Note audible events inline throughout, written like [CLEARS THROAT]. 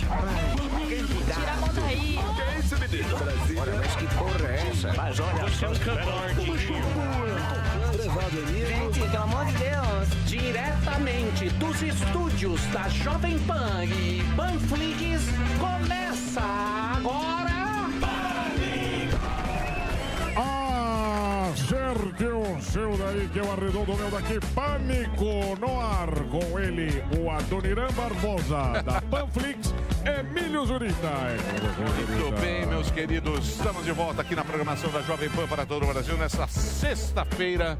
Tira a mão daí. Que é isso, menino? Brasília. Olha, mas que porra é essa? Mas olha, você é um cantor. Gente, pelo amor de Deus. Diretamente dos estúdios da Jovem Pan e Panflix, começa agora. Acerte o seu daí, que eu arredondo o meu daqui. Pânico no ar com ele, o Adoniran Barbosa, da Panflix, Emílio Zurita. Muito bem, meus queridos. Estamos de volta aqui na programação da Jovem Pan para todo o Brasil nessa sexta-feira.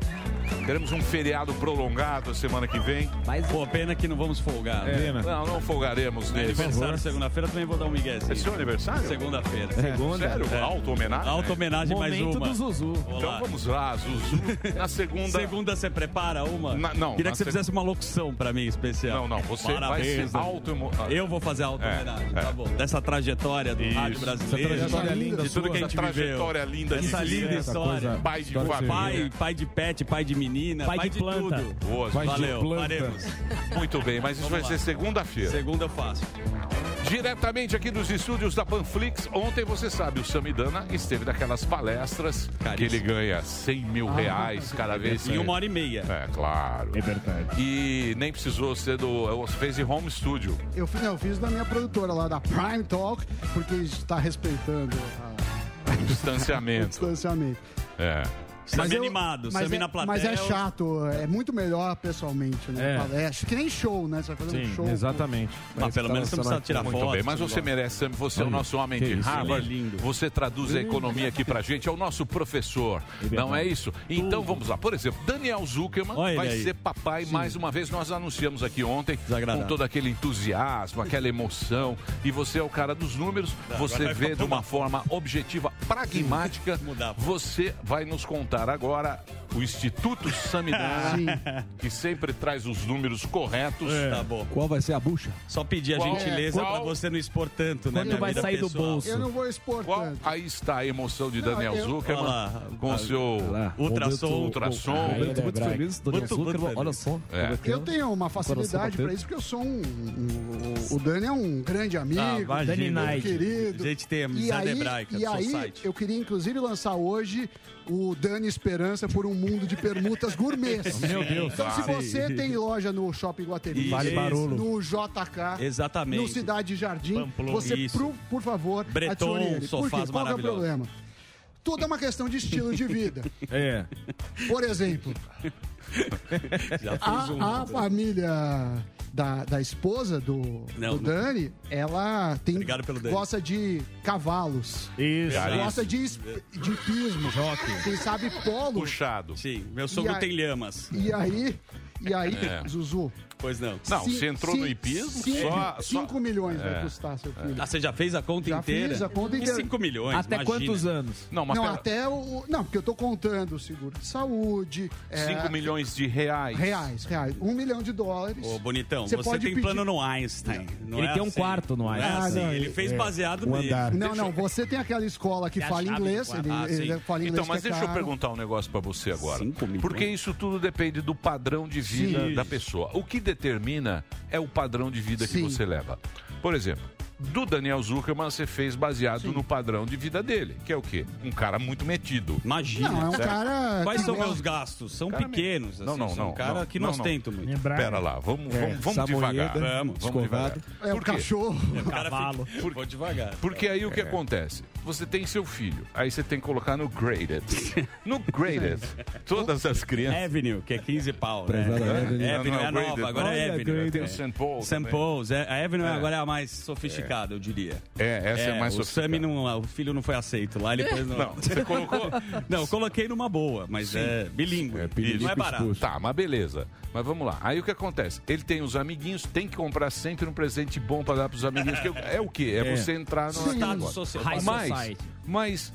Teremos um feriado prolongado semana que vem. Mas... Pô, pena que não vamos folgar. É, não, não folgaremos É nesse. aniversário segunda-feira, também vou dar um miguezinho. É seu aniversário? Segunda-feira. Segunda? Sério? Auto homenagem? Auto homenagem mais Momento uma. do Zuzu. Então vamos lá, Zuzu. Na segunda. Segunda você prepara uma? Na- não, Queria que você seg- fizesse uma locução pra mim especial. Não, não, você vai ser auto Eu vou fazer auto homenagem, É, tá bom. Dessa trajetória do Isso. rádio brasileiro. Essa trajetória linda de tudo sua. que a gente Essa viveu. trajetória linda de Essa vida. linda história. coisa- Pai de família. Pai, pai de pet, pai de menina, Pai pai, de de, planta. tudo. Boa, Pai Valeu, de planta. faremos. Muito bem, mas isso Vamos vai lá. ser segunda-feira. Segunda eu faço. Diretamente aqui dos estúdios da Panflix, ontem você sabe, o Samidana esteve naquelas palestras que ele ganha 100 mil Ah, reais cada vez. Em uma hora e meia. É, claro. É verdade. E nem precisou ser do. Fez em home studio. Eu, fiz- não, eu fiz da minha produtora lá, da Prime Talk, porque está respeitando a- o distanciamento. [LAUGHS] distanciamento. É. Sami eu- animado, mas Sami é, na plateia. Mas é chato, é muito melhor pessoalmente, né? É. Palestra. Que nem show, né? Você vai fazer um show. exatamente. Mas pelo menos você precisa tirar Muito foto. bem, mas você merece, Sam, você é o nosso homem de Harvard. é lindo. Você traduz a economia aqui pra gente, é o nosso professor. Não é isso? Então vamos lá. Por exemplo, Daniel Zuckerman Olha vai ser papai mais uma vez. Nós anunciamos aqui ontem com todo aquele entusiasmo, aquela emoção. E você é o cara dos números. você vê de uma forma objetiva, pragmática. Você vai nos contar agora o Instituto Samidana, que sempre traz os números corretos. Tá bom. Qual vai ser a bucha? Só pedir a Qual- gentileza qual- pra você não expor tanto, né? Quanto minha vai sair do pessoal. bolso? Eu não vou expor Qual- tanto. aí está a emoção de Não, Daniel eu- Zuckerman Olha lá. com o seu Lá. Ultrassom. ultrassom. Roberto muito Hebraico. feliz, Daniel Muito, Zuckerman, muito olha só. É. Eu tenho uma facilidade para isso, porque eu sou um, um- O Dani é um grande amigo, Ah. Danny muito Knight. querido. A gente tem E amizade aí, hebraica e do aí eu queria inclusive lançar hoje o Dani Esperança por um mundo de permutas gourmets. [LAUGHS] Meu Deus. Então, se Sim. você tem loja no Shopping Guatemi. Vale Barolo. no JK, Exatamente. no Cidade Jardim, Pamplona. você, por, por favor, Breton, adicione ele. Por quê? Qual é o problema? Tudo é uma questão de estilo de vida. [LAUGHS] É. Por exemplo, [LAUGHS] Já fiz um. a, a família da, da esposa do, Não, do não. Dani, ela tem, Obrigado pelo Dani. gosta de cavalos. Isso. Gosta de, es- de pismo. Quem sabe polo. Puxado. Sim, meu sogro tem lhamas. E aí, e aí, É. Zuzu. Pois não. Não, cin- você entrou cin- no hipismo cinco- só... só... cinco milhões É. vai custar, seu filho. Ah, você já fez a conta Já inteira? fiz a conta inteira. 5 milhões, Até imagina. quantos anos? Não, mas Não, pera- até o. Não, porque eu tô contando o seguro de saúde. é, 5 milhões de reais. Reais, reais. Um milhão de dólares. Ô, bonitão, Você você, tem pedir- plano no Einstein. Não Ele é tem um assim. quarto no Não é Einstein. assim, Ah, não, ele fez é. baseado Um nele. andar. Não, não, você tem aquela escola que É fala inglês, ele, Ah, fala inglês Então, mas é deixa eu perguntar um negócio pra você agora. Cinco milhões? Porque isso tudo depende do padrão de vida da pessoa. O que determina é o padrão de vida que Sim. você leva. Por exemplo, do Daniel Zuckerman você fez baseado no padrão de vida dele, que é o quê? Um cara muito metido. Imagina. Não, é um Certo. cara. Quais que são meus gastos? São Cara, pequenos. não, assim, não, são não, um cara não, que não, não não. ostento muito. Pera lá, vamos, É, vamos, devagar. Vamos, vamos devagar. É o Por cachorro. O cara Cavalo. fica- Vou devagar. Porque aí o que acontece? Você tem seu filho, aí você tem que colocar no graded. No graded, [LAUGHS] todas as crianças. Avenue, que é 15 pau, né? Prezada Avenue. Avenue Não, é não, nova, agora é Avenue. Graded. Tem o St. Paul. St. Paul's. É, a Avenue É. agora é a mais sofisticada, eu diria. É, essa é, mais o sofisticada. Sammy não, o filho não foi aceito lá, ele depois não. Não, você colocou. [LAUGHS] Não, eu coloquei numa boa, mas é bilíngue. É, não bilíngue é barato. expulso. Tá, mas beleza. Mas vamos lá. Aí o que acontece? Ele tem os amiguinhos, tem que comprar sempre um presente bom pra dar pros amiguinhos. que é o quê? É, É. você entrar no Status social. Mas, society. mas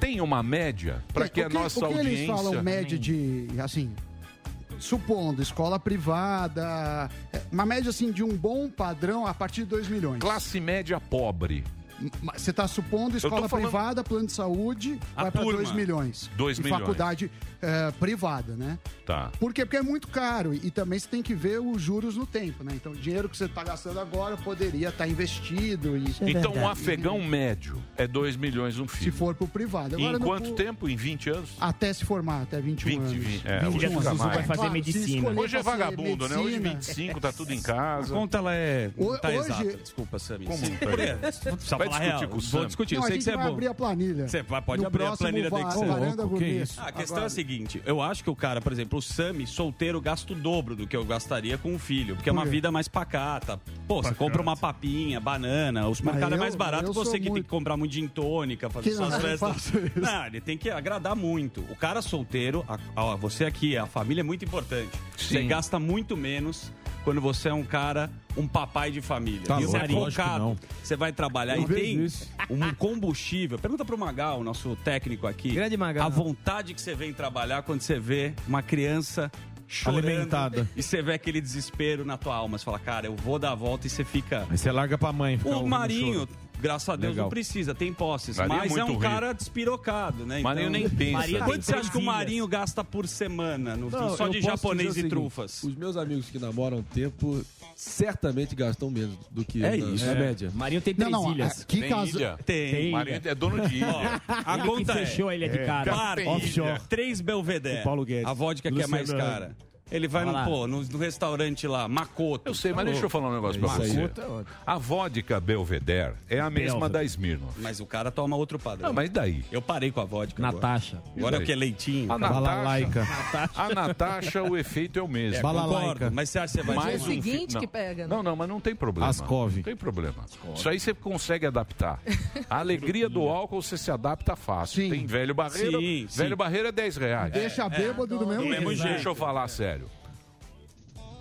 tem uma média para que o a que, nossa o que audiência. eles falam média de, assim, supondo, escola privada, é, uma média assim de um bom padrão a partir de 2 milhões. Classe média pobre. Você está supondo escola falando- privada, plano de saúde, A vai para turma. 2 milhões. Dois e milhões. faculdade eh, privada, né? Tá. Por quê? Porque é muito caro e também você tem que ver os juros no tempo, né? Então, o dinheiro que você está gastando agora poderia estar investido e Então, um afegão médio é 2 milhões um filho. se for para o privado. em Agora, no- quanto tempo? Em 20 anos? Até se formar, até 21 20, anos. 20, é, 21 hoje anos. fica mais. Claro, escolher Hoje é vagabundo, né? Hoje medicina- 25 tá tudo em [LAUGHS] casa. A conta ela é. Não tá hoje- exata. Desculpa, Sammy. Como? Precisa Vai discutir real. com o Vou Sammy? discutir. Não, Eu a sei que gente você é vai bom. abrir a planilha. Você vai- pode No abrir a planilha, tem que va- ser. varanda Louco, que isso? A questão é a seguinte, eu acho que o cara, por exemplo, o Sami, solteiro, gasta o dobro do que eu gastaria com o filho, porque é uma vida mais pacata. Pô, você compra uma papinha, banana, o supermercado é eu- mais barato você que tem que comprar muito gin tônica, fazer suas festas. Não, ele tem que agradar muito. O cara solteiro, você aqui, a família é muito importante. Você gasta muito menos quando você é um cara, um papai de família. Tá você é focado, você vai trabalhar Eu e tem isso. um combustível. Pergunta pro Magal, nosso técnico aqui. Grande Magal. A vontade que você vem trabalhar quando você vê uma criança chorando Alimentada. e você vê aquele desespero na tua alma. Você fala, cara, eu vou dar a volta e você fica. Aí você larga pra mãe. O Marinho. Graças a Deus, Legal. não precisa, tem posses. Marinho é mas é, muito um rico. cara despirocado, né? Marinho nem pensa. Marinho tem Quanto você acha que o Marinho gasta por semana? no- Não, só de japonês e seguinte, trufas. Os meus amigos que namoram um tempo certamente gastam menos do que É na, isso. na É. média. Marinho tem Não, três não, ilhas. que Tem caso... ilha? Tem. Tem. Marinho é dono de ilha. A conta é. fechou a ilha de cara. Barco, Offshore. três Belvedere. Paulo Guedes. A vodka que é mais cara. Ele vai no, pô, no, no restaurante lá, Makoto. Eu sei, mas deixa eu falar um negócio pra isso aí. você. A vodka Belvedere é a mesma Belvedere. da Smirnoff. Mas o cara toma outro padrão. Não, mas daí? Eu parei com a vodka. agora. Natasha. Agora é daí? o que é leitinho. A Balalaica. Natasha, a Natasha, o efeito é o mesmo. É, concordo, mas você acha que você vai Mais É o um fi- seguinte não. que pega, né? Não, não, mas não tem problema. Ascov. Não tem problema. Isso aí você consegue adaptar. A alegria do álcool você se adapta fácil. Sim. Tem velho barreiro. Sim, velho sim. barreiro é 10 reais. Deixa bêbado do mesmo do mesmo jeito. Deixa eu falar sério.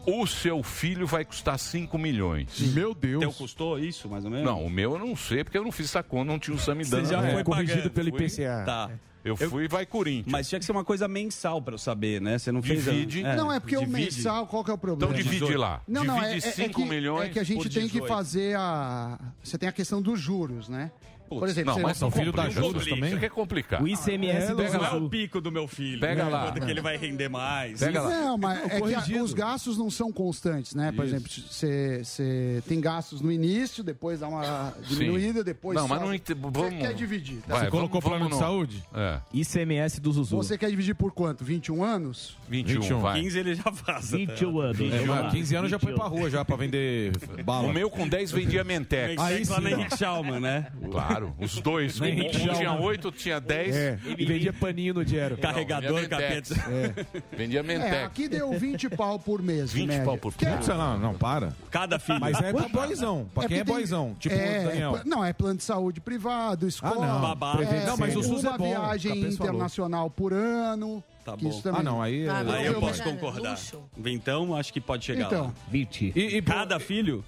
O seu filho vai custar 5 milhões. Meu Deus. Teu custou isso, mais ou menos? Não, o meu eu não sei, porque eu não fiz essa conta, não tinha o Samidana. Você já né? foi corrigido pagando. pelo Fui. IPCA. Tá. Eu fui e vai Corinthians. Mas tinha que ser uma coisa mensal pra eu saber, né? Você não fez... a- Divide. Não, é porque o divide. mensal, qual que é o problema? Então divide lá. Não, não, é, divide é- é 5 que, milhões é que a gente tem que 18. fazer a... Você tem a questão dos juros, né? Por exemplo, Não, mas são filho da juros também? Isso quer complicar. O ICMS do Não é o pico do meu filho. Pega né? lá. Quanto que ele vai render mais. Pega lá. Não, mas é que a- os gastos não são constantes, né? Por exemplo, você tem gastos no início, depois dá uma diminuída, depois. Não, mas não ente- Você vamos- quer dividir, tá? Vai, Você colocou vamos- plano de saúde? É, ICMS do Zuzu. Você quer dividir por quanto? 21 anos? 21, 21. vai. 15 ele já faz. 21 anos. Eu, Vamos lá. há 15 anos já foi pra rua já pra vender [LAUGHS] bala. O meu com 10 vendia Mentex. Aí Aí lá sim, na ó. Henrique Schaumann, né? Claro, os dois. Um, Nem um tinha. 8, tinha 10. É, e vendia paninho no Diero. Carregador, vendia Mentex. capeta. Vendia É, Mentex. aqui deu 20 pau por mês. 20 média. pau por Que é- mês. Não, não, para. Cada filho. Mas é pra boizão. Pra é quem é tem- boizão. Tipo é, o Daniel. é- Não, é plano de saúde privado, escola. não. Babá. é, Não, mas o SUS uma é bom, viagem Capês falou. internacional por ano. Tá bom. Isso também. Ah, não, aí... Ah, é- não. Aí eu Eu- posso Luxo. concordar. Então, acho que pode chegar Então, lá. 20. E, e, Cada filho?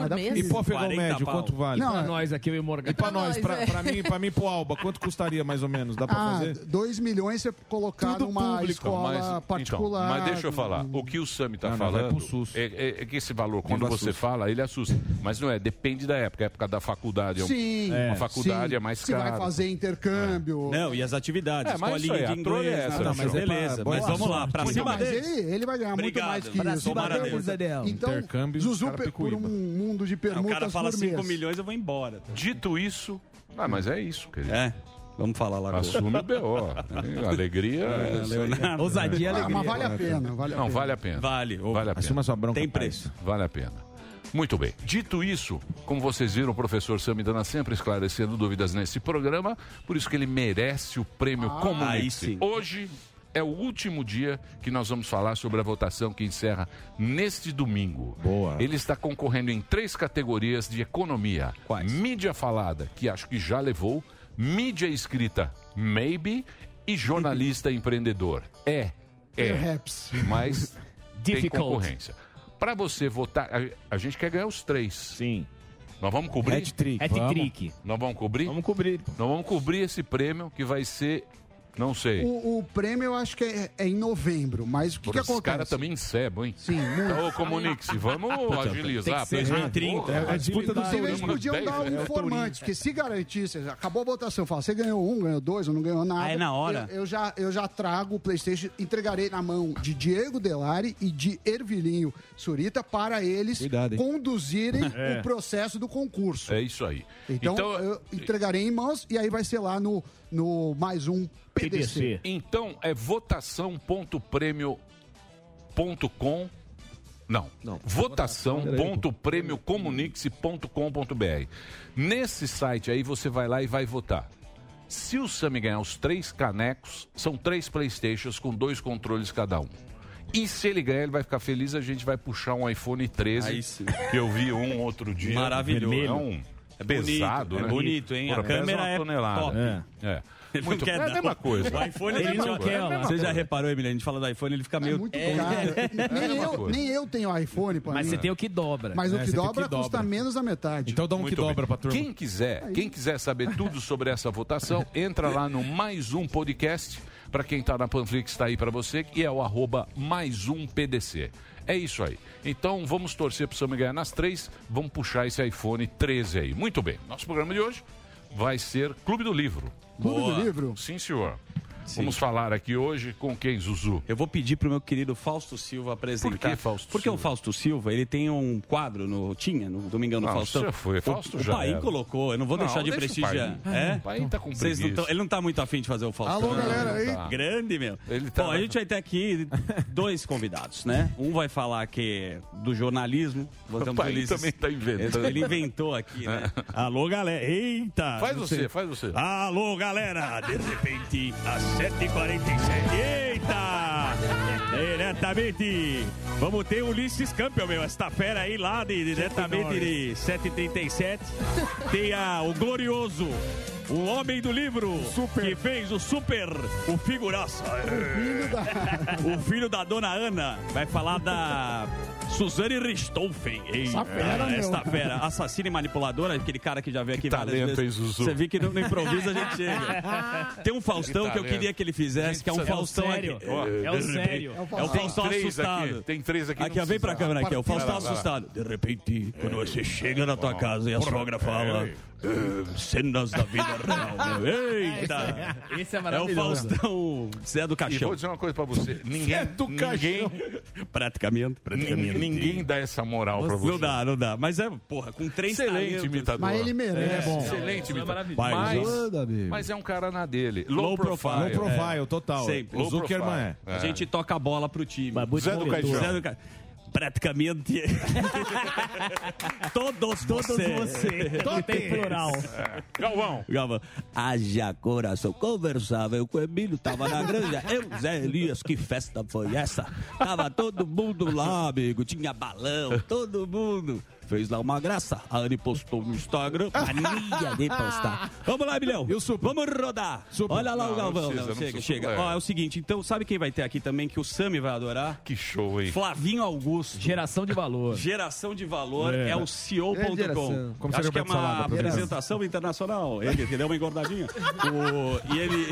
Cada mês? e pro afegão 40 médio, pau. quanto vale? Não, Pra é- nós aqui, eu e o Morgan. E pra Pra nós, nós, pra, é. pra mim, pra mim, pro Alba, quanto custaria mais ou menos? Dá pra Ah, fazer? 2 milhões você colocar Tudo numa público, escola Mas, particular. então, mas deixa eu falar. O que o Sami está Não, não, vai falando pro SUS. é, é- é que esse valor, quando você fala, ele assusta. Mas não é, depende da época. A época da faculdade. é um- Sim. Uma faculdade sim. é mais Você caro. vai fazer intercâmbio. Não, e as atividades. É, mas escolinha aí, de a trolha é inglês. essa, não, mas é beleza. mas vamos lá, pra cima mas deles. ele, ele vai ganhar Obrigado. muito mais que isso. Então. Então, Intercâmbio, Zuzu, cara por picuíba. um mundo de permutas O cara fala por 5 mês. milhões, eu vou embora. Dito isso, ah, mas é isso, querido. É, vamos falar lá. agora. Assume o BO. [LAUGHS] Alegria. é aí. Leonardo. Ousadia e Ah, alegria. mas vale a pena, vale a Não, pena. vale a pena. Vale. ô, Vale a pena. Assuma sua bronca. Tem pai. preço. Vale a pena. Muito bem. Dito isso, como vocês viram, o professor Samidana sempre esclarecendo dúvidas nesse programa, por isso que ele merece o prêmio Ah, Comunix. aí sim. Hoje é o último dia que nós vamos falar sobre a votação que encerra neste domingo. Boa. Ele está concorrendo em três categorias de economia. Quais? Mídia falada, que acho que já levou, mídia escrita, maybe, e jornalista empreendedor. É, é. Perhaps. Mas [LAUGHS] tem concorrência. Para você votar, a, a gente quer ganhar os três. Sim. Nós vamos cobrir? Hat-trick. Hat-trick. Nós vamos cobrir? Vamos cobrir. Nós vamos cobrir esse prêmio que vai ser Não sei. O, o prêmio eu acho que é, é em novembro, mas o que, que Os caras acontece? também encebam, hein? Sim, muito. Ô, Comunique-se, vamos agilizar. Tem que ser Pelo- 2030. Pô, É a disputa eles agilidade. podiam Dez, dar um é, informante, porque se garantisse, acabou a votação, fala, você ganhou um, ganhou dois, ou não ganhou nada. É na hora? Eu, eu já, eu já trago o PlayStation, entregarei na mão de Diego Delari e de Ervilinho Surita para eles Cuidado, conduzirem [LAUGHS] É. o processo do concurso. É isso aí. Então, Então, eu entregarei em mãos e aí vai ser lá no, no mais um PDC. Então é votação.prêmio.com. Não, Não. votação.prêmiocomunique-se.com.br. Nesse site aí você vai lá e vai votar. Se o Sami ganhar os três canecos, são três Playstations com dois controles cada um. E se ele ganhar, ele vai ficar feliz, a gente vai puxar um iPhone 13, Aí sim. que eu vi um outro dia. Maravilhoso. É um É pesado, bonito, né? é bonito, hein? A Pô, pesa câmera uma é tonelada. top. É. [LAUGHS] Ele Muito, não quer é a dar. mesma coisa. O iPhone É a ele não coisa, quer. é Você já reparou, Emílio? A gente fala do iPhone, ele fica É meio. muito É. caro. Nem, mesma eu, nem eu tenho iPhone, pra Mas mim. você tem o que dobra. Mas o né? que dobra custa menos a metade. Então dá um Muito que dobra pra turma. Quem quiser, quem quiser saber tudo sobre essa votação, entra lá no mais um podcast. Para quem está na Panflix, está aí para você, que é o arroba mais um PDC. É isso aí. Então vamos torcer para o Sami ganhar nas três. Vamos puxar esse iPhone 13 aí. Muito bem. Nosso programa de hoje vai ser Clube do Livro. Clube Boa. do livro. Sim, senhor. Vamos falar aqui hoje com quem, Zuzu? Eu vou pedir pro meu querido Fausto Silva apresentar. Por que Fausto Porque Silva? o Fausto Silva, ele tem um quadro no tinha no Domingão do Não, Faustão. já foi, O- Fausto o, já pai era. colocou, eu não vou Não, deixar de deixa o prestigiar. Paim. É? O Paim tá com Vocês não preguiça. tão- ele não tá muito afim de fazer o Faustão. Alô, galera aí. Tá. Grande, meu. Ele tá- Bom, a gente vai ter aqui dois convidados, né? Um vai falar que é do jornalismo. Botamos Paim Ulisses- também tá inventando. Ele inventou aqui, né? [LAUGHS] Alô, galera. Eita! Faz você, sei. faz você. Alô, galera! De repente, às 7h47. Eita! Diretamente! Vamos ter Ulisses Campbell, meu. Esta fera aí lá, de, diretamente de 7h37. Tem a, o glorioso, o homem do livro, que fez o super, o figuraça. O filho da [LAUGHS] dona Ana vai falar da Suzane Richthofen. Eita, Essa fera, meu. esta fera, assassina e manipuladora, aquele cara que já veio aqui várias talento, vezes. hein, Zuzu? Você viu que no, no improviso a gente chega. [LAUGHS] Tem um Faustão que, eu talento. queria que ele fizesse, que é um Gente, é o Faustão sério. aqui. É o sério. É o Tem Faustão três assustado. aqui. Tem três aqui. Aqui, vem pra câmera aqui, ó. O Faustão assustado. De repente, quando você chega na tua casa e a sogra fala. "Eh, cenas da vida real. meu." [LAUGHS] Eita! Esse é É o maravilhoso. Faustão Zé do E Caixão. vou dizer uma coisa pra você. Ninguém, ninguém, Praticamente. ninguém, ninguém dá essa moral pra você. Não dá, não dá. Mas é, porra, com três Excelente talentos. imitador. Mas ele merece. É bom. Excelente imitador. maravilhoso. Mas- Mas, é um cara na dele. Low, Low profile. profile. Low profile, total. Sempre. Low Zuckerman é. profile. A gente toca a bola pro time. Zé do. Caixão. Zé do Ca- Praticamente. [LAUGHS] Todos, Todos você. você. Não tem plural. Galvão. Gava, haja coração conversável com o Emílio, tava na granja. [LAUGHS] Eu, Zé Elias, que festa foi essa? Tava todo mundo lá, amigo, tinha balão, todo mundo. Fez lá uma graça. A Anne postou no Instagram, [LAUGHS] mania de postar. Vamos lá, Emilhão. E o Super? Vamos rodar. Olha lá Não, o Galvão. não precisa, Não, não chega, chega. Super. Ó, é o seguinte, então, sabe quem vai ter aqui também que o Sami vai adorar? Que show, hein? Flavinho Augusto. Geração de valor. Geração de valor é, É. o É CEO.com. Como Acho que é uma apresentação internacional. Ele que deu uma engordadinha. O- e ele,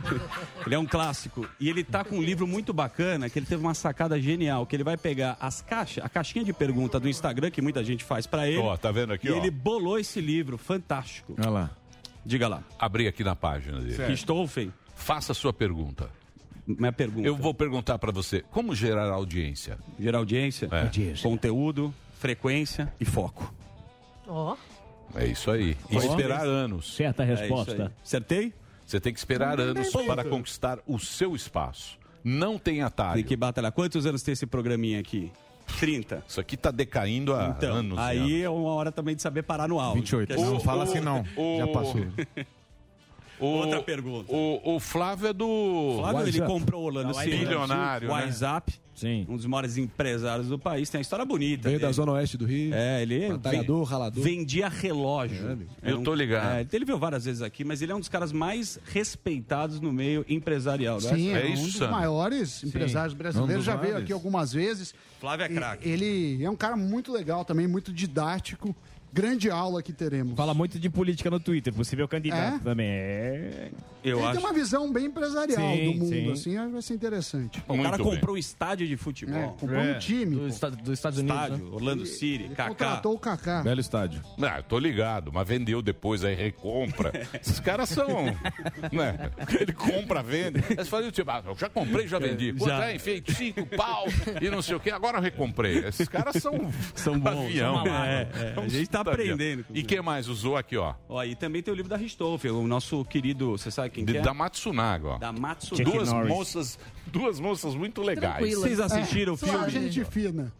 [LAUGHS] ele é um clássico. E ele tá com um livro muito bacana, que ele teve uma sacada genial, que ele vai pegar as caixas, a caixinha de pergunta do Instagram, que muita gente faz pra ele. Ó, tá vendo aqui, e ó? ele bolou esse livro, fantástico. Olha lá. Diga lá. Abri aqui na página dele. Richthofen, Faça a sua pergunta. minha pergunta. Eu vou perguntar pra você, como gerar audiência? Gerar audiência, É. conteúdo, frequência e foco. Ó. É isso aí. E esperar anos. Certa É resposta. Acertei? Você tem que esperar anos para conquistar o seu espaço. Não tem atalho. Tem que batalhar. Quantos anos tem esse programinha aqui? 30. Isso aqui tá decaindo há Então, anos. aí é uma hora também de saber parar no áudio. 28. Porque Não assim, fala assim, não. o- [LAUGHS] Já passou. O- Outra pergunta. O, o Flávio é do. Flávio, ele WhatsApp. comprou o Orlando City, bilionário, o né? WhatsApp, Sim. um dos maiores empresários do país. Tem uma história bonita. Veio da dele. Zona Oeste do Rio. É, ele Batalhador, ralador. vendia relógio. Era Eu tô ligado. É, ele veio várias vezes aqui, mas ele é um dos caras mais respeitados no meio empresarial. é? Sim, É é, um isso, dos maiores empresários brasileiros. Um dos Já veio maiores. aqui algumas vezes. Flávio é craque. Ele é um cara muito legal também, muito didático. Grande aula que teremos. Fala muito de política no Twitter, possível candidato É? também. É. Eu Ele acho. tem uma visão bem empresarial Sim, do mundo, sim. assim, acho que vai ser interessante. O cara comprou um estádio de futebol. É, comprou um time. Do pô. Esta- dos Estados Unidos. Estádio, né? Orlando City, Ele Kaká. contratou o Kaká. Belo estádio. Eu tô ligado, mas vendeu depois, aí recompra. [LAUGHS] Esses caras são. Né? Ele compra, vende. Aí Você fala, tipo, ah, eu já comprei, já vendi. Quanto Já. é? Enfim, cinco pau e não sei o quê, agora eu recomprei. Esses caras são. [LAUGHS] São bons, avião. são malandros. É, é, a gente tá aprendendo, E quem mais usou aqui, ó? Ó, e também tem o livro da Ristoffel, o nosso querido, você sabe quem De- que é? da Matsunaga, ó. Da Matsu. Chuck Duas Norris. moças, duas moças muito legais. Tranquila. Vocês assistiram o Só filme? gente fina.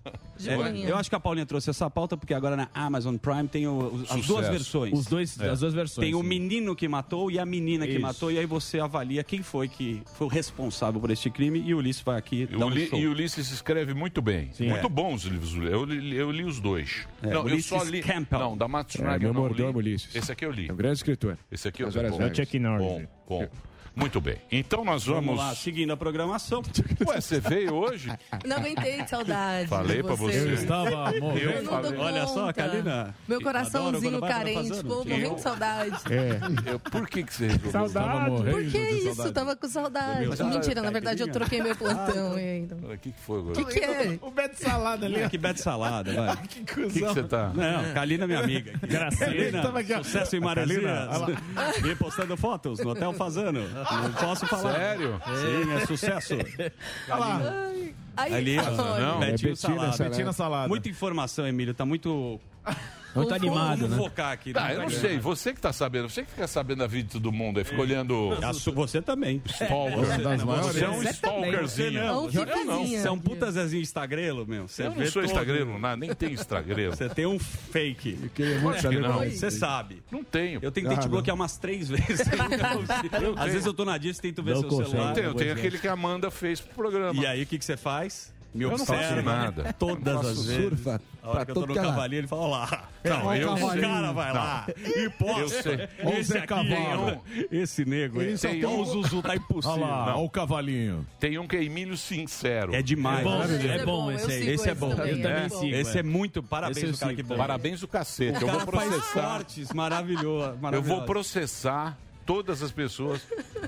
É, eu acho que a Paulinha trouxe essa pauta porque agora na Amazon Prime tem o- as Sucesso. duas versões. Os dois, As duas versões. Tem o sim. menino que matou e a menina que Isso. matou, e aí você avalia quem foi que foi o responsável por este crime, e o Ulisses vai aqui O dar um Li- show. e o Ulisses escreve muito bem. muito É. bons os livros. Eu li, eu li os dois. É, não, eu Ulisses só li. Campbell. Não, da É, Matsunaga meu eu não mordomo li. Ulisses. Esse aqui eu li. É um grande escritor. Esse aqui eu velhas. É o Chuck Norris. Bom, bom. Muito bem. Então nós vamos. Vamos lá, seguindo a programação. [LAUGHS] Ué, você veio hoje? Não aguentei de saudade. Falei pra você. Eu estava Eu morrendo. não dou Olha só. Kalina. Meu coraçãozinho carente, ficou morrendo de saudade. É, Eu- por que, que você resolveu? morrendo Por que isso? saudade. Tava com saudade. Meu, Mentira, na verdade eu troquei meu plantão. aí, então. O que, que foi agora? O que, que é? O Beto Salada [LAUGHS] ali. Que bete salada, vai. [LAUGHS] Que O que, que cuzão. você tá. Não, Kalina, minha amiga. Ó. Sucesso em Maresias. Me postando fotos no Hotel Fazano. Não posso falar. Sério? Sim, é sucesso. [LAUGHS] Aí, Ali, ó. olha, não. É Betinho Betina, Salada. Betina Salada. Muita informação, Emílio. Tá muito. Muito animado, Vamos né? focar aqui. Tá, eu não sei. Você que tá sabendo. Você que fica sabendo da vida de todo mundo. Aí fica olhando. A su- Você também. Stalker. das maiores. Você é um stalkerzinho. é Eu não. Você é um puta Zezinho Instagrelo, meu. Você Eu não sou. Instagrelo, nada, nem tenho Instagrelo. Você tem um fake. Não. é. Você sabe. Não tenho. Eu tentei Ah, te não. bloquear umas três [LAUGHS] vezes. Às vezes eu tô na disso, tento ver Não seu celular. Não tenho. Eu tenho aquele que a Amanda fez pro programa. E aí, o que você faz? Me Eu observa nada. [LAUGHS] todas as vezes. Surfa A hora que eu tô todo no é cavalinho, ele fala, ó lá. Não, eu o cara vai lá e posta. Esse Cavalo. Esse nego? Esse um- o Zuzu tá impossível. Olha lá, o cavalinho. Tem um que é Emílio Sincero. É demais. É bom esse aí. Esse é bom. Eu também é sigo. Esse é muito. Parabéns, o cara que. Parabéns o cacete. Eu vou processar. maravilhoso. Eu vou processar todas as pessoas.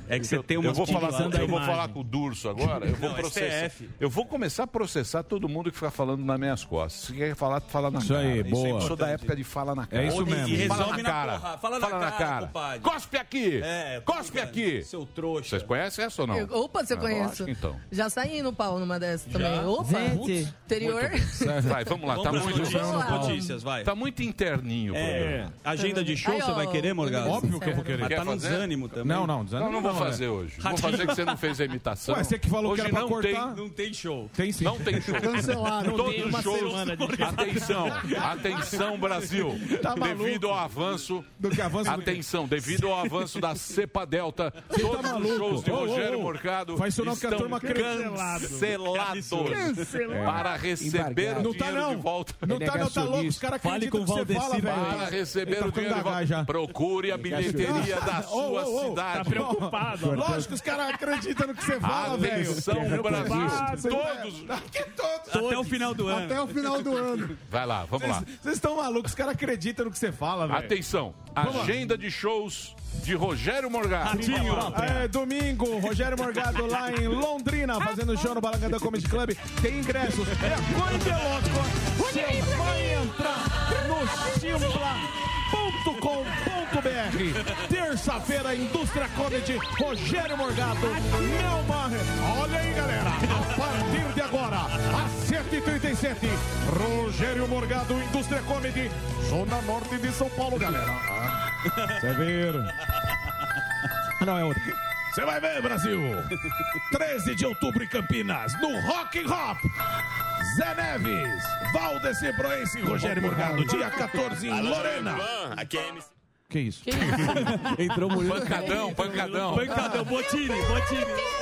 É que você tem Eu umas vou falar, eu vou falar com o Durso agora. Eu vou Não, processar. STF. Eu vou começar a processar todo mundo que fica falando nas minhas costas. Se quer falar, fala na Isso cara. aí, boa. Eu sou da época de fala na cara. É isso E mesmo. resolve Fala na na cara. porrada. Fala na cara, compadre. Cospe aqui. É, Cospe aqui. Seu trouxa. Vocês conhecem essa ou não? Eu- Opa, você Ah, conhece? então. Já saí no pau numa dessas também. Opa, Gente. interior. [LAUGHS] Vai, vamos lá. Tá muito, notícias, vai. tá muito interninho. o É, agenda de show você vai querer, Morgado? Óbvio que eu vou querer. Tá no desânimo também. Não, não, Não, desânimo não vou né? fazer hoje. Vou fazer que você não fez a imitação. Ué, você que falou que hoje era pra não cortar. Tem, Não tem show. Tem sim. não tem show. [LAUGHS] Cancelaram. Todos tem os uma shows. semana de show. Atenção, atenção Brasil. [LAUGHS] Tá devido ao avanço. Do que avanço do que- Atenção, devido ao avanço da cepa delta, [LAUGHS] todos os maluco? shows de Rogério ô. Morgado Faz isso não que a estão turma cancelado. cancelados para receber o Não tá dinheiro não. de volta. Não tá, não, tá louco. Os caras acreditam que você fala, velho. Para receber tá o dinheiro de volta. Procure a bilheteria da sua ô, ô, cidade. Tá preocupado. ó. Lógico, os caras acreditam no que você fala, velho. Atenção, Brasil. Todos. Que todos. Até o final do ano. Até o final do ano. Vai lá, vamos lá. Vocês estão malucos, os caras acreditam no que você fala, velho. Atenção, agenda de shows de Rogério Morgado. É, domingo, Rogério Morgado lá em Londrina, fazendo show no Balanganda Comedy Club. Tem ingressos. É coisa de louco. Você vai entrar no simpla.com.br. Terça-feira, Indústria Comedy, Rogério Morgado, Melmar. Olha aí, galera. A partir de agora, às 7h37, Rogério Morgado, Indústria Comedy, Zona Norte de São Paulo, galera. Você ver. Ah, Não, é outra. Você vai ver, Brasil! 13 de outubro em Campinas, no Rock and Hop. Zé Neves, Valdeci Proense e Rogério Morgado. Dia 14 em Lorena. Que isso? Que isso? [LAUGHS] Entrou Murilo. Pancadão, pancadão. Pancadão, Botini, Botini.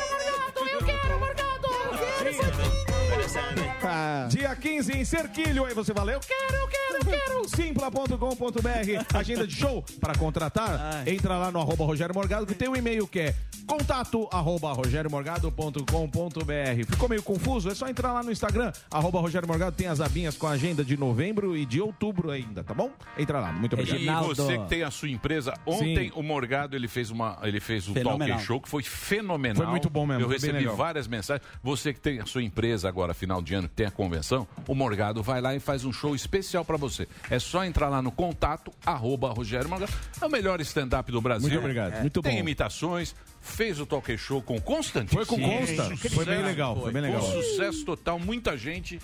Dia 15 em Cerquilho. Aí você valeu? Quero, eu quero, eu quero. Simpla.com.br. Agenda de show para contratar. Entra lá no arroba Rogério Morgado que tem um e-mail que é Contato arroba rogeriomorgado.com.br. Ficou meio confuso? É só entrar lá no Instagram, arroba Rogério Morgado, tem as abinhas com a agenda de novembro e de outubro ainda, tá bom? Entra lá, muito obrigado. E você que tem a sua empresa, ontem o Morgado ele fez uma, ele fez um Fenomenal. talk show que foi fenomenal. Foi muito bom mesmo, Eu recebi várias mensagens. Você que tem a sua empresa agora final de ano, tem a convenção, o Morgado vai lá e faz um show especial pra você. É só entrar lá no contato arroba Rogério Morgado. É o melhor stand-up do Brasil. Muito obrigado, muito tem bom. imitações. Fez o talk show com Constantino. Foi com Consta. Foi bem legal, foi bem legal. Um sucesso total. Muita gente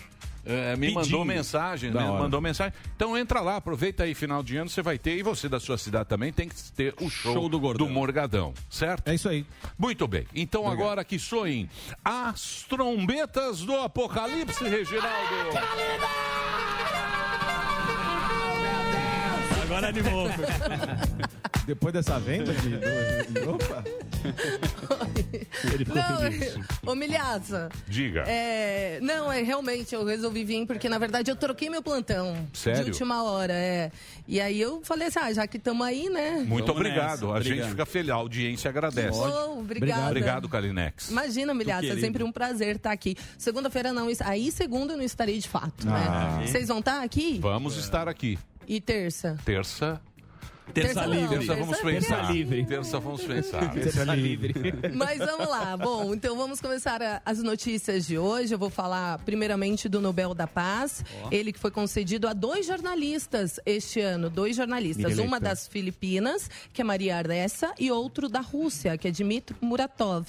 eh, me Pedindo. mandou mensagem, Da né? hora. Mandou mensagem. Então entra lá, aproveita aí, final de ano você vai ter, e você da sua cidade também tem que ter o show, Show do Gordão. Morgadão, certo? É isso aí. Muito bem. Então agora que soem as trombetas do Apocalipse, Reginaldo. Agora animou. [LAUGHS] Depois dessa venda de. Opa! Não, ô Milhaça. Diga. É, não, é realmente, eu resolvi vir porque, na verdade, eu troquei meu plantão. Sério? De última hora, é. E aí eu falei assim, ah, já que estamos aí, né? Muito obrigado. A gente fica feliz, a audiência agradece. Oh, obrigada. Obrigado, Kalinex. Imagina, Milhaça, é sempre um prazer estar aqui. Segunda-feira não, aí segunda eu não estarei de fato, Ah. né? Vocês vão estar aqui? Vamos estar aqui. E terça? Terça. Terça não, Terça vamos terça pensar. é livre. Terça vamos pensar. [LAUGHS] Terça livre. [LAUGHS] Mas vamos lá. Bom, então vamos começar a- as notícias de hoje. Eu vou falar primeiramente do Nobel da Paz. Ó. Ele que foi concedido a dois jornalistas este ano. Dois jornalistas. Uma das Filipinas, que é Maria Aressa, e outro da Rússia, que é Dmitry Muratov.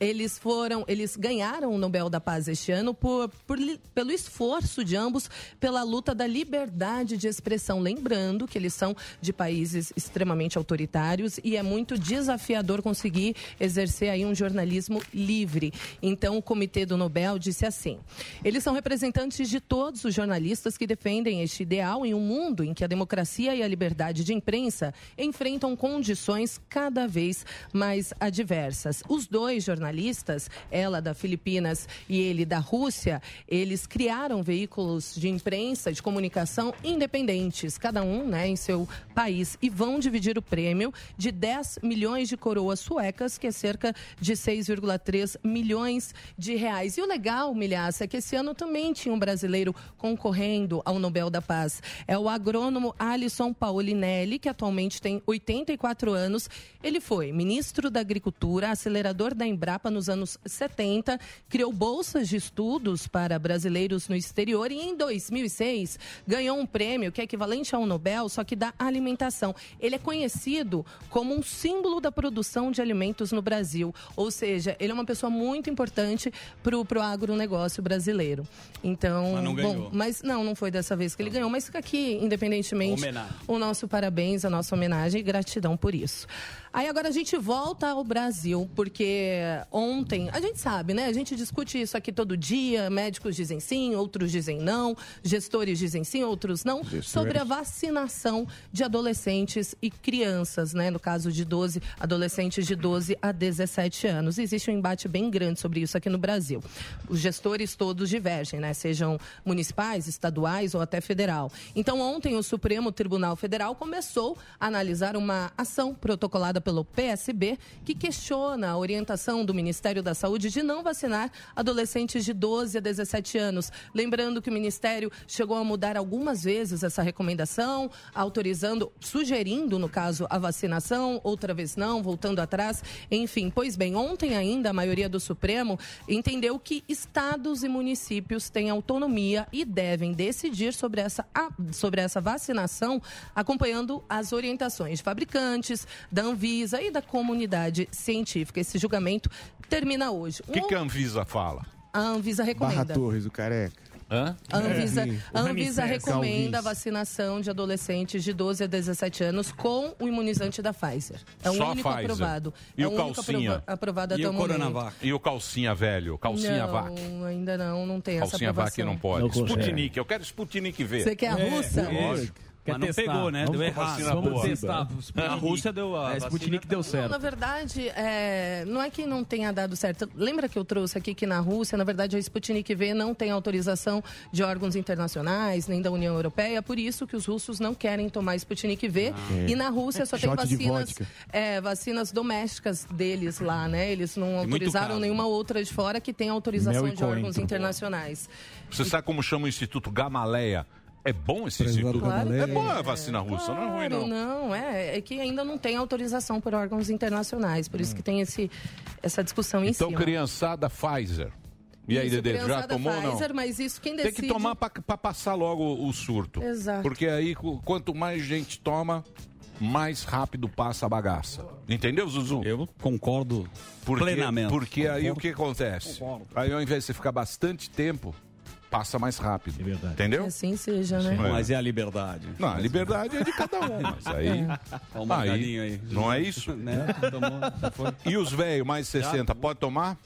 Eles foram, eles ganharam o Nobel da Paz este ano por, por pelo esforço de ambos pela luta da liberdade de expressão. Lembrando que eles são de países extremamente autoritários e é muito desafiador conseguir exercer aí um jornalismo livre. Então, o Comitê do Nobel disse assim: eles são representantes de todos os jornalistas que defendem este ideal em um mundo em que a democracia e a liberdade de imprensa enfrentam condições cada vez mais adversas. Os dois jornalistas, ela da Filipinas e ele da Rússia, eles criaram veículos de imprensa, de comunicação independentes, cada um né, em seu país, e vão dividir o prêmio de 10 milhões de coroas suecas, que é cerca de 6,3 milhões de reais. E o legal, Milhaça, é que esse ano também tinha um brasileiro concorrendo ao Nobel da Paz. É o agrônomo Alisson Paulinelli, que atualmente tem 84 anos. Ele foi ministro da Agricultura, acelerador da Embrapa nos anos 70, criou bolsas de estudos para brasileiros no exterior e em 2006 ganhou um prêmio que é equivalente ao Nobel, só que da alimentação. Ele é conhecido como um símbolo da produção de alimentos no Brasil, ou seja, ele é uma pessoa muito importante para o agronegócio brasileiro. Então, Mas não bom, ganhou. mas não, não foi dessa vez que ele ganhou, mas fica aqui, independentemente, Homenagem. o nosso parabéns, a nossa homenagem e gratidão por isso. Aí agora a gente volta ao Brasil, porque ontem, a gente sabe, né? A gente discute isso aqui todo dia, médicos dizem sim, outros dizem não, gestores dizem sim, outros não, sobre a vacinação de adolescentes e crianças, né? No caso de 12, adolescentes de 12 a 17 anos. Existe um embate bem grande sobre isso aqui no Brasil. Os gestores todos divergem, né? Sejam municipais, estaduais ou até federal. Então, ontem o Supremo Tribunal Federal começou a analisar uma ação protocolada pelo PSB que questiona a orientação do Ministério da Saúde de não vacinar adolescentes de 12 a 17 anos. Lembrando que o Ministério chegou a mudar algumas vezes essa recomendação, autorizando, sugerindo, no caso, a vacinação, outra vez não, voltando atrás. Enfim, pois bem, ontem ainda a maioria do Supremo entendeu que estados e municípios têm autonomia e devem decidir sobre essa, sobre essa vacinação, acompanhando as orientações de fabricantes, da Anvisa e da comunidade científica. Esse julgamento termina hoje. O que, que a Anvisa fala? A Anvisa recomenda. Barra Torres, o careca. Hã? A Anvisa, É, a Anvisa recomenda a vacinação de adolescentes de 12 a 17 anos com o imunizante da Pfizer. É o Só único Pfizer. aprovado. E é o calcinha? aprova- aprovado até o, momento. E o calcinha velho? Calcinha não, vac? ainda não, não tem essa Calcinha vac não pode. Não. Sputnik, eu quero Sputnik ver. Você quer a russa? Lógico. Quer Mas não testar. pegou, né? Vamos Deu errado. Vamos boa. testar. A Rússia deu a É. Sputnik deu Não, certo. na verdade, é, não é que não tenha dado certo. Lembra que eu trouxe aqui que na Rússia, na verdade, a Sputnik V não tem autorização de órgãos internacionais, nem da União Europeia, por isso que os russos não querem tomar Sputnik V. E na Rússia só tem vacinas, é, vacinas domésticas deles lá, né? Eles não autorizaram nenhuma outra de fora que tenha autorização Mel e de órgãos coentro. internacionais. Você sabe como chama o Instituto Gamaleia? É bom esse instituto? Gamaleia. É boa a vacina russa, não é ruim Claro, não. não, é, é que ainda não tem autorização por órgãos internacionais, por isso que tem esse, essa discussão em Então, cima. criançada Pfizer. E aí, Dedê, já tomou ou não? Pfizer, mas isso quem Tem decide... que tomar para passar logo o surto. Exato. Porque aí, quanto mais gente toma, mais rápido passa a bagaça. Entendeu, Zuzu? Eu concordo porque, plenamente. Porque aí Concordo. o que acontece? Concordo. Aí ao invés de você ficar bastante tempo, passa mais rápido. É verdade. Entendeu? Que assim seja, né? Mas é a liberdade. Não, a liberdade é de cada um, [LAUGHS] mas aí. É. Ó, o marcadinho aí. Não é isso? [LAUGHS] Né? Tomou. E os velhos mais 60, pode tomar?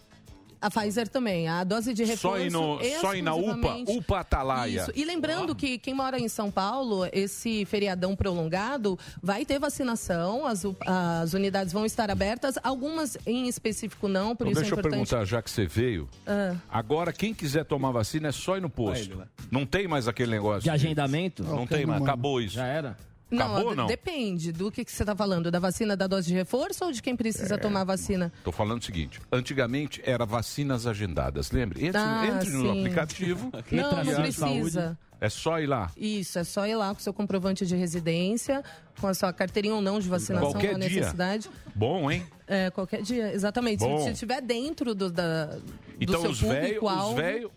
A Pfizer também, a dose de reforço... Só ir, no, só ir na UPA, UPA Atalaia. Isso. E lembrando que quem mora em São Paulo, esse feriadão prolongado, vai ter vacinação, as, as unidades vão estar abertas, algumas em específico não, por Então, isso deixa é eu importante. perguntar, já que você veio, Ah. agora quem quiser tomar vacina é só ir no posto. Não tem mais aquele negócio. De agendamento? Não tem mais, acabou isso. Já era? Não, Acabou ou não? depende do que, que você está falando, da vacina da dose de reforço ou de quem É. precisa tomar a vacina? Tô falando o seguinte, antigamente era vacinas agendadas, lembre? Entre, Ah, entre no aplicativo. [LAUGHS] Não, não precisa. É só ir lá. Isso, é só ir lá com seu comprovante de residência, com a sua carteirinha ou não de vacinação, Qualquer dia. necessidade. Bom, hein? É, qualquer dia, exatamente. Se- Bom. Se estiver dentro do, da, Então do os velhos, os velhos,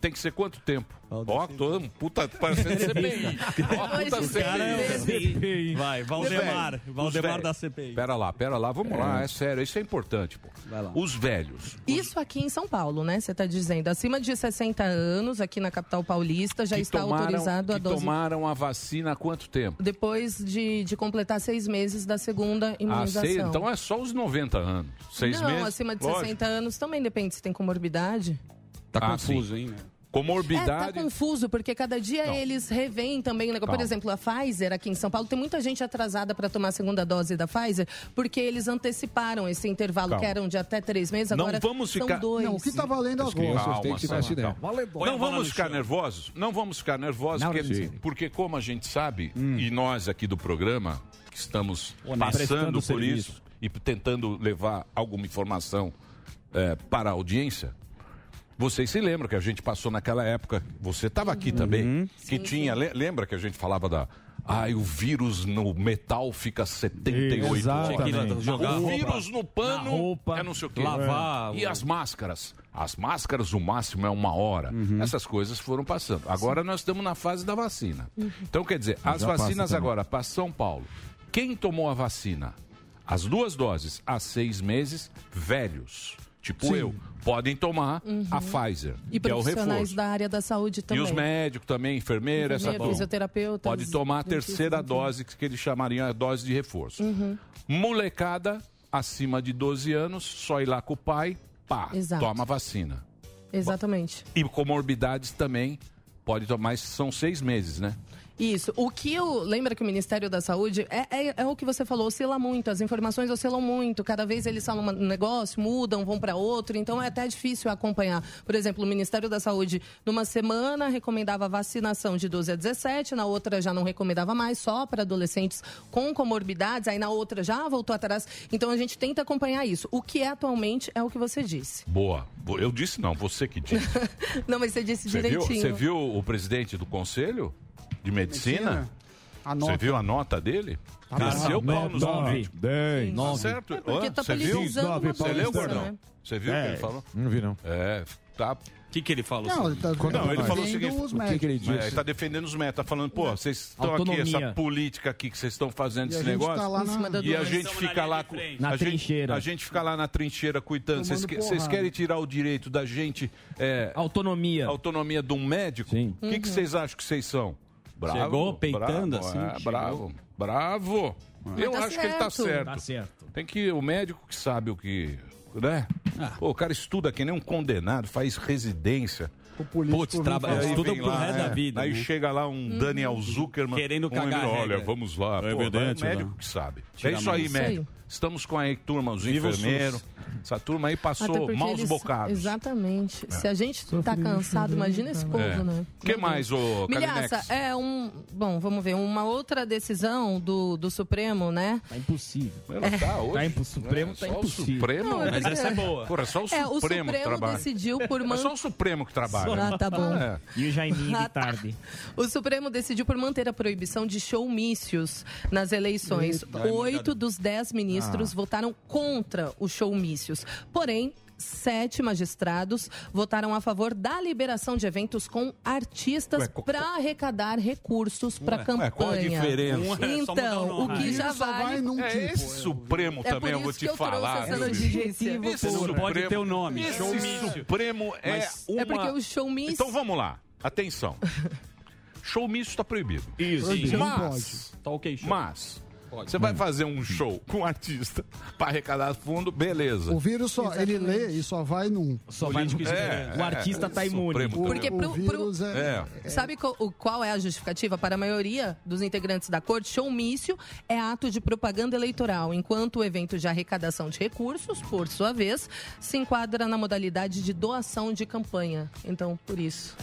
tem que ser quanto tempo? Ó, tô um puta parecendo [LAUGHS] CPI. Ó, puta O cara é o CPI. CPI. Vai, Valdemar. Os Valdemar da CPI. Pera lá, pera lá, vamos lá, é sério, isso é importante, pô. Os velhos. Isso aqui em São Paulo, né? Você está dizendo. Acima de 60 anos, aqui na capital paulista, já que está tomaram, autorizado a que dose. tomaram a vacina há quanto tempo? Depois de, de completar seis meses da segunda Ah, imunização. seis, então é só os 90 anos. Seis Não, meses. acima de lógico. 60 anos também depende se tem comorbidade. Tá Ah, confuso, sim. hein? É, Comorbidade. tá confuso, porque cada dia Não. eles revêem também. né? Por exemplo, a Pfizer aqui em São Paulo, tem muita gente atrasada para tomar a segunda dose da Pfizer, porque eles anteciparam esse intervalo Calma. que eram de até três meses, Não agora vamos são ficar- dois. Não, o que tá valendo As agora? Calma, têm que vacinar. Não vamos ficar nervosos? Não vamos ficar nervosos, Não, porque, sim. porque como a gente sabe, e nós aqui do programa, que estamos Honesto. passando Prestando por serviço. isso e tentando levar alguma informação eh, para a audiência, vocês se lembram que a gente passou naquela época, você estava aqui também, que tinha, le- lembra que a gente falava da... Ai, o vírus no metal fica 78 Exatamente. jogar o vírus no pano roupa, é não sei o quê. lavar, E as máscaras? As máscaras, o máximo é uma hora. Essas coisas foram passando. Agora nós estamos na fase da vacina. Então, quer dizer, as passa vacinas agora para São Paulo. Quem tomou a vacina? As duas doses há seis meses, velhos. Tipo eu, podem tomar a Pfizer, Uhum. E que é o profissionais reforço. da área da saúde E também. os médicos também, enfermeira, essa Enfermeiro, fisioterapeutas, Pode tomar a terceira dose, que eles chamariam a dose de reforço. Uhum. Molecada acima de 12 anos, só ir lá com o pai, pá, Exato. toma a vacina. Exatamente. E comorbidades também pode tomar, mas são seis meses, né? Isso. O que eu. Lembra que o Ministério da Saúde é, é, é o que você falou, oscila muito, as informações oscilam muito. Cada vez eles falam um negócio, mudam, vão para outro, então é até difícil acompanhar. Por exemplo, o Ministério da Saúde, numa semana, recomendava vacinação de 12 a 17, na outra já não recomendava mais, só para adolescentes com comorbidades, aí na outra já voltou atrás. Então a gente tenta acompanhar isso. O que é atualmente é o que você disse. Boa. Eu disse não, você que disse. [LAUGHS] Não, mas você disse Você viu, direitinho. você viu o presidente do Conselho de Medicina? A Você viu a nota dele? Tá Desceu o bom. pau nos Nove, dez. Tá certo? É porque tá Você viu? Você leu, Gordão? né? Você viu o que ele falou? Não vi, não. É, tá. O que, que ele falou? Não, ele tá Não, ele falou o seguinte, os O que, que ele médicos. disse? É, ele tá defendendo os médicos, tá falando, pô, vocês estão aqui, essa política aqui que vocês estão fazendo E esse gente negócio. tá lá na... E a gente fica lá. Na a gente- trincheira. a gente fica lá na trincheira cuidando. Vocês, querem tirar o direito da gente, é, Autonomia. autonomia de um médico? Sim. O que, que vocês acham que vocês são? Bravo, Chegou peitando bravo, assim, É, chegou. bravo, bravo. Eu tá acho que ele tá certo. certo. Tá certo. Tem que o médico que sabe o que, né? Pô, o cara estuda que nem um condenado, faz residência. O político trabalha-. Aí estuda pro resto da é. vida, Aí né? chega lá um Daniel Zuckerman. Querendo um cagar a Olha, vamos lá. É Pô, verdade, vai, médico né? que sabe. Tira é isso aí, médico. Estamos com aí, turma, os Viva enfermeiros. Essa turma aí passou maus eles- bocados. Exatamente. Se a gente tá cansado, imagina esse povo, É. né? O que mais, ô Milhaça, é um. Bom, vamos ver. Uma outra decisão do, do Supremo, né? Tá impossível. Ela tá hoje. Tá impo- Supremo É, tá só impossível. O Supremo, Não, é Mas essa é boa. Porra, só o É, o Supremo, que Supremo trabalha. decidiu por [LAUGHS] É só o Supremo que trabalha. Ah, tá bom. É. E o Jaiminho Ah, de tá. tarde. O Supremo decidiu por manter a proibição de showmícios nas eleições. Oito dos dez ministros Ah. votaram contra os showmícios. Porém, sete magistrados votaram a favor da liberação de eventos com artistas Ué, para arrecadar recursos para Ué, campanha. qual a diferença? É Então, o que já vai vale. num É, tipo. esse Supremo É também eu vou te eu falar. Esse Supremo- pode ter o nome. Esse Showmício. Supremo é Mas- uma... É porque o showmício. Então vamos lá. Atenção. [LAUGHS] Showmício está proibido. Isso. Mas, Tá ok, show. mas, Pode. você vai fazer um show com um artista para arrecadar fundo, beleza. O vírus só, ele lê e só vai num. Só vai no... É, O artista tá imune. Porque o pro- vírus é. É. Sabe qual, o- qual é a justificativa para a maioria dos integrantes da corte? Showmício é ato de propaganda eleitoral, enquanto o evento de arrecadação de recursos, por sua vez, se enquadra na modalidade de doação de campanha. Então, por isso.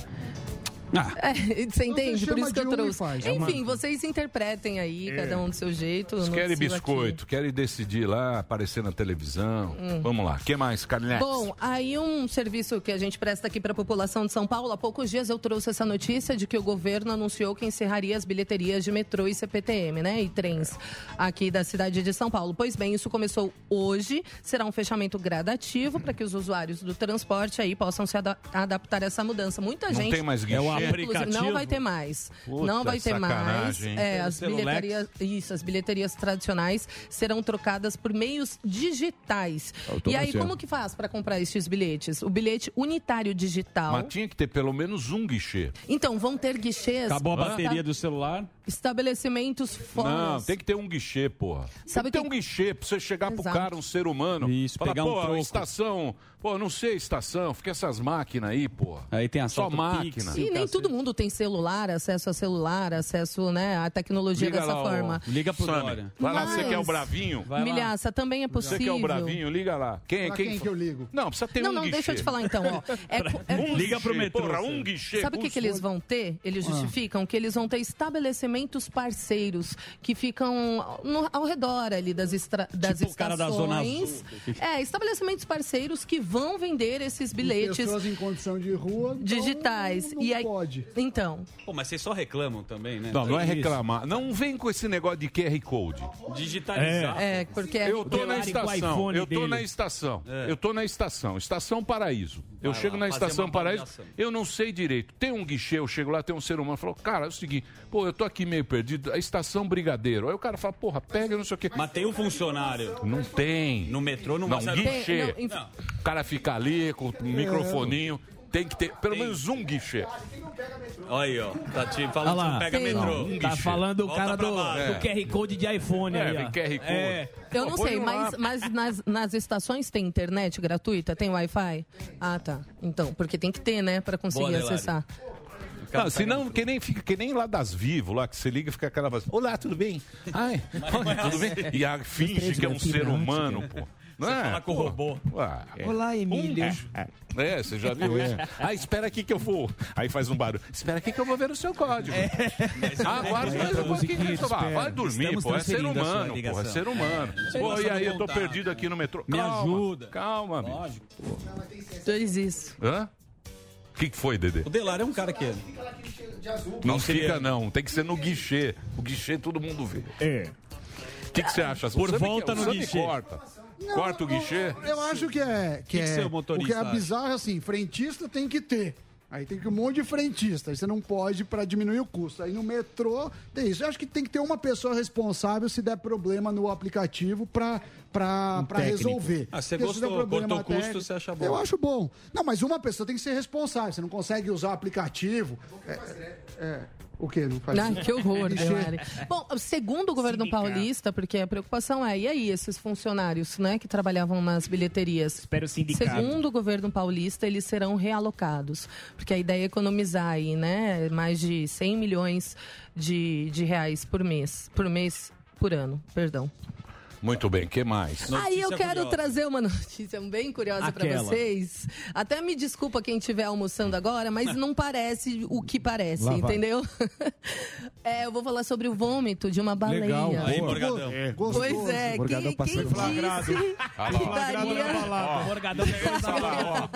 Ah, [LAUGHS] É, você entende? Você Por isso que eu trouxe. faz, é Enfim, vocês interpretem aí, cada um do seu jeito. Não querem aqui. biscoito, querem decidir lá, aparecer na televisão. Vamos lá. O que mais, Carnex? Bom, aí um serviço que a gente presta aqui para a população de São Paulo. Há poucos dias eu trouxe essa notícia de que o governo anunciou que encerraria as bilheterias de metrô e CPTM, né? E trens aqui da cidade de São Paulo. Pois bem, isso começou hoje. Será um fechamento gradativo para que os usuários do transporte aí possam se ada- adaptar a essa mudança. Muita Não gente. tem mais guichê? É aplicativo. Não vai ter mais. Puta, não vai ter mais. É, as Celulex. bilheterias, isso, as bilheterias tradicionais serão trocadas por meios digitais. E aí, como que faz para comprar estes bilhetes? O bilhete unitário digital. Mas tinha que ter pelo menos um guichê. Então, vão ter guichês. acabou a bateria do celular. Estabelecimentos fora. Não, tem que ter um guichê, porra. Sabe tem que ter um guichê pra você chegar pro Exato. cara, um ser humano. Isso, falar, pegar um pô, troco. estação. Pô, não sei estação, fica essas máquinas aí, porra. Aí tem a Só máquina. E nem todo mundo tem celular, acesso a celular, acesso né, à tecnologia Liga dessa lá, ó. forma. Liga pro Sami, Dória. Vai lá, você que é o bravinho. Vai lá. Milhaça, também é Você possível. que é o bravinho, liga lá. Quem, Pra quem, quem que eu ligo? Não, precisa ter Não, um não, guichê. deixa eu te falar então, ó. É, [LAUGHS] é Um Liga pro metrô, Porra, você. um guichê. Sabe o que, que eles vão ter? Eles Ah. justificam que eles vão ter estabelecimentos parceiros que ficam no- ao redor ali das, estra- das Tipo o cara da Zona estações. É, estabelecimentos parceiros que vão vender esses bilhetes Pessoas em condição de rua. então digitais. Não, e aí, pode. Então, Pô, mas vocês só reclamam também, né? Não, não é reclamar. Não vem com esse negócio de QR Code. Digitalizar. é, porque Eu tô na estação. Eu tô dele. na estação. É. Eu tô na estação. Estação Paraíso. Eu Vai chego lá, na fazer estação Paraíso. Eu não sei direito. Tem um guichê, eu chego lá, tem um ser humano. Falou, cara, é o seguinte, pô, eu tô aqui meio perdido. A estação Brigadeiro. Aí o cara fala, porra, pega, não sei o quê. Mas tem um funcionário. Não tem. No metrô não, Não, vai guichê. Tem, não, Não. O cara fica ali com o microfoninho. Tem que ter pelo menos um guichê. Olha aí, ó. Tá te Olha falando que lá. não pega Tem. metrô. Um Tá falando o Volta cara pra do, base. do QR Code de iPhone É, aí. QR Code. É. eu Pô, não põe sei, mas, mas nas, nas estações tem internet gratuita? Tem Wi-Fi? Ah, tá. Então, porque tem que ter, né, para conseguir Boa, Delari. Não, senão que nem fica que nem lá das Vivo, lá que você liga e fica aquela voz. Olá, tudo bem? Ai, tudo bem? E a [LAUGHS] finge que é um ser humano, pô. Não Você é? fala com o Pô. robô. Ah, Olá, Emílio. É, você já viu [LAUGHS] isso? Ah, espera aqui que eu vou. Aí faz um barulho. Espera aqui que eu vou ver o seu código. Ah, aguarda mais um pouquinho. Ah, vai dormir, Estamos pô. É ser humano, pô. É ser humano. Pô, e aí, eu tô perdido aqui no metrô. Me Calma, ajuda. Calma. Lógico. Dois isso. Hã? O que, que foi, Dedê? O Delari é um cara que... Não seria- fica, não. Tem que ser no guichê. O guichê todo mundo vê. É. O que, que você acha? Por O Sami volta que- no guichê. corta. Corta o guichê. Eu acho que é. Que, que é seu motorista o que é bizarro é assim: frentista tem que ter. Aí tem que um monte de frentista. Aí você não pode para diminuir o custo. Aí no metrô tem isso. Eu acho que tem que ter uma pessoa responsável se der problema no aplicativo para para técnico. resolver. Ah, você Porque se der gostou, problema cortou o custo, você acha bom. Eu acho bom. Não, mas uma pessoa tem que ser responsável. Você não consegue usar o aplicativo. É, é, O quê? Não faz Ai, que horror. Delari. Bom, segundo o governo paulista, porque a preocupação é, e aí, esses funcionários né, que trabalhavam nas bilheterias? Espero sindicato. Segundo o governo paulista, eles serão realocados. Porque a ideia é economizar aí, né? Mais de 100 milhões de, de reais por mês. Por mês, por ano, perdão. Muito bem, que mais? Aí eu quero trazer uma [LAUGHS] notícia bem curiosa para vocês. Até me desculpa quem estiver almoçando agora, mas [LAUGHS] não parece o que parece, Lá entendeu? [LAUGHS] É, eu vou falar sobre o vômito de uma baleia. Legal, Aí. Morgadão. É. Pois é, Morgadão quem, quem disse Ah, que. Flagrado na daria... balada. Morgadão lá,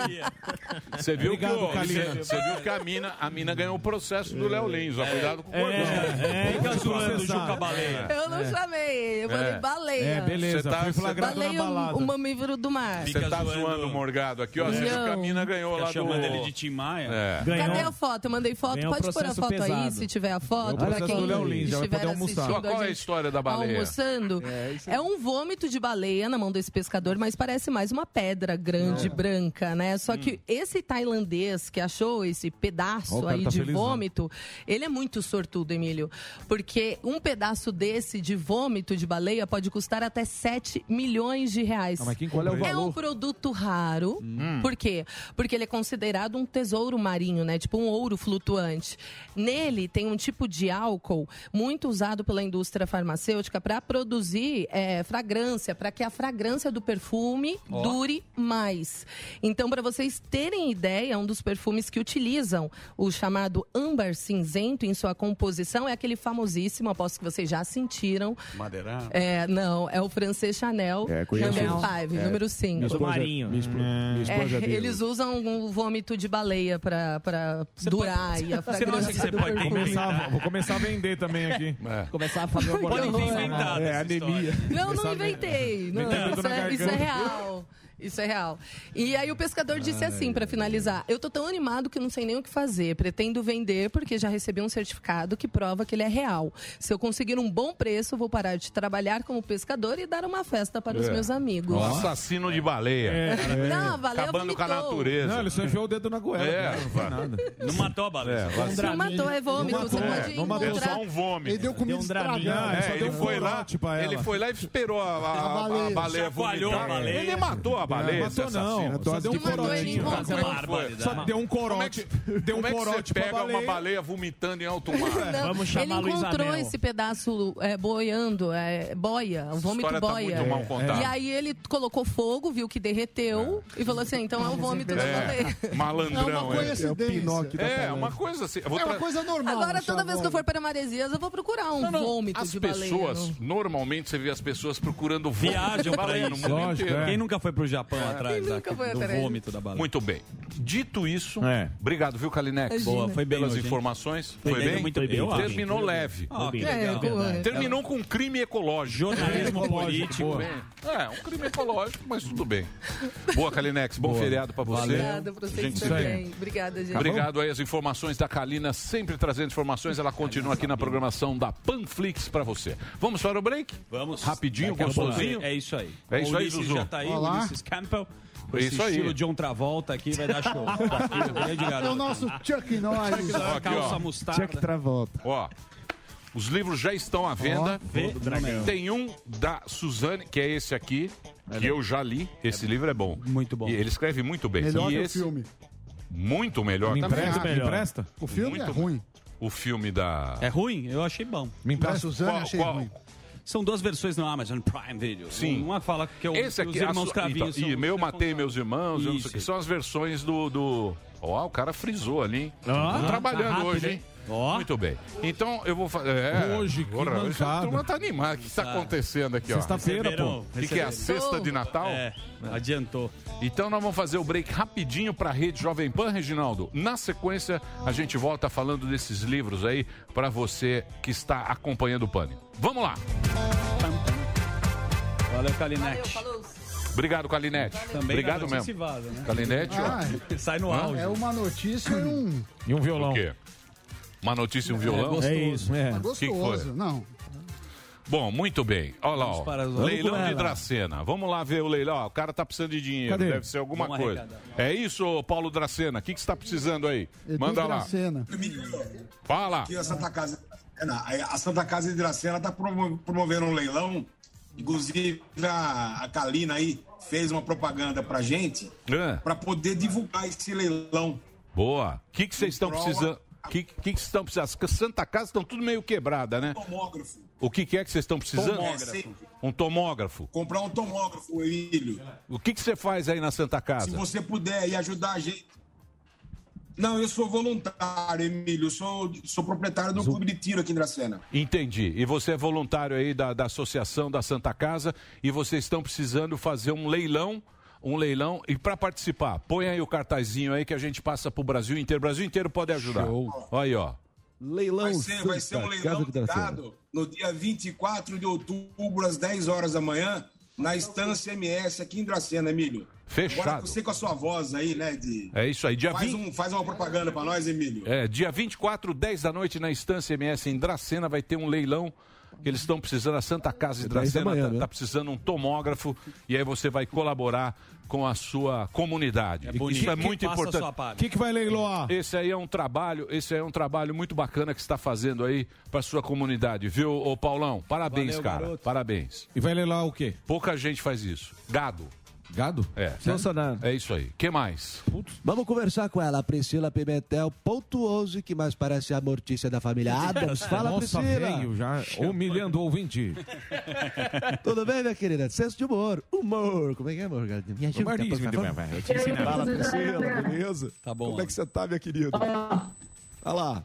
ó. Você viu, Obrigado, que, o- você, viu que a mina, a mina ganhou o processo do Léo Lins. Ó, cuidado com o gordão. É, fica Vamos zoando o processar. Juca Baleia. Eu não chamei, eu falei É. baleia. É, beleza. Você tá- Fui flagrado Baleia, na o, balada. o mamífero do mar. Você tá zoando. zoando o Morgado aqui, ó. Você viu que a Não. mina ganhou Fica lá do... chamando ele de Tim Maia. É. Ganhou. Cadê a foto? Eu mandei foto. Ganhou Pode pôr a foto aí, pesado. se tiver a foto. É o pra quem do Léo Lins, estiver poder almoçar. assistindo Qual é a história da baleia? Almoçando. É, um vômito de baleia na mão desse pescador, mas parece mais uma pedra grande, branca, né? Só que esse tailandês que achou esse pedaço o aí tá de felizão. vômito, ele é muito sortudo, Emílio. Porque um pedaço desse de vômito de baleia pode custar até 7 milhões de reais. Ah, mas quem, qual é o É um valor? produto raro. Por quê? Porque ele é considerado um tesouro marinho, né? Tipo um ouro flutuante. Nele tem um tipo de álcool muito usado pela indústria farmacêutica para produzir é, fragrância, para que a fragrância do perfume dure mais. Então, para vocês terem ideia, um dos perfumes que utilizam o chamado âmbar cinzento em sua composição é aquele famosíssimo, aposto que vocês já sentiram. Madeirão. É, não, é o francês Chanel É, conheço. Number Chanel. 5, É. número 5. Minha esposa, marinho. minha esposa, minha esposa É, dele. eles usam o vômito de baleia pra, pra durar e a Você não acha que você do pode. Começar, vou começar a vender também aqui. [LAUGHS] É. Começar a fazer uma Pode ter inventado É, anemia. Não, não inventei. Não, isso, é, isso é real. Isso é real. E aí o pescador disse assim, pra finalizar: Eu tô tão animado que não sei nem o que fazer. Pretendo vender porque já recebi um certificado que prova que ele é real. Se eu conseguir um bom preço, vou parar de trabalhar como pescador e dar uma festa para os É. meus amigos. Assassino de baleia. [LAUGHS] Não, a baleia Acabando com a vomitou. natureza. Não, ele só enfiou o dedo na goela. É, não. Não matou a baleia. É, Não matou, é vômito. Não Você matou, pode não matou, é encontrar. só um vômito. Ele deu comida Deu um estragada. É, É, ele deu um foi lá, ele foi lá e esperou a, a, a- a baleia. baleia Chacoalhou vomitar. a baleia. Ele matou a baleia, Não, não. assassino. Só deu um uma barbaridade. Só deu um Como é corote. que, Deu um é corote pra pega uma baleia. vomitando em alto mar? Vamos chamar ele encontrou esse pedaço é, boiando, é, boia, o vômito tá boia. E aí ele colocou fogo, viu que derreteu e falou assim: então é o vômito da baleia. É, malandrão. É uma é. coincidência. É É, uma coisa assim. É uma coisa normal. Agora, toda vez que eu for para Maresias, eu vou procurar um vômito As de baleia. pessoas, no- normalmente você vê as pessoas procurando vômito de pra baleia no mundo inteiro. é. Quem nunca foi pro Japão atrás Quem da- nunca foi do atrás? vômito da baleia? Muito bem. Dito isso, É. obrigado, viu, Kalinex? Boa, foi bem Pelas hoje, informações. Foi Foi bem, bem? muito bem, acho. Terminou leve. Ah, que É, Terminou com um crime ecológico. Jornalismo político. Bem, É, um crime ecológico, mas tudo bem. Boa, Kalinex. Bom feriado pra você. Obrigada pra vocês Gente, também. Obrigada, gente. Obrigado aí as informações da Kalina, sempre trazendo informações. Ela continua aqui na programação da Panflix pra você. Vamos para o break? Vamos. Rapidinho, gostosinho. É isso aí. É isso aí, Zuzu. já tá aí, Olá. Ulisses Campbell. Com É esse isso aí. estilo John Travolta aqui vai dar show. [LAUGHS] Grande É o nosso Chuck Norris. Aqui, Calça mostarda. Check Travolta. Ó, os livros já estão à venda. Dragão. Tem um da Suzane, que é esse aqui, que eu já li. Esse livro é bom. Muito bom. E ele escreve muito bem. Melhor e que o esse, filme. muito melhor. Me empresta? Me empresta? O filme é Muito ruim. O filme da. É ruim? Eu achei bom. Me Da empresta? Suzane Qual- achei qual? ruim. São duas versões no Amazon Prime Video. Sim. Uma fala que, é o, Esse aqui, os irmãos Cravinhos então, e meu matei meus irmãos, Isso. que, são as versões do. do... Ó, o cara frisou ali, hein? Ó, Tô trabalhando tá rápido, hoje, hein? Ó. Muito bem. Então eu vou fazer. É, Hoje, que a turma tá animada. O que está acontecendo aqui, ó? Sexta-feira, pô. O que, é a sexta de Natal? É, adiantou. Então nós vamos fazer o break rapidinho para a rede Jovem Pan, Reginaldo. Na sequência, a gente volta falando desses livros aí para você que está acompanhando o Pânico. Vamos lá. Valeu, Kalinete. Obrigado, Kalinete. Também Obrigado notícia mesmo. vaza, né? Kalinete, ó. Ah, Sai no áudio. é uma notícia e um. E um violão. O quê? Uma notícia e um violão? É isso, é. Mas que que foi? gostoso. Não. Bom, muito bem. Olha lá, ó. leilão de. Dracena. Vamos lá ver o leilão. Ó, O cara tá precisando de dinheiro, Cadê? deve ser alguma Vamos coisa. arrecadar. É isso, Paulo Dracena? O que, que você tá precisando aí? Edu Manda lá. Dracena. Fala. Aqui a Santa Casa, é, a Santa Casa de Dracena está promovendo um leilão. Inclusive a, a Kalina aí fez uma propaganda pra gente É. para poder divulgar esse leilão. Boa. O que que vocês estão precisando? O que, que que estão precisando? As Santa Casa estão tudo meio quebrada, né? Tomógrafo. O que, que é que vocês estão precisando? Tomógrafo. Um tomógrafo. Comprar um tomógrafo, Emílio. O que, que você faz aí na Santa Se Casa? você puder aí ajudar a gente. Não, eu sou voluntário, Emílio. Eu sou, sou proprietário do clube de tiro aqui em Dracena. Entendi. E você é voluntário aí da, da Associação da Santa Casa e vocês estão precisando fazer um leilão. Um leilão. E para participar, põe aí o cartazinho aí que a gente passa pro Brasil inteiro. O Brasil inteiro pode ajudar. Olha aí, ó. Leilão Vai ser, vai ser um leilão dado no dia 24 de outubro, às 10 horas da manhã, na Estância MS aqui em Dracena, Emílio. Fechado. Agora você com a sua voz aí, né? De... É isso aí. Dia faz, 20 um, faz uma propaganda pra nós, Emílio. É, dia 24, 10 da noite, na Estância MS em Dracena, vai ter um leilão que eles estão precisando. A Santa Casa de 10 da Dracena está né? tá precisando um tomógrafo e aí você vai colaborar com a sua comunidade. bonito. Isso é muito importante. O que, que vai leiloar? Esse aí é um trabalho, esse aí é um trabalho muito bacana que você está fazendo aí para sua comunidade, viu, ô Paulão? Parabéns, Valeu, cara. garoto. Parabéns. E vai leiloar o quê? Pouca gente faz isso. Gado. Gado? É. Bolsonaro. É isso aí. que mais? Vamos conversar com ela, Priscila Pimentel, ponto 11, que mais parece a Mortícia da família [LAUGHS] Adams. Fala, Nossa, Priscila. veio já humilhando o ouvinte. Tudo bem, minha querida? Senso de humor. Humor. Como é que é, amor? Me ajuda, Humorismo, por favor. eu te. Fala, Priscila, beleza? Tá bom. Como é que você tá, minha querida? Olha lá.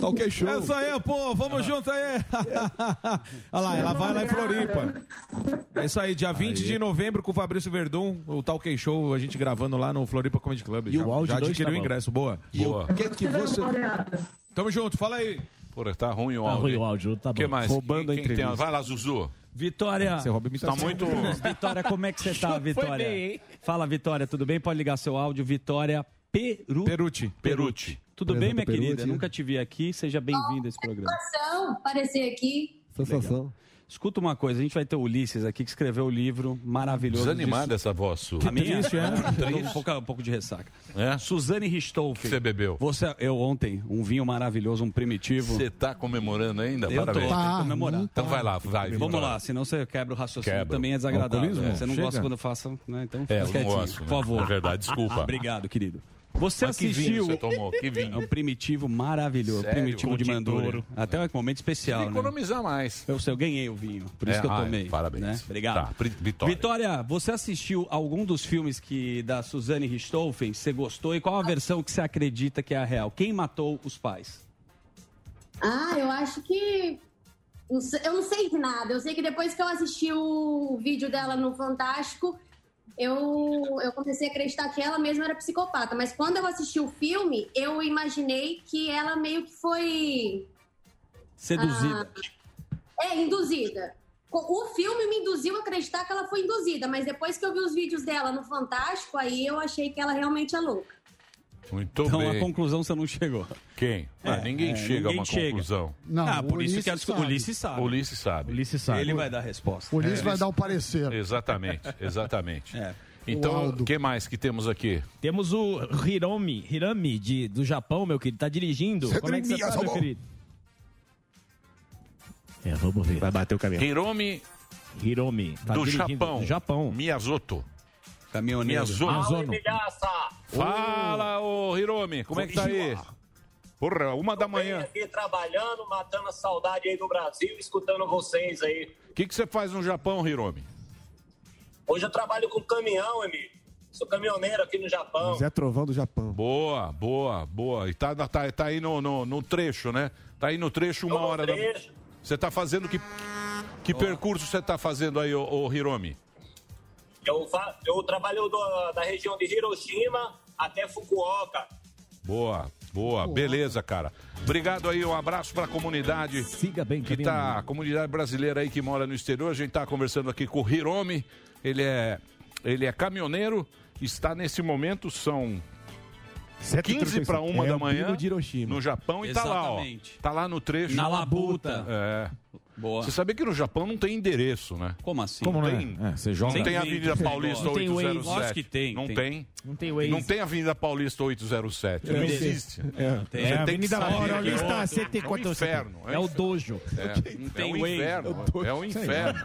Tá ok, show. É isso aí, pô, vamos junto aí. [LAUGHS] Olha lá, ela vai lá em Floripa. É isso aí, dia 20 de novembro com o Fabrício Verdun, o Talk Show, a gente gravando lá no Floripa Comedy Club. E já, o áudio já adquiriu tá o bom. ingresso, boa. E Boa. o que que você... Tamo junto, fala aí. Porra, tá ruim o Tá áudio. ruim o áudio, tá O que bom. mais? Roubando a Quem- tem- entrevista. Vai lá, Zuzu. Vitória. Você rouba a Tá muito. [LAUGHS] Vitória, como é que você tá, Vitória? bem, hein? Fala, Vitória, tudo bem? Pode ligar seu áudio. Vitória Peru... Perucci. Perucci. Tudo bem, minha Perucci. querida? Nunca te vi aqui. Seja bem-vindo a esse programa. Satisfação aparecer aqui. Sensação. Escuta uma coisa, a gente vai ter o Ulisses aqui que escreveu o livro maravilhoso. Desanimada essa voz sua. A minha, triste, é? [LAUGHS] um, pouco, um pouco de ressaca. É? Suzane Richthofen. Você bebeu? Você, eu ontem, um vinho maravilhoso, um primitivo. Você tá comemorando ainda? Eu tô, Parabéns. tem que comemorar. Então vai lá, vai. Vamos Vitória. lá, senão você quebra o raciocínio. Quebra. Também é desagradável. Alcoolismo? É, Você não Chega. gosta quando eu faço, né? Então É, eu não gosto. por né? favor. É verdade, desculpa. [LAUGHS] Obrigado, querido. Você Mas que assistiu vinho você tomou? Que vinho? É um primitivo maravilhoso. Sério? Primitivo de. Douro. Até um momento especial, Tem que né? economizar mais. Eu sei, eu ganhei o vinho. Por isso É, que eu ai, tomei. parabéns. né? Obrigado. Tá, Vitória. Vitória, você assistiu algum dos filmes que da Suzane Richthofen? Você gostou? E qual a versão que você acredita que é a real? Quem matou os pais? Ah, eu acho que. Eu não sei de nada. Eu sei que depois que eu assisti o vídeo dela no Fantástico, eu, eu comecei a acreditar que ela mesma era psicopata. Mas quando eu assisti o filme, eu imaginei que ela meio que foi. Seduzida. É, induzida. O filme me induziu a acreditar que ela foi induzida, mas depois que eu vi os vídeos dela no Fantástico, aí eu achei que ela realmente é louca. Muito então bem. a conclusão você não chegou. Quem? Ah, É, ninguém é, chega ninguém a uma chega. conclusão. Não, ah, por isso que a sabe. Ulisses sabe. Ulisses sabe. Ulisses sabe. Ele vai dar a resposta. Ulisses É, vai dar o parecer. Exatamente, [LAUGHS] exatamente. É. Então, o que mais que temos aqui? Temos o Hiromi, Hirami de, do Japão, meu querido. Tá dirigindo. Você Como é que você tá, meu Salmão? querido? É, vamos ver. Vai bater o caminhão. Hiromi Hiromi. Tá do dirigindo- Japão. Do Japão. Miyazoto. Caminhoneiro. Miyazoto. Miyazono. Fala, ô Hiromi, como é que tá aí? Porra, uma da manhã. aqui trabalhando, matando a saudade aí do Brasil, escutando vocês aí. O que, que você faz no Japão, Hiromi? Hoje eu trabalho com caminhão, Emílio. Sou caminhoneiro aqui no Japão. Zé Trovão do Japão. Boa, boa, boa. E tá, tá, tá aí no, no, no trecho, né? Tá aí no trecho uma Tô no hora da. trecho. Você tá fazendo que. Que percurso você tá fazendo aí, ô, ô Hiromi? Eu, fa- eu trabalho do- da região de Hiroshima até Fukuoka. Boa, boa, beleza, cara. Obrigado aí, um abraço pra comunidade. Siga bem, que tá, a comunidade brasileira aí que mora no exterior. A gente tá conversando aqui com o Hiromi. Ele é, ele é caminhoneiro. Está nesse momento, são 15 para uma É da manhã no Japão e tá lá, ó. Exatamente. Tá lá no trecho. Na labuta. É. Boa. Você sabia que no Japão não tem endereço, né? Como assim? Não Como não é? tem. É, você joga- Não tem Avenida. Paulista Não tem Waze. 807. Lógico que tem, Não tem. Não tem Waze. Não tem Avenida Paulista 807. Não É. existe. É. Você É, tem que Avenida que Paulista, é um- 104. É inferno. É o dojo. É, Não é tem Waze. inferno. É sei inferno.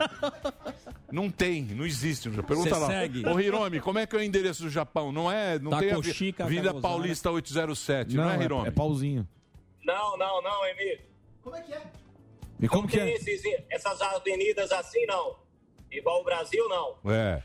Não tem, não existe. Pergunta Cê lá. segue? Ô Hiromi, como é que é o endereço do Japão? Não é, não tem a Avenida Kagosara. Paulista 807, não, Não, é é, Hiromi? é pauzinho. Não, não, não, Emílio. E como não que é? esses- essas avenidas assim, não. Igual o Brasil, não. É.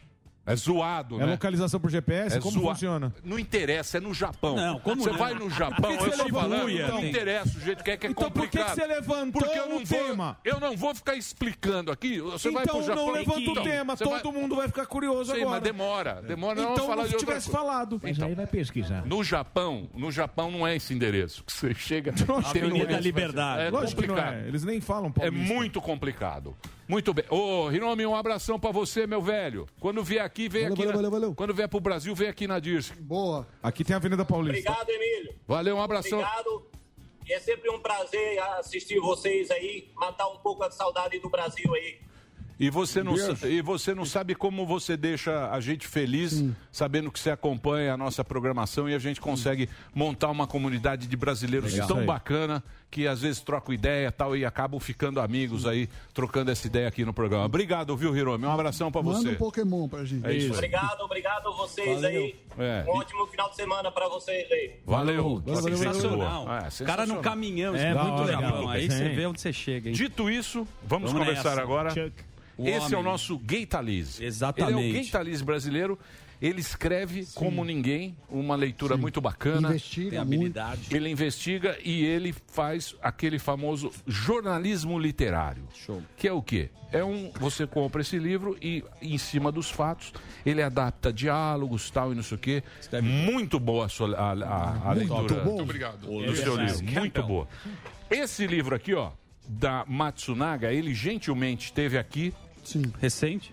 É zoado, É né? localização por GPS? É como zoa- funciona? Não interessa, é no Japão. Não, como você não? vai no Japão, Por que eu que você falando, não então? interessa o jeito que é que é Então por que que complicado. você levantou Porque eu não o vou, tema? Eu não vou ficar explicando aqui. Você vai então pro Japão. não levanta Então, o tema, você todo vai- mundo vai ficar curioso Sim, agora. mas demora. Demora não então falar não de outra tivesse coisa. falado. Mas aí vai pesquisar. No Japão, no Japão não é esse endereço. Que você chega. [LAUGHS] Avenida da Liberdade. É que não complicado. é. Eles nem falam É muito complicado. Muito bem. Ô, Hiromi, um abração pra você, meu velho. Quando vier aqui, vem Valeu, aqui. valeu, na- valeu, valeu. Quando vier pro Brasil, vem aqui na Dirce. Boa. Aqui tem a Avenida Paulista. Obrigado, Emílio. Valeu, um abração. Obrigado. É sempre um prazer assistir vocês aí, matar um pouco a saudade do Brasil aí. E você, não, e você não sabe como você deixa a gente feliz sabendo que você acompanha a nossa programação e a gente consegue montar uma comunidade de brasileiros Legal. tão bacana que às vezes trocam ideia tal e acabam ficando amigos aí, trocando essa ideia aqui no programa. Obrigado, viu, Hiromi? Um abração pra Manda você. um Pokémon pra gente. É isso. Obrigado, obrigado a vocês aí. É. Um ótimo final de semana pra vocês aí. Valeu. Valeu, valeu, Sensacional. valeu. É, Cara no sensacional. caminhão, É, muito muito Japão. legal. Aí você Sim. vê onde você chega, hein? Dito isso, vamos, Vamos conversar nessa. agora. Chuck. O Esse é o homem. nosso Gaitalize. Exatamente. Ele é o Gaitalize brasileiro. Ele escreve como ninguém, uma leitura muito bacana. Investiga Tem muito. habilidade. Ele investiga e ele faz aquele famoso jornalismo literário. Show. Que é o quê? É um. Você compra esse livro e, em cima dos fatos, ele adapta diálogos tal e não sei o quê. Muito boa a, sua- a- a- a leitura bom. Obrigado. do seu livro. Muito boa. Esse livro aqui, ó, da Matsunaga, ele gentilmente esteve aqui Recente?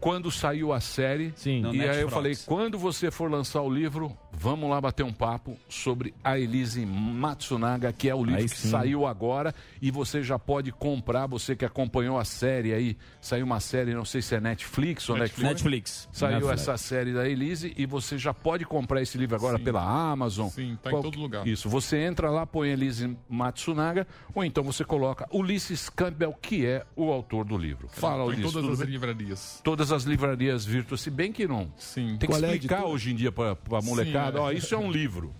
quando saiu a série. Sim. E aí eu falei, quando você for lançar o livro, vamos lá bater um papo sobre a Elise Matsunaga, que é o livro Aí que sim. saiu agora e você já pode comprar, você que acompanhou a série aí, saiu uma série, não sei se é Netflix ou Netflix. Netflix. Saiu Netflix. essa série da Elise e você já pode comprar esse livro agora pela Amazon. Sim, tá em Qual- todo lugar. Isso, você entra lá, põe Elise Matsunaga, ou então você coloca Ulisses Campbell, que é o autor do livro. Fala, Tá em Ulisses, todas tudo as bem? livrarias. Todas as livrarias virtuais, se bem que não. Sim. Tem que Qual é a explicar editora? hoje em dia pra, pra molecada, ó, isso é um livro.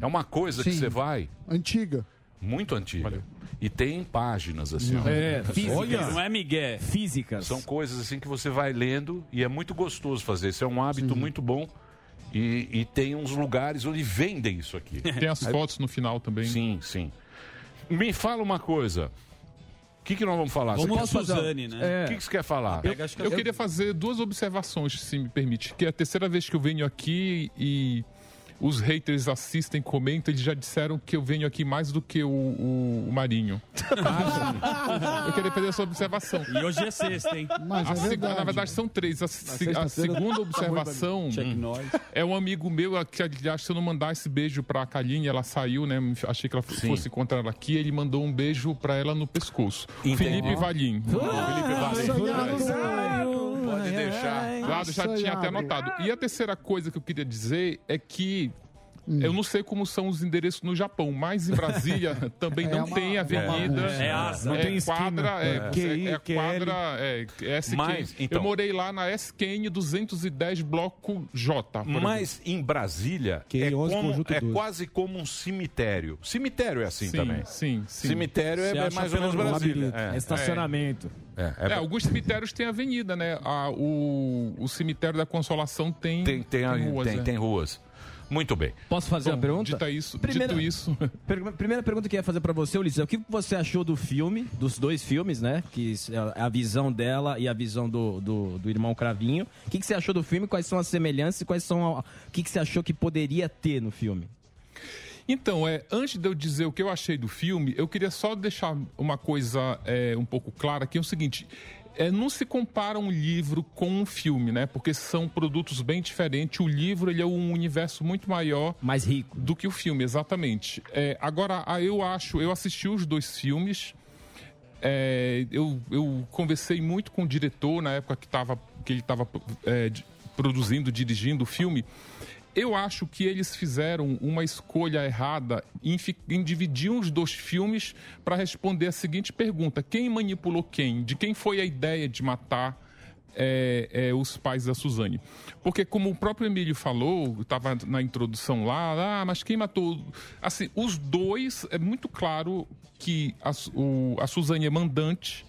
É uma coisa que Sim. você vai, Antiga. muito antiga. E tem páginas assim, ó. É, físicas. Não é Miguel. Físicas. São coisas assim que você vai lendo e é muito gostoso fazer. Isso é um hábito muito bom. E, e tem uns lugares onde vendem isso aqui. [LAUGHS] Tem as fotos no final também. Sim, sim. Me fala uma coisa. O que, que nós vamos falar? Vamos a Suzane, né? O que, que você quer falar? Que Eu queria fazer duas observações, se me permite. Que é a terceira vez que eu venho aqui e os haters assistem, comentam, eles já disseram que eu venho aqui mais do que o, o- o Marinho. [LAUGHS] eu queria fazer essa observação. E hoje é sexta, hein? Mas A é seg- verdade. na verdade, são três. A, se- a segunda observação Check nós. é um amigo meu que, aliás, se eu não mandar esse beijo pra Kaline, ela saiu, né? Achei que ela fosse encontrar ela aqui. Ele mandou um beijo pra ela no pescoço. Entendi. Felipe Valim. Felipe Valim. Pode deixar. Lá, já tinha até anotado. E a terceira coisa que eu queria dizer é que Hum. eu não sei como são os endereços no Japão, mas em Brasília [LAUGHS] também É não uma- tem avenida. É asa. Não tem quadra, é, É. é, é QI, quadra, é, é SQ. Mas, então- Eu morei lá na SQN 210 bloco J. por exemplo. Mas em Brasília Que é, é 11 como- é 12. quase como um cemitério. Cemitério é assim sim, também. sim, sim. Cemitério é, é mais ou menos Brasília. É É, estacionamento. é, É, alguns cemitérios têm avenida, né? A- o, o cemitério da Consolação tem, tem, tem, a- ruas. tem, é. tem ruas. Muito bem. Posso fazer Bom, uma pergunta? Dita isso, Primeira- Dito isso, [LAUGHS] Per- Primeira pergunta que eu ia fazer pra você, Ulisses, é o que você achou do filme, dos dois filmes, né? Que é a visão dela e a visão do, do, do irmão Cravinho. O que, que você achou do filme? Quais são as semelhanças e quais são a- o que, que você achou que poderia ter no filme? Então, é, antes de eu dizer o que eu achei do filme, eu queria só deixar uma coisa é, um pouco clara, que é o seguinte. É, não se compara um livro com um filme, né? Porque são produtos bem diferentes. O livro ele é um universo muito maior, mais rico do que o filme, exatamente. É, agora, ah, eu acho, eu assisti os dois filmes. É, eu, eu conversei muito com o diretor na época que, tava, que ele estava é, produzindo, dirigindo o filme. Eu acho que eles fizeram uma escolha errada em, em dividir os dois filmes para responder a seguinte pergunta: quem manipulou quem? De quem foi a ideia de matar é, é, os pais da Suzane? Porque, como o próprio Emílio falou, estava na introdução lá, ah, mas quem matou. Assim, os dois, é muito claro que a, o- a Suzane é mandante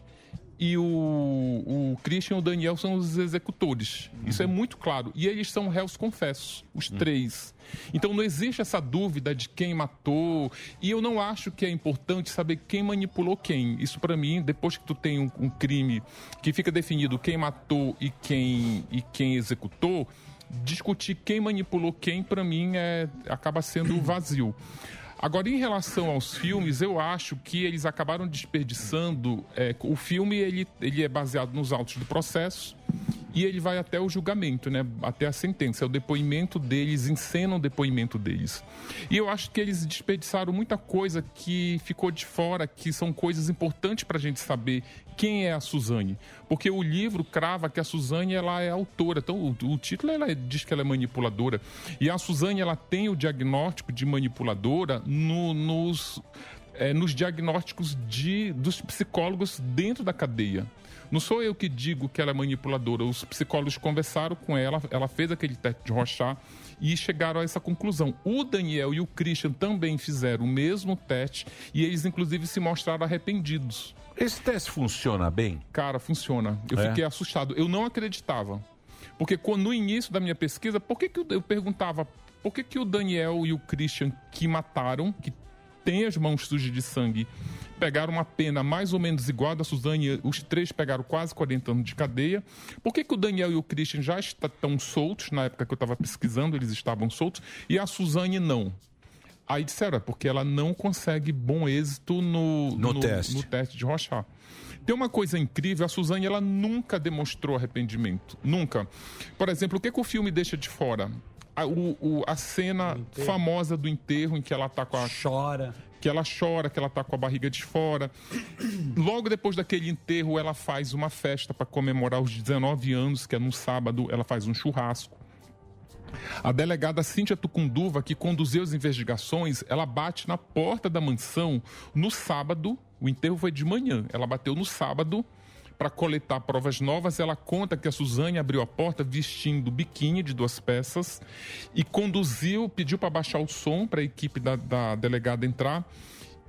e o, o Christian e o Daniel são os executores. Isso é muito claro. E eles são réus confessos, os três. Então não existe essa dúvida de quem matou. E eu não acho que é importante saber quem manipulou quem. Isso para mim, depois que tu tem um, um crime que fica definido quem matou e quem, e quem executou, discutir quem manipulou quem, para mim, é, acaba sendo vazio. Agora, em relação aos filmes, eu acho que eles acabaram desperdiçando. é, o filme ele, ele é baseado nos autos do processo e ele vai até o julgamento, né? Até a sentença. É o depoimento deles, encenam o depoimento deles. E eu acho que eles desperdiçaram muita coisa que ficou de fora, que são coisas importantes para a gente saber quem é a Suzane. Porque o livro crava que a Suzane ela é autora. Então, o, o título ela diz que ela é manipuladora. E a Suzane ela tem o diagnóstico de manipuladora no- nos, é, nos diagnósticos de, dos psicólogos dentro da cadeia. Não sou eu que digo que ela é manipuladora. Os psicólogos conversaram com ela, ela fez aquele teste de Rorschach e chegaram a essa conclusão. O Daniel e o Christian também fizeram o mesmo teste e eles, inclusive, se mostraram arrependidos. Esse teste funciona bem? Cara, funciona. Eu É? fiquei assustado. Eu não acreditava. Porque quando- no início da minha pesquisa, por que, que eu, eu perguntava por que, que o Daniel e o Christian que mataram, que têm as mãos sujas de sangue, pegaram uma pena mais ou menos igual da Suzane, os três pegaram quase 40 anos de cadeia. Por que, que o Daniel e o Christian já estão soltos? Na época que eu estava pesquisando, eles estavam soltos, e a Suzane não. Aí disseram, é porque ela não consegue bom êxito no, No teste. no teste de Rorschach. Tem uma coisa incrível, a Suzane ela nunca demonstrou arrependimento. Nunca. Por exemplo, o que, que o filme deixa de fora? A, o- o- a cena famosa do enterro em que ela tá com a. Chora. Que ela chora, que ela tá com a barriga de fora. [CLEARS THROAT] Logo depois daquele enterro, ela faz uma festa para comemorar os 19 anos, que é num sábado, ela faz um churrasco. A delegada Cíntia Tucunduva, que conduziu as investigações, ela bate na porta da mansão no sábado. O enterro foi de manhã. Ela bateu no sábado para coletar provas novas. Ela conta que a Suzane abriu a porta vestindo biquíni de duas peças e conduziu, pediu para baixar o som para a equipe da, da delegada entrar.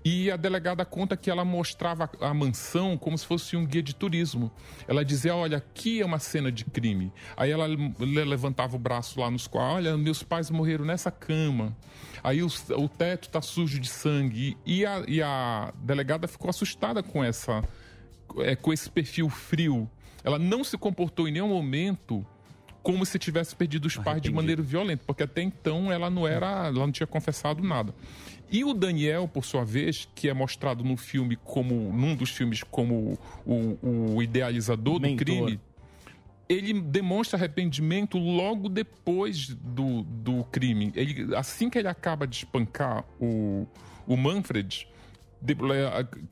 E a delegada conta que ela mostrava a mansão como se fosse um guia de turismo. Ela dizia: Olha, aqui é uma cena de crime. Aí ela le- levantava o braço lá nos quadros: Olha, meus pais morreram nessa cama. Aí o, o teto está sujo de sangue. E a, e a delegada ficou assustada com essa é, com esse perfil frio. Ela não se comportou em nenhum momento como se tivesse perdido os pais de maneira violenta, porque até então ela não era, ela não tinha confessado nada. E o Daniel, por sua vez, que é mostrado no filme como num dos filmes como o, o idealizador do crime, ele demonstra arrependimento logo depois do, do crime. Ele, assim que ele acaba de espancar o, o Manfred,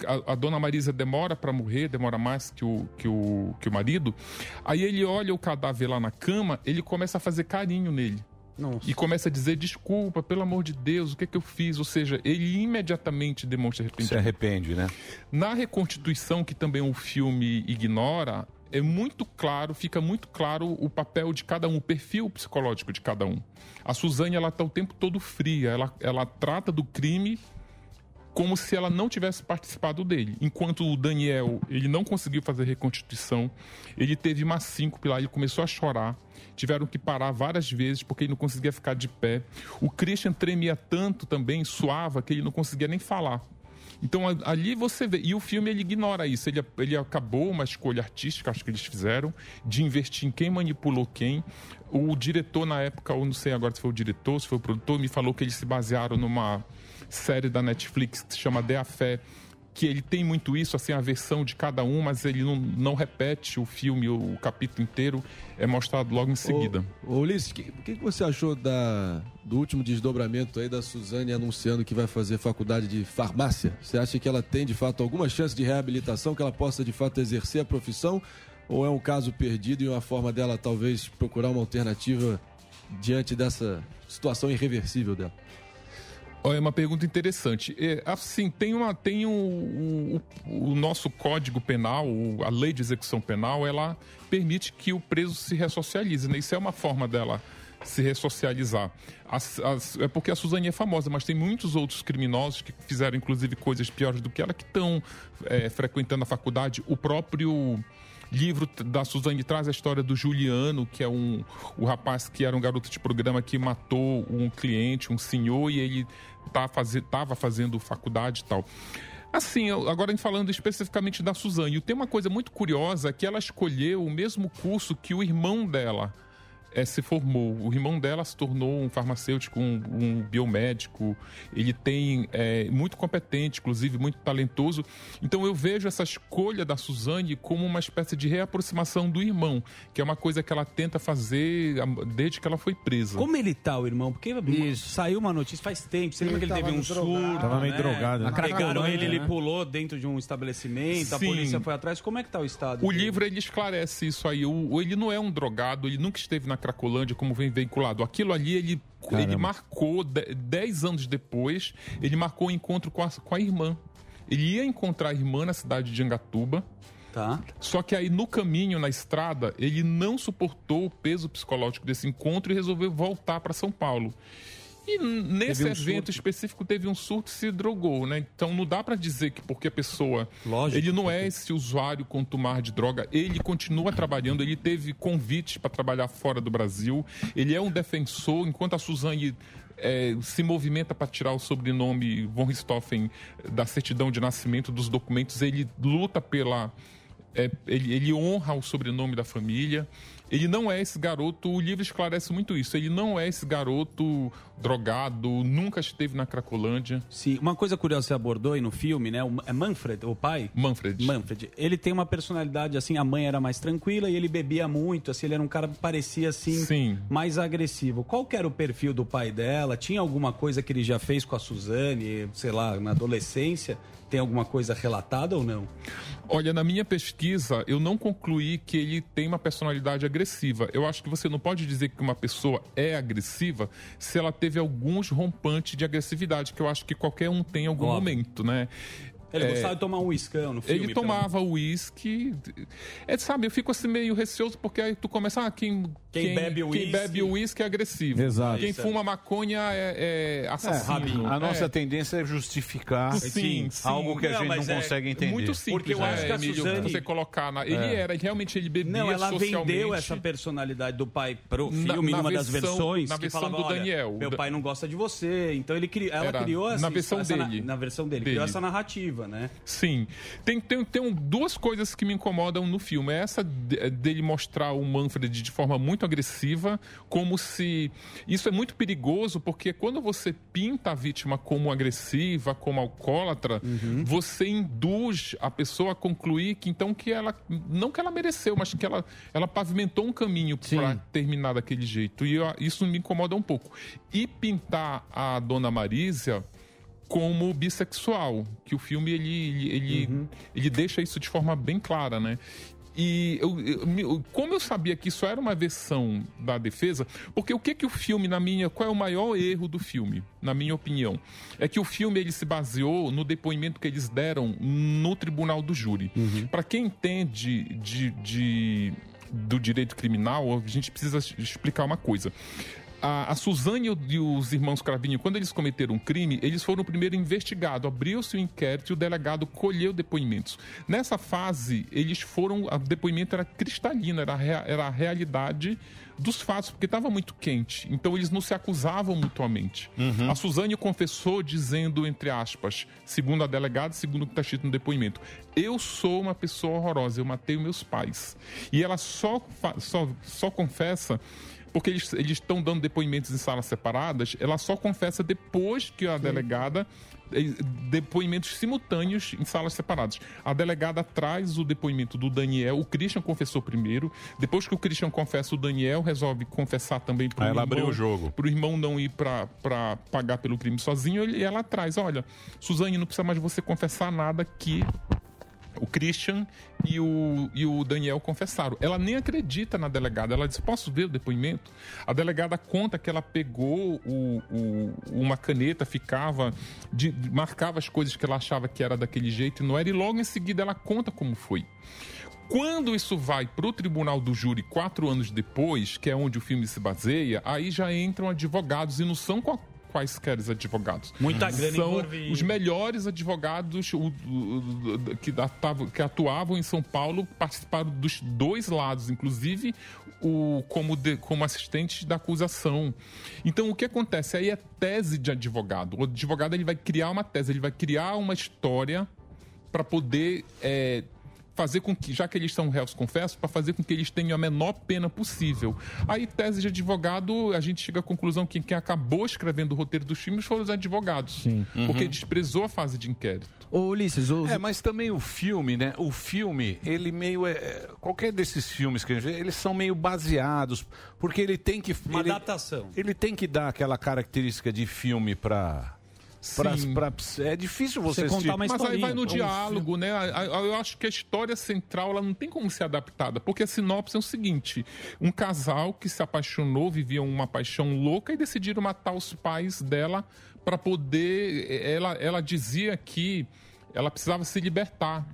a, a- a dona Marisa demora para morrer, demora mais que o, que, o, que o marido. Aí ele olha o cadáver lá na cama, ele começa a fazer carinho nele. E começa a dizer desculpa, pelo amor de Deus, o que é que eu fiz? Ou seja, ele imediatamente demonstra arrependimento. Se arrepende, né? Na reconstituição, que também o filme ignora, é muito claro, fica muito claro o papel de cada um, o perfil psicológico de cada um. A Suzane, ela tá o tempo todo fria, ela, ela trata do crime como se ela não tivesse participado dele. Enquanto o Daniel, ele não conseguiu fazer reconstituição, ele teve uma síncope lá, ele começou a chorar, tiveram que parar várias vezes porque ele não conseguia ficar de pé. O Christian tremia tanto também, suava, que ele não conseguia nem falar. Então ali você vê, e o filme ele ignora isso, ele, ele acabou uma escolha artística, acho que eles fizeram, de investir em quem manipulou quem. O diretor na época, ou não sei agora se foi o diretor, se foi o produtor, me falou que eles se basearam numa série da Netflix que se chama The Affair que ele tem muito isso, assim, a versão de cada um, mas ele não, não repete o filme, o capítulo inteiro, é mostrado logo em seguida. Ô, Ulisses, o que, que que você achou da, do último desdobramento aí da Suzane anunciando que vai fazer faculdade de farmácia? Você acha que ela tem, de fato, alguma chance de reabilitação, que ela possa, de fato, exercer a profissão? Ou é um caso perdido e uma forma dela, talvez, procurar uma alternativa diante dessa situação irreversível dela? É uma pergunta interessante. É, assim, tem, uma, tem o, o, o nosso código penal, a lei de execução penal, ela permite que o preso se ressocialize, né? Isso é uma forma dela se ressocializar. As- as- é porque a Suzane é famosa, mas tem muitos outros criminosos que fizeram, inclusive, coisas piores do que ela, que estão é, frequentando a faculdade. O próprio livro da Suzane traz a história do Juliano, que é um o rapaz que era um garoto de programa que matou um cliente, um senhor, e ele tá faze, tava fazendo faculdade e tal. Assim, agora falando especificamente da Suzane, tem uma coisa muito curiosa que ela escolheu o mesmo curso que o irmão dela eh, se formou. O irmão dela se tornou um farmacêutico, um, um biomédico. Ele tem é, muito competente, inclusive muito talentoso. Então eu vejo essa escolha da Suzane como uma espécie de reaproximação do irmão, que é uma coisa que ela tenta fazer desde que ela foi presa. Como ele tá, o irmão? Porque saiu uma notícia faz tempo. Você lembra que ele Ele teve um tava surto? drogado. Tava meio né? drogado, né? Pegaram ele, ele né? pulou dentro de um estabelecimento, a Sim. polícia foi atrás. Como é que tá o estado? O dele? livro ele esclarece isso aí. O- ele não é um drogado, ele nunca esteve na Cracolândia como vem veiculado. Aquilo ali ele, ele marcou, de- dez anos depois, ele marcou o encontro com a, com a irmã. Ele ia encontrar a irmã na cidade de Angatuba. Tá. Só que aí no caminho, na estrada, ele não suportou o peso psicológico desse encontro e resolveu voltar para São Paulo. E nesse um evento surto. específico teve um surto e se drogou, né? Então não dá para dizer que porque a pessoa. ele não é esse usuário contumar de droga, ele continua trabalhando, ele teve convites para trabalhar fora do Brasil, ele é um defensor, enquanto a Suzane. é, se movimenta para tirar o sobrenome von Richthofen da certidão de nascimento dos documentos, ele luta pela é, ele, ele honra o sobrenome da família. Ele não é esse garoto, o livro esclarece muito isso. Ele não é esse garoto drogado, nunca esteve na Cracolândia. Sim, uma coisa curiosa que você abordou aí no filme, né? O- É Manfred, o pai? Manfred. Manfred. Ele tem uma personalidade assim, a mãe era mais tranquila e ele bebia muito, assim, ele era um cara que parecia assim Sim. mais agressivo. Qual que era o perfil do pai dela? Tinha alguma coisa que ele já fez com a Suzane, sei lá, na adolescência? Tem alguma coisa relatada ou não? Olha, na minha pesquisa, eu não concluí que ele tem uma personalidade agressiva. Eu acho que você não pode dizer que uma pessoa é agressiva se ela teve alguns rompantes de agressividade, que eu acho que qualquer um tem em algum Óbvio. momento, né? Ele É, gostava de tomar um uiscão no filme. Ele tomava uísque. É, sabe, eu fico assim meio receoso porque aí tu começa, ah, quem, Quem bebe quem uísque- bebe uísque é agressivo. Exato. Quem fuma maconha é, é assassino. a nossa É. tendência é justificar Sim, sim. algo que a gente não é consegue entender. Muito simples, Porque eu acho né, que a Emílio, Suzane- você colocar na... Ele É. era, ele- realmente ele bebia Não, ela socialmente. vendeu essa personalidade do pai pro filme na numa das versão- versões. na que versão falava, do "Olha, Daniel. Meu pai não gosta de você. Então ele cri... ela Era criou essa, na versão essa dele. Na, na versão dele. Dele. Criou essa narrativa, né? Sim. Tem, tem, tem um- duas coisas que me incomodam no filme. É essa de- dele mostrar o Manfred de forma muito agressiva, como se. Isso é muito perigoso, porque quando você pinta a vítima como agressiva, como alcoólatra, você induz a pessoa a concluir que então que ela. Não que ela mereceu, mas que ela, ela pavimentou um caminho para terminar daquele jeito. E eu- isso me incomoda um pouco. E pintar a dona Marísia como bissexual, que o filme ele, ele, ele, ele deixa isso de forma bem clara, né? E eu, eu- como eu sabia que isso era uma versão da defesa, porque o que que o filme, na minha, qual é o maior erro do filme, na minha opinião, é que o filme ele se baseou no depoimento que eles deram no tribunal do júri. Para quem entende de, de- do direito criminal, a gente precisa explicar uma coisa. A, a Suzane e os irmãos Cravinho, quando eles cometeram um crime, eles foram primeiro investigado. Abriu-se o inquérito e o delegado colheu depoimentos. Nessa fase, eles foram. O depoimento era cristalino, era, era a realidade dos fatos, porque estava muito quente. Então eles não se acusavam mutuamente. A Suzane confessou dizendo, entre aspas, segundo a delegada, segundo o que está escrito no depoimento, eu sou uma pessoa horrorosa, eu matei meus pais. E ela só, só, só confessa porque eles estão dando depoimentos em salas separadas, ela só confessa depois que a delegada eh, depoimentos simultâneos em salas separadas. A delegada traz o depoimento do Daniel, o Christian confessou primeiro, depois que o Christian confessa, o Daniel resolve confessar também para Aí ela abriu o jogo. Para o irmão não ir para pagar pelo crime sozinho, e ela traz, olha, Suzane, não precisa mais você confessar nada que o Christian e o, e o Daniel confessaram. Ela nem acredita na delegada. Ela diz: Posso ver o depoimento? A delegada conta que ela pegou o, o- uma caneta, ficava, de- marcava as coisas que ela achava que era daquele jeito e não era, e logo em seguida ela conta como foi. Quando isso vai para o tribunal do júri quatro anos depois, que é onde o filme se baseia, aí já entram advogados e não são quaisquer advogados. Muita grana são envolvida. os melhores advogados o- o- o- que, atuavam, que atuavam em São Paulo participaram dos dois lados, inclusive o, como, de- como assistentes da acusação. Então, o que acontece? Aí é tese de advogado. O advogado ele vai criar uma tese, ele vai criar uma história para poder é, fazer com que, já que eles são réus confessos, para fazer com que eles tenham a menor pena possível. Aí, tese de advogado, a gente chega à conclusão que quem acabou escrevendo o roteiro dos filmes foram os advogados. Porque Uhum. desprezou a fase de inquérito. Ô, Ulisses. É, mas também o filme, né? O filme, ele meio é. é- Qualquer desses filmes que a gente vê, eles são meio baseados. Porque ele tem que. Uma ele, adaptação. Ele tem que dar aquela característica de filme pra. Pra, pra- é difícil você, assistir. Mas aí vai no Um diálogo, né? Eu acho que a história central ela não tem como ser adaptada, porque a sinopse é o seguinte: um casal que se apaixonou, viviam uma paixão louca e decidiram matar os pais dela para poder. Ela, ela dizia que ela precisava se libertar.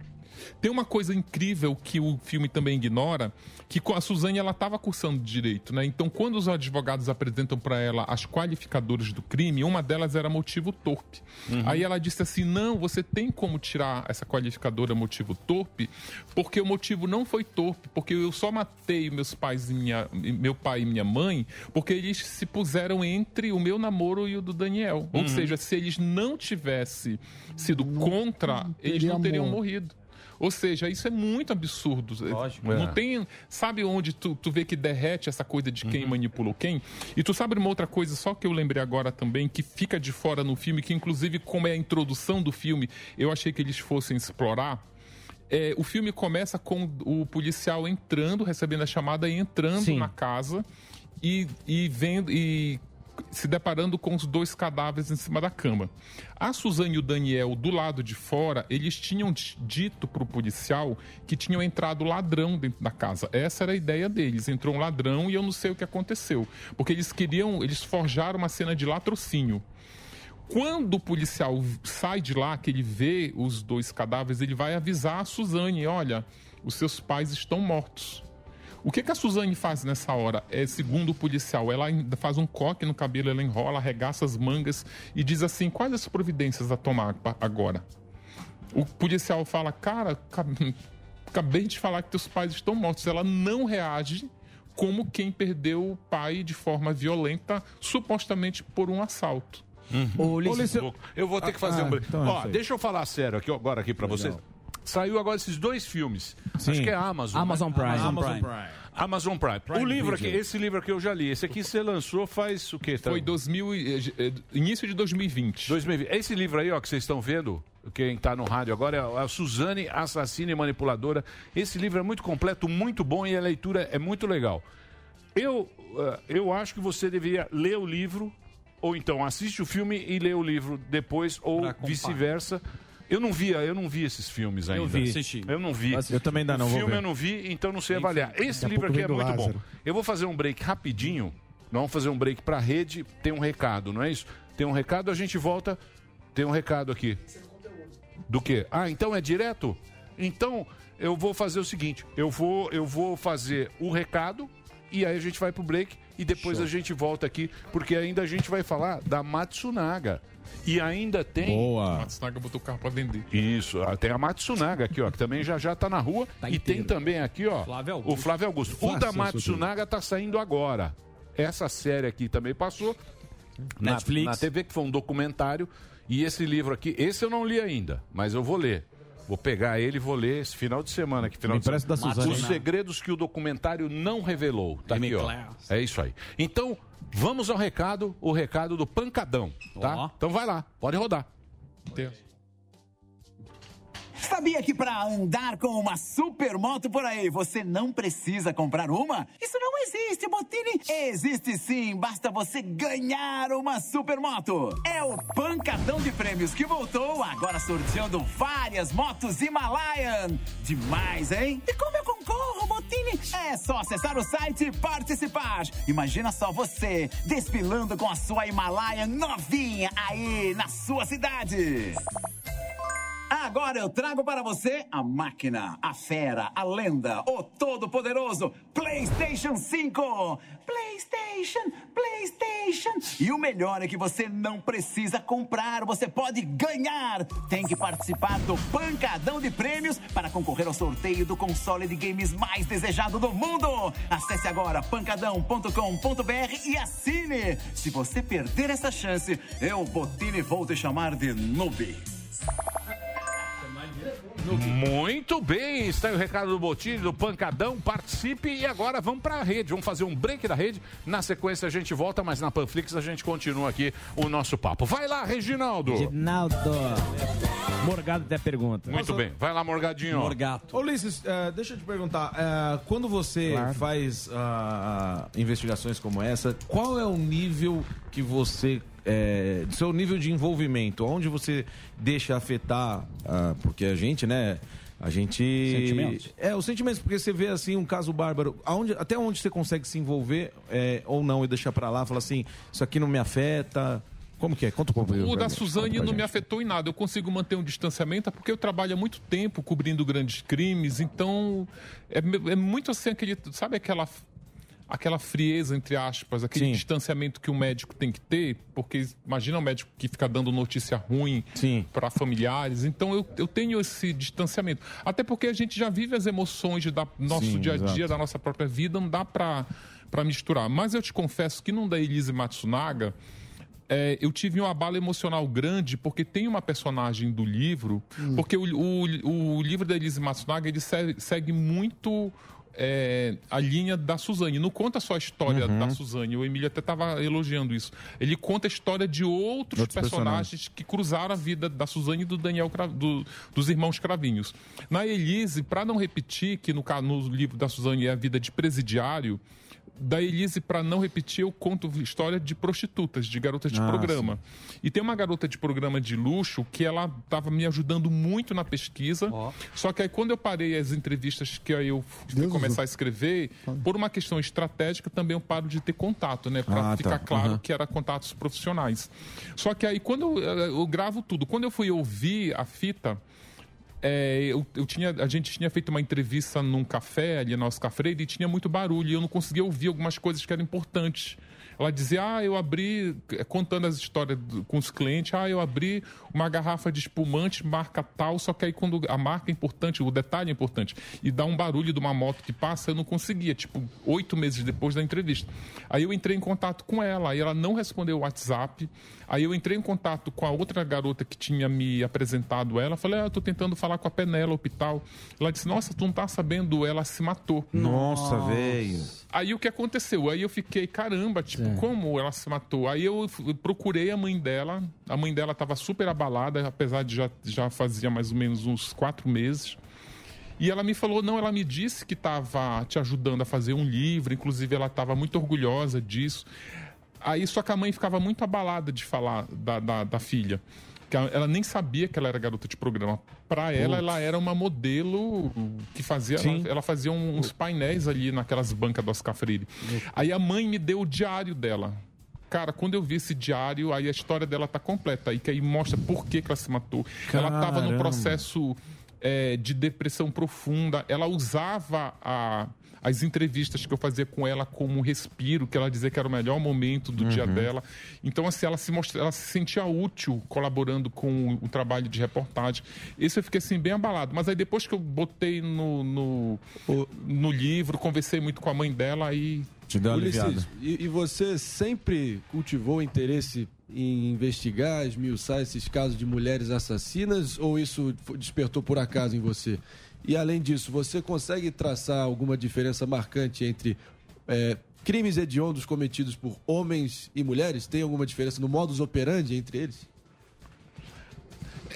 Tem uma coisa incrível que o filme também ignora, que com a Suzane ela estava cursando direito, né? Então, quando os advogados apresentam para ela as qualificadoras do crime, uma delas era motivo torpe. Uhum. Aí ela disse assim: "Não, você tem como tirar essa qualificadora motivo torpe, porque o motivo não foi torpe, porque eu só matei meus pais e minha meu pai e minha mãe, porque eles se puseram entre o meu namoro e o do Daniel. Ou Uhum. seja, se eles não tivessem sido contra, eles não teria teriam morrido. Ou seja, isso é muito absurdo. Lógico. Não É. tem. Sabe onde tu, tu vê que derrete essa coisa de quem manipulou quem? E tu sabe uma outra coisa, só que eu lembrei agora também, que fica de fora no filme, que inclusive, como é a introdução do filme, eu achei que eles fossem explorar. É, o filme começa com o policial entrando, recebendo a chamada e entrando Sim. na casa e, e vendo e se deparando com os dois cadáveres em cima da cama. A Suzane e o Daniel, do lado de fora, eles tinham di- dito para o policial que tinham entrado ladrão dentro da casa. Essa era a ideia deles. Entrou um ladrão e eu não sei o que aconteceu. Porque eles queriam, eles forjaram uma cena de latrocínio. Quando o policial sai de lá, que ele vê os dois cadáveres, ele vai avisar a Suzane: olha, os seus pais estão mortos. O que, que a Suzane faz nessa hora? É, segundo o policial, ela ainda faz um coque no cabelo, ela enrola, arregaça as mangas e diz assim: quais as providências a tomar agora? O policial fala: cara, ca- acabei de falar que teus pais estão mortos. Ela não reage como quem perdeu o pai de forma violenta, supostamente por um assalto. Ô, Ô, Lício, eu vou ter que fazer Ah, um break. então é Ó, deixa eu falar sério aqui agora aqui para vocês. Saiu agora esses dois filmes. Sim. Acho que é a Amazon. né? Amazon Prime. Amazon Prime. Amazon Prime. Prime o livro aqui, esse livro aqui eu já li. Esse aqui você lançou faz o quê? Tá? Foi 2000, e- eh, início de 2020. 2020. Esse livro aí, ó, que vocês estão vendo, quem está no rádio agora, é a Suzane, Assassina e Manipuladora. Esse livro é muito completo, muito bom e a leitura é muito legal. Eu, eh, eu acho que você deveria ler o livro, ou então assiste o filme e lê o livro depois, ou vice-versa. Eu não via, eu não vi esses filmes ainda. vi. Assisti. Eu não vi. Eu também ainda não O vou filme ver. eu não vi, então não sei avaliar. Esse livro aqui é muito bom. Lázaro. Eu vou fazer um break rapidinho. Nós vamos fazer um break pra rede. Tem um recado, não é isso? Tem um recado, a gente volta. Tem um recado aqui. Do quê? Ah, então é direto? Então eu vou fazer o seguinte: eu vou, eu vou fazer o recado e aí a gente vai pro break e depois a gente volta aqui, porque ainda a gente vai falar da Matsunaga. E ainda tem. Boa. Matsunaga botou o carro pra vender. Isso, ah, tem a Matsunaga aqui, ó, que também já já tá na rua. Tá e tem também aqui, ó, Flávio o Augusto. Flávio Augusto. O da Matsunaga tá saindo agora. Essa série aqui também passou na, Netflix. na TV, que foi um documentário. E esse livro aqui, esse eu não li ainda, mas eu vou ler. Vou pegar ele e vou ler esse final de semana. Que final Me de semana. da Suzane. Os segredos que o documentário não revelou. Tá aqui, ó. É isso aí. Então, vamos ao recado, o recado do pancadão, tá? Então vai lá, pode rodar. Sabia que para andar com uma supermoto por aí você não precisa comprar uma? Isso não existe, Botini. Existe sim, basta você ganhar uma supermoto. É o Pancadão de Prêmios que voltou, agora sorteando várias motos Himalayan. Demais, hein? E como eu concorro, Botini? É só acessar o site e participar. Imagina só você desfilando com a sua Himalayan novinha aí na sua cidade. Agora eu trago para você a máquina, a fera, a lenda, o todo-poderoso PlayStation 5. PlayStation, PlayStation. E o melhor é que você não precisa comprar, você pode ganhar. Tem que participar do Pancadão de Prêmios para concorrer ao sorteio do console de games mais desejado do mundo. Acesse agora pancadão.com.br e assine. Se você perder essa chance, eu, Botini, vou te chamar de noob. Muito bem, está aí o recado do Botilho, do Pancadão, participe e agora vamos para a rede, vamos fazer um break da rede, na sequência a gente volta, mas na Panflix a gente continua aqui o nosso papo. Vai lá, Reginaldo! Reginaldo. Morgado até pergunta. Muito bem, vai lá, Morgadinho. Morgato. Ô, Ulisses, eh, deixa eu te perguntar. eh, quando você Claro. faz ah, investigações como essa, qual é o nível que você. É, seu nível de envolvimento? Onde você deixa afetar? ah, porque a gente, né? A gente. Sentimentos. É, os sentimentos, porque você vê assim um caso bárbaro. Aonde, até onde você consegue se envolver é, ou não e deixar pra lá, falar assim, isso aqui não me afeta. Como que é? Conta um pouco. O da Suzane não me afetou em nada. Eu consigo manter um distanciamento é porque eu trabalho há muito tempo cobrindo grandes crimes. Então, é, é muito assim aquele. Sabe aquela. Aquela frieza, entre aspas, aquele Sim. distanciamento que o médico tem que ter, porque imagina um médico que fica dando notícia ruim para familiares. Então eu, eu tenho esse distanciamento. Até porque a gente já vive as emoções da nosso Sim, dia a dia, exato. da nossa própria vida, não dá para misturar. Mas eu te confesso que não da Elise Matsunaga, é, eu tive um abalo emocional grande porque tem uma personagem do livro, porque o, o, o livro da Elise Matsunaga ele segue, segue muito é, a linha da Suzane. Não conta só a história Uhum. da Suzane. O Emílio até estava elogiando isso. Ele conta a história de outros, Outros personagens, personagens. que cruzaram a vida da Suzane e do Daniel do- dos irmãos Cravinhos. Na Elise, para não repetir que no, no livro da Suzane é a vida de presidiário, da Elise, para não repetir, eu conto história de prostitutas, de garotas de Ah, programa. E tem uma garota de programa de luxo que ela estava me ajudando muito na pesquisa. Só que aí quando eu parei as entrevistas que aí eu fui começar a escrever, por uma questão estratégica também eu paro de ter contato, né? Para Ah, tá. ficar claro Aham. que era contatos profissionais. Só que aí quando eu, eu gravo tudo, quando eu fui ouvir a fita, é, eu, eu tinha, a gente tinha feito uma entrevista num café ali na Oscar Freire e tinha muito barulho e eu não conseguia ouvir algumas coisas que eram importantes. Ela dizia, ah, eu abri, eh, contando as histórias do- com os clientes, ah, eu abri uma garrafa de espumante, marca tal, só que aí quando a marca é importante, o detalhe é importante, e dá um barulho de uma moto que passa, eu não conseguia, tipo, oito meses depois da entrevista. Aí eu entrei em contato com ela, aí ela não respondeu o WhatsApp, aí eu entrei em contato com a outra garota que tinha me apresentado ela, falei, ah, eu tô tentando falar com a Penélope e tal. Ela disse, nossa, tu não tá sabendo, ela se matou. Nossa, velho. Aí o que aconteceu? Aí eu fiquei, caramba, tipo, como ela se matou? Aí eu procurei a mãe dela. A mãe dela estava super abalada, apesar de já, já fazia mais ou menos uns quatro meses. E ela me falou, não, ela me disse que estava te ajudando a fazer um livro, inclusive ela estava muito orgulhosa disso. Aí só que a mãe ficava muito abalada de falar da, da, da filha. Que ela, nem sabia que ela era garota de programa. Para ela, ela era uma modelo que fazia. Ela, ela fazia uns painéis ali naquelas bancas do Oscar Freire. Aí a mãe me deu o diário dela. Cara, quando eu vi esse diário, aí a história dela tá completa. Aí que aí mostra por que, que ela se matou. Ela tava no Caramba. processo é, de depressão profunda. Ela usava a- as entrevistas que eu fazia com ela como um respiro, que ela dizia que era o melhor momento do dia Uhum. dela. Então, assim, ela se, mostra, ela se sentia útil colaborando com o, o trabalho de reportagem. Esse eu fiquei, assim, bem abalado. Mas aí depois que eu botei no, no, no livro, conversei muito com a mãe dela, aí... Ulisses, e, e você sempre cultivou interesse em investigar, esmiuçar esses casos de mulheres assassinas ou isso despertou por acaso em você? E além disso, você consegue traçar alguma diferença marcante entre é, crimes hediondos cometidos por homens e mulheres? Tem alguma diferença no modus operandi entre eles?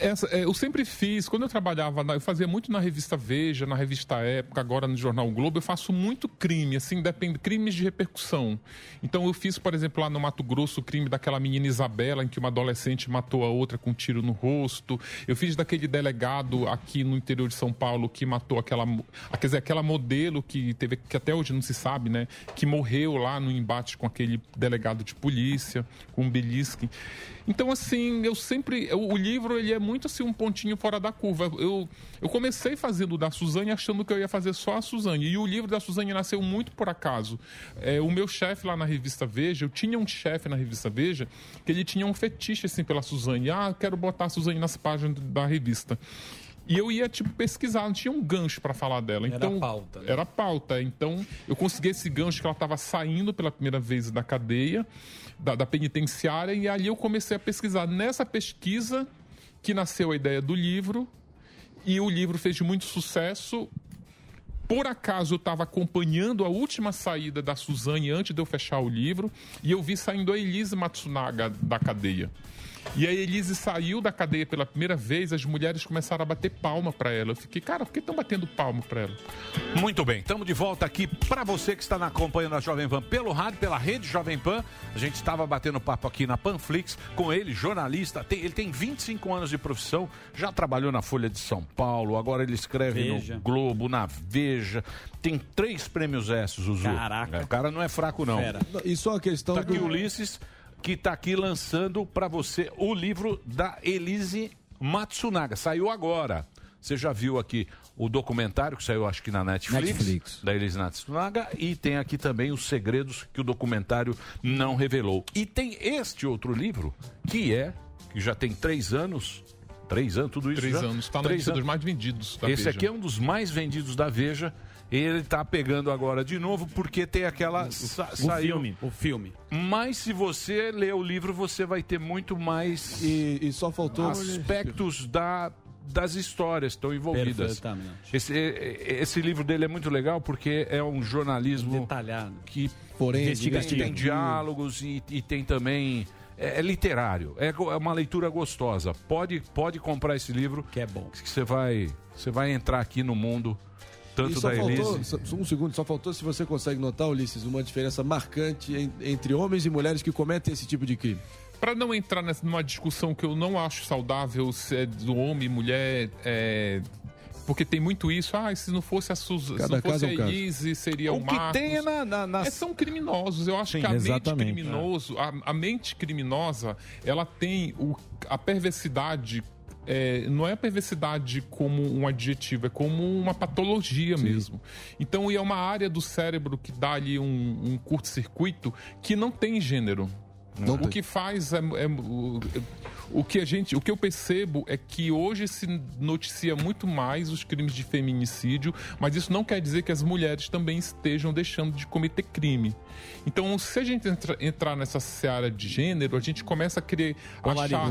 Essa, é, eu sempre fiz, quando eu trabalhava, eu fazia muito na revista Veja, na revista Época, agora no Jornal Globo, eu faço muito crime, assim, depende, crimes de repercussão. Então eu fiz, por exemplo, lá no Mato Grosso, o crime daquela menina Isabela, em que uma adolescente matou a outra com um tiro no rosto. Eu fiz daquele delegado aqui no interior de São Paulo que matou aquela, ah, quer dizer, aquela modelo que teve, que até hoje não se sabe, né, que morreu lá no embate com aquele delegado de polícia, com o Belisque. Então, assim, eu sempre. eu- o livro ele é muito assim um pontinho fora da curva. Eu, eu comecei fazendo da Suzane achando que eu ia fazer só a Suzane. E o livro da Suzane nasceu muito por acaso. É, o meu chefe lá na revista Veja, eu tinha um chefe na revista Veja que ele tinha um fetiche assim pela Suzane. Ah, quero botar a Suzane nas páginas da revista. E eu ia, tipo, pesquisar, não tinha um gancho para falar dela. Era Então, pauta, né? Era pauta. Então, eu consegui esse gancho que ela estava saindo pela primeira vez da cadeia, da, da penitenciária, e ali eu comecei a pesquisar. Nessa pesquisa que nasceu a ideia do livro, e o livro fez muito sucesso. Por acaso eu estava acompanhando a última saída da Suzane antes de eu fechar o livro, e eu vi saindo a Elise Matsunaga da cadeia. E a Elise saiu da cadeia pela primeira vez, as mulheres começaram a bater palma para ela. Eu fiquei, cara, por que estão batendo palma para ela? Muito bem, estamos de volta aqui para você que está na acompanhando a Jovem Pan pelo rádio, pela rede Jovem Pan. A gente estava batendo papo aqui na Panflix com ele, jornalista. Tem- ele tem 25 anos de profissão, já trabalhou na Folha de São Paulo, agora ele escreve Veja. no Globo, na Veja. Tem três prêmios S, Zuzu. Caraca. É, o cara não é fraco, não. Fera. E só a questão Tá aqui do- o Ulisses, que está aqui lançando para você o livro da Elise Matsunaga. Saiu agora. Você já viu aqui o documentário que saiu, acho que na Netflix, Netflix. da Elise Matsunaga, e tem aqui também os segredos que o documentário não revelou. E tem este outro livro, que é, que já tem três anos. Três anos, tudo isso Três já? anos. Está na Três lista anos. dos mais vendidos da Esse Veja. aqui é um dos mais vendidos da Veja. Ele tá pegando agora de novo porque tem aquela. sa- o saiu- filme, o filme. Mas se você ler o livro, você vai ter muito mais E, e só faltou. aspectos da, das histórias que estão envolvidas. Esse, esse livro dele é muito legal porque é um jornalismo Detalhado. que Forense, tem, tem diálogos e, e tem também. É, é literário, é, é uma leitura gostosa. Pode, pode comprar esse livro. Que é bom. Que você vai, você vai entrar aqui no mundo tanto só da faltou, Elise. só- um segundo, só faltou se você consegue notar, Ulisses, uma diferença marcante en- entre homens e mulheres que cometem esse tipo de crime. Para não entrar nessa, numa discussão que eu não acho saudável se é do homem, mulher, é, porque tem muito isso. Ah, se não fosse a Suzana, se Cada não fosse caso é a um caso. Elise, seria o, O que Marcos. tem é na- na- nas- É, são criminosos. Eu acho Sim, que a exatamente. mente criminoso, a, a mente criminosa, ela tem o, a perversidade. É, não é a perversidade como um adjetivo, é como uma patologia mesmo. Então, e é uma área do cérebro que dá ali um, um curto-circuito que não tem gênero. Não o tem. que faz é, é- o, que a gente, o que eu percebo é que hoje se noticia muito mais os crimes de feminicídio, mas isso não quer dizer que as mulheres também estejam deixando de cometer crime. Então, se a gente entra- entrar nessa seara de gênero, a gente começa a querer achar.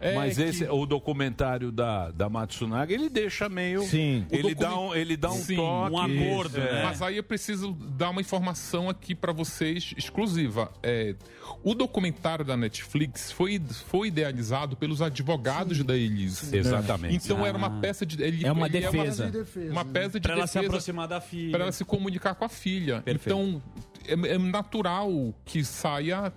É, Mas que- esse, o documentário da, da Matsunaga, ele deixa meio. Sim. Ele, O dá document- um, ele dá um Sim, toque. um acordo, é. né? Mas aí eu preciso dar uma informação aqui para vocês exclusiva. É, o documentário da Netflix foi, foi idealizado pelos advogados da Elise. Exatamente. Então era uma peça de. ele- É uma defesa. uma, De defesa, uma né? peça de Pra ela se defesa aproximar da filha. para ela se comunicar com a filha. Perfeito. Então é, é natural que saia.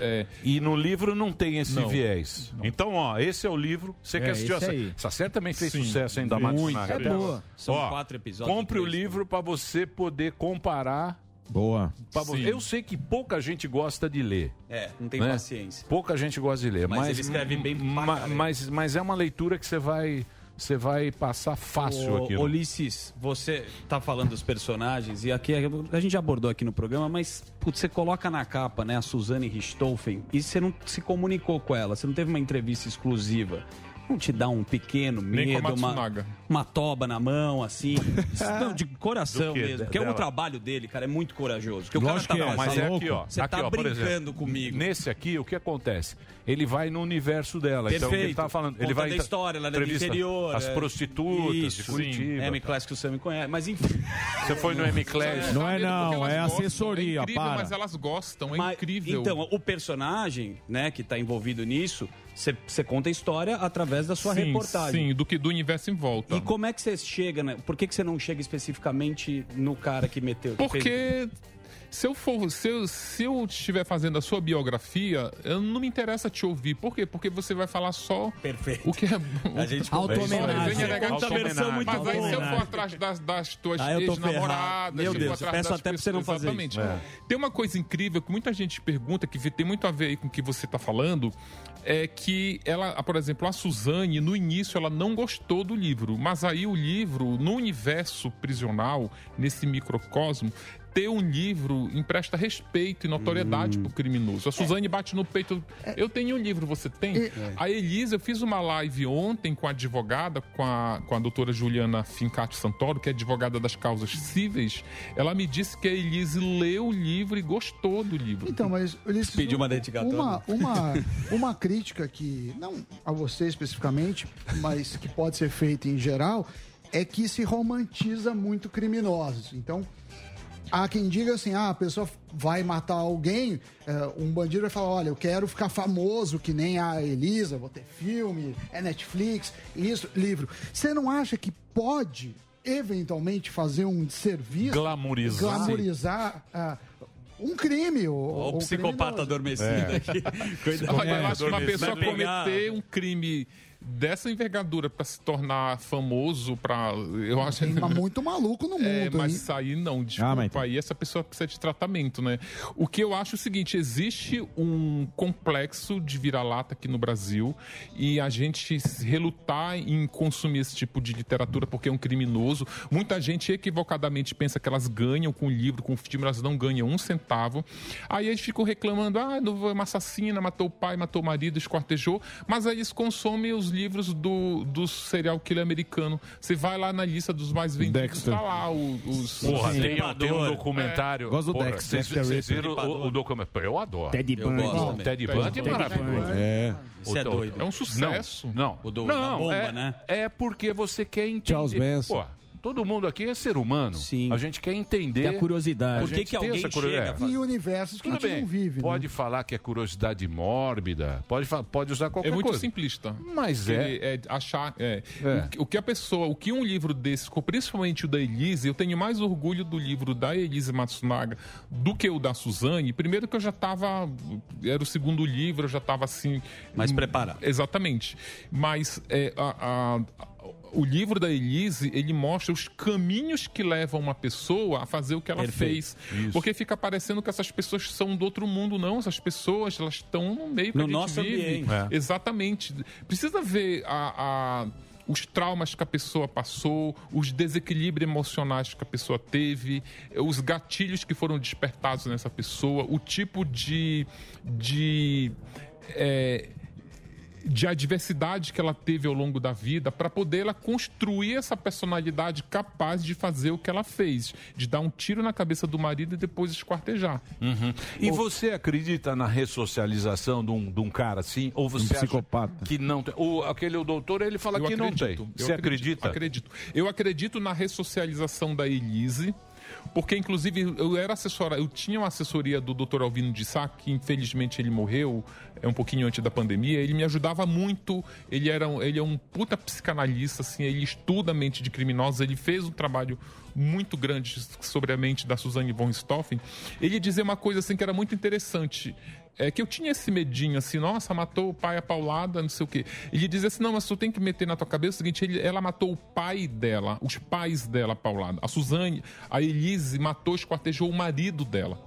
é, E no livro não tem esse Não. viés. Então, ó, esse é o livro. Você É, quer assistir? Essa, aí. essa série também fez Sim. sucesso ainda, Muito. Matsunaga. É boa. São Ó, quatro episódios. Compre o livro para você poder comparar. Boa. Sim. Eu sei que pouca gente gosta de ler. É, não tem né? paciência. Pouca gente gosta de ler, Mas mas, ele escreve bem ma- mas, mas é uma leitura que você vai, você vai passar fácil aqui. Ulisses, você tá falando dos personagens, e aqui a gente já abordou aqui no programa, mas putz, você coloca na capa, né, a Suzane Richthofen, e você não se comunicou com ela, você não teve uma entrevista exclusiva. Não te dá um pequeno medo, uma, uma toba na mão, assim? [LAUGHS] não, de coração mesmo. Porque é um trabalho dele, cara, é muito corajoso. Porque o cara Lógico tá, que é, não, mas tá é louco. aqui, ó. Você aqui, tá ó, brincando exemplo, comigo. Nesse aqui, o que acontece? Ele vai no universo dela. Então, Perfeito. ele tá falando. Ele vai a história, é do entrevista interior. As é. prostitutas de Isso, Curitiba. É, M-Class que o Sam me conhece. Mas enfim. [LAUGHS] Você foi no M-Class? Não é não, é assessoria, é incrível, para. mas elas gostam, é Mas, incrível. Então, o personagem, né, que tá envolvido nisso, você conta a história através da sua sim, reportagem. Sim, do que do universo em volta. E como é que você chega, né? Por que, que você não chega especificamente no cara que meteu? que fez- Porque se eu for, se eu, se eu estiver fazendo a sua biografia, eu não me interessa te ouvir. Por quê? Porque você vai falar só Perfeito. o que é [LAUGHS] A gente Auto-homenagem. Você conta a versão muito Mas aí se eu for atrás das, das tuas Ah, eu tô ex-namoradas. Meu se eu Deus, for atrás peço das até pra você não pessoas- fazer Exatamente. isso. É. Tem uma coisa incrível que muita gente pergunta, que tem muito a ver aí com o que você está falando, é que ela, por exemplo, a Suzane, no início, ela não gostou do livro, mas aí o livro, no universo prisional, nesse microcosmo, ter um livro empresta respeito e notoriedade Hum. pro criminoso. A Suzane bate no peito. Eu tenho um livro, você tem? A Elisa, eu fiz uma live ontem com a advogada, com a, com a doutora Juliana Fincati Santoro, que é advogada das causas cíveis. Ela me disse que a Elise leu o livro e gostou do livro. Então, mas Ulisses, Pediu uma dedicatória. Uma, uma, uma crítica que, não a você especificamente, mas que pode ser feita em geral, é que se romantiza muito criminosos. Então, há quem diga assim: ah, a pessoa vai matar alguém, eh, um bandido vai falar: olha, eu quero ficar famoso que nem a Elisa, vou ter filme, é Netflix, isso, livro. Você não acha que pode, eventualmente, fazer um serviço? Glamorizar. Glamorizar. ah, um crime. O ou psicopata criminoso. adormecido É. aqui. [LAUGHS] Cuidado. Olha, eu acho que uma pessoa cometer um crime dessa envergadura para se tornar famoso, para eu acho Tem mas muito maluco no [LAUGHS] mundo. É, mas hein? isso aí não, desculpa, mas- aí essa pessoa precisa de tratamento, né? O que eu acho é o seguinte, existe um complexo de vira-lata aqui no Brasil e a gente se relutar em consumir esse tipo de literatura porque é um criminoso. Muita gente equivocadamente pensa que elas ganham com o livro, com o filme, elas não ganham um centavo. Aí eles ficam reclamando, ah, não, é uma assassina, matou o pai, matou o marido, esquartejou, mas aí eles consomem os livros do, do serial killer americano. Você vai lá na lista dos mais vendidos, Dexter. tá lá o- os... Porra, tem, tem um documentário. Gosto do Porra, Dexter. Vocês viram o, o documentário? Eu adoro. Ted Bundy. Não, também. Ted Ted Bundy é maravilhoso. É. Você é O- doido. É um sucesso. Não, O do- não, bomba, é, né? É porque você quer entender. Charles Manson. Pô, todo mundo aqui é ser humano. Sim. A gente quer entender. Tem a curiosidade. Por que que alguém essa curiosidade. chega Em universos que a gente bem. não vive. né? Pode falar que é curiosidade mórbida, pode, pode usar qualquer É muito coisa. simplista. Mas é. Ele é achar. É, É. O, que- a pessoa. O que um livro desse, principalmente o da Elise, eu tenho mais orgulho do livro da Elise Matsunaga do que o da Suzane. Primeiro que eu já estava. Era o segundo livro, eu já estava assim. Mais preparado. Exatamente. Mas é, a- a- o livro da Elise, ele mostra os caminhos que levam uma pessoa a fazer o que ela Perfeito. fez. Porque fica parecendo que essas pessoas são do outro mundo, não. Essas pessoas, elas estão no meio que No a gente nosso vive. ambiente. É. Exatamente. Precisa ver a- a- os traumas que a pessoa passou, os desequilíbrios emocionais que a pessoa teve, os gatilhos que foram despertados nessa pessoa, o tipo de. de é, de adversidade que ela teve ao longo da vida para poder ela construir essa personalidade capaz de fazer o que ela fez, de dar um tiro na cabeça do marido e depois esquartejar. Uhum. E você acredita na ressocialização de um, de um cara assim? Ou você acha psicopata. que não tem? O, aquele doutor, ele fala Eu que não acredito, tem. eu Você acredito, acredita? Acredito. Eu acredito na ressocialização da Elise, porque inclusive eu era assessora, eu tinha uma assessoria do Dr. Alvino de Sá, que infelizmente ele morreu é um pouquinho antes da pandemia. Ele me ajudava muito. Ele era ele é um puta psicanalista, assim, ele estuda a mente de criminosos, ele fez um trabalho muito grande sobre a mente da Suzanne von Richthofen. Ele dizia uma coisa assim que era muito interessante. É que eu tinha esse medinho assim, nossa, matou o pai a paulada, não sei o quê. Ele dizia assim: não, mas tu tem que meter na tua cabeça o seguinte: ele- ela matou o pai dela, os pais dela paulada. A Suzane, a Elise matou, esquartejou o marido dela.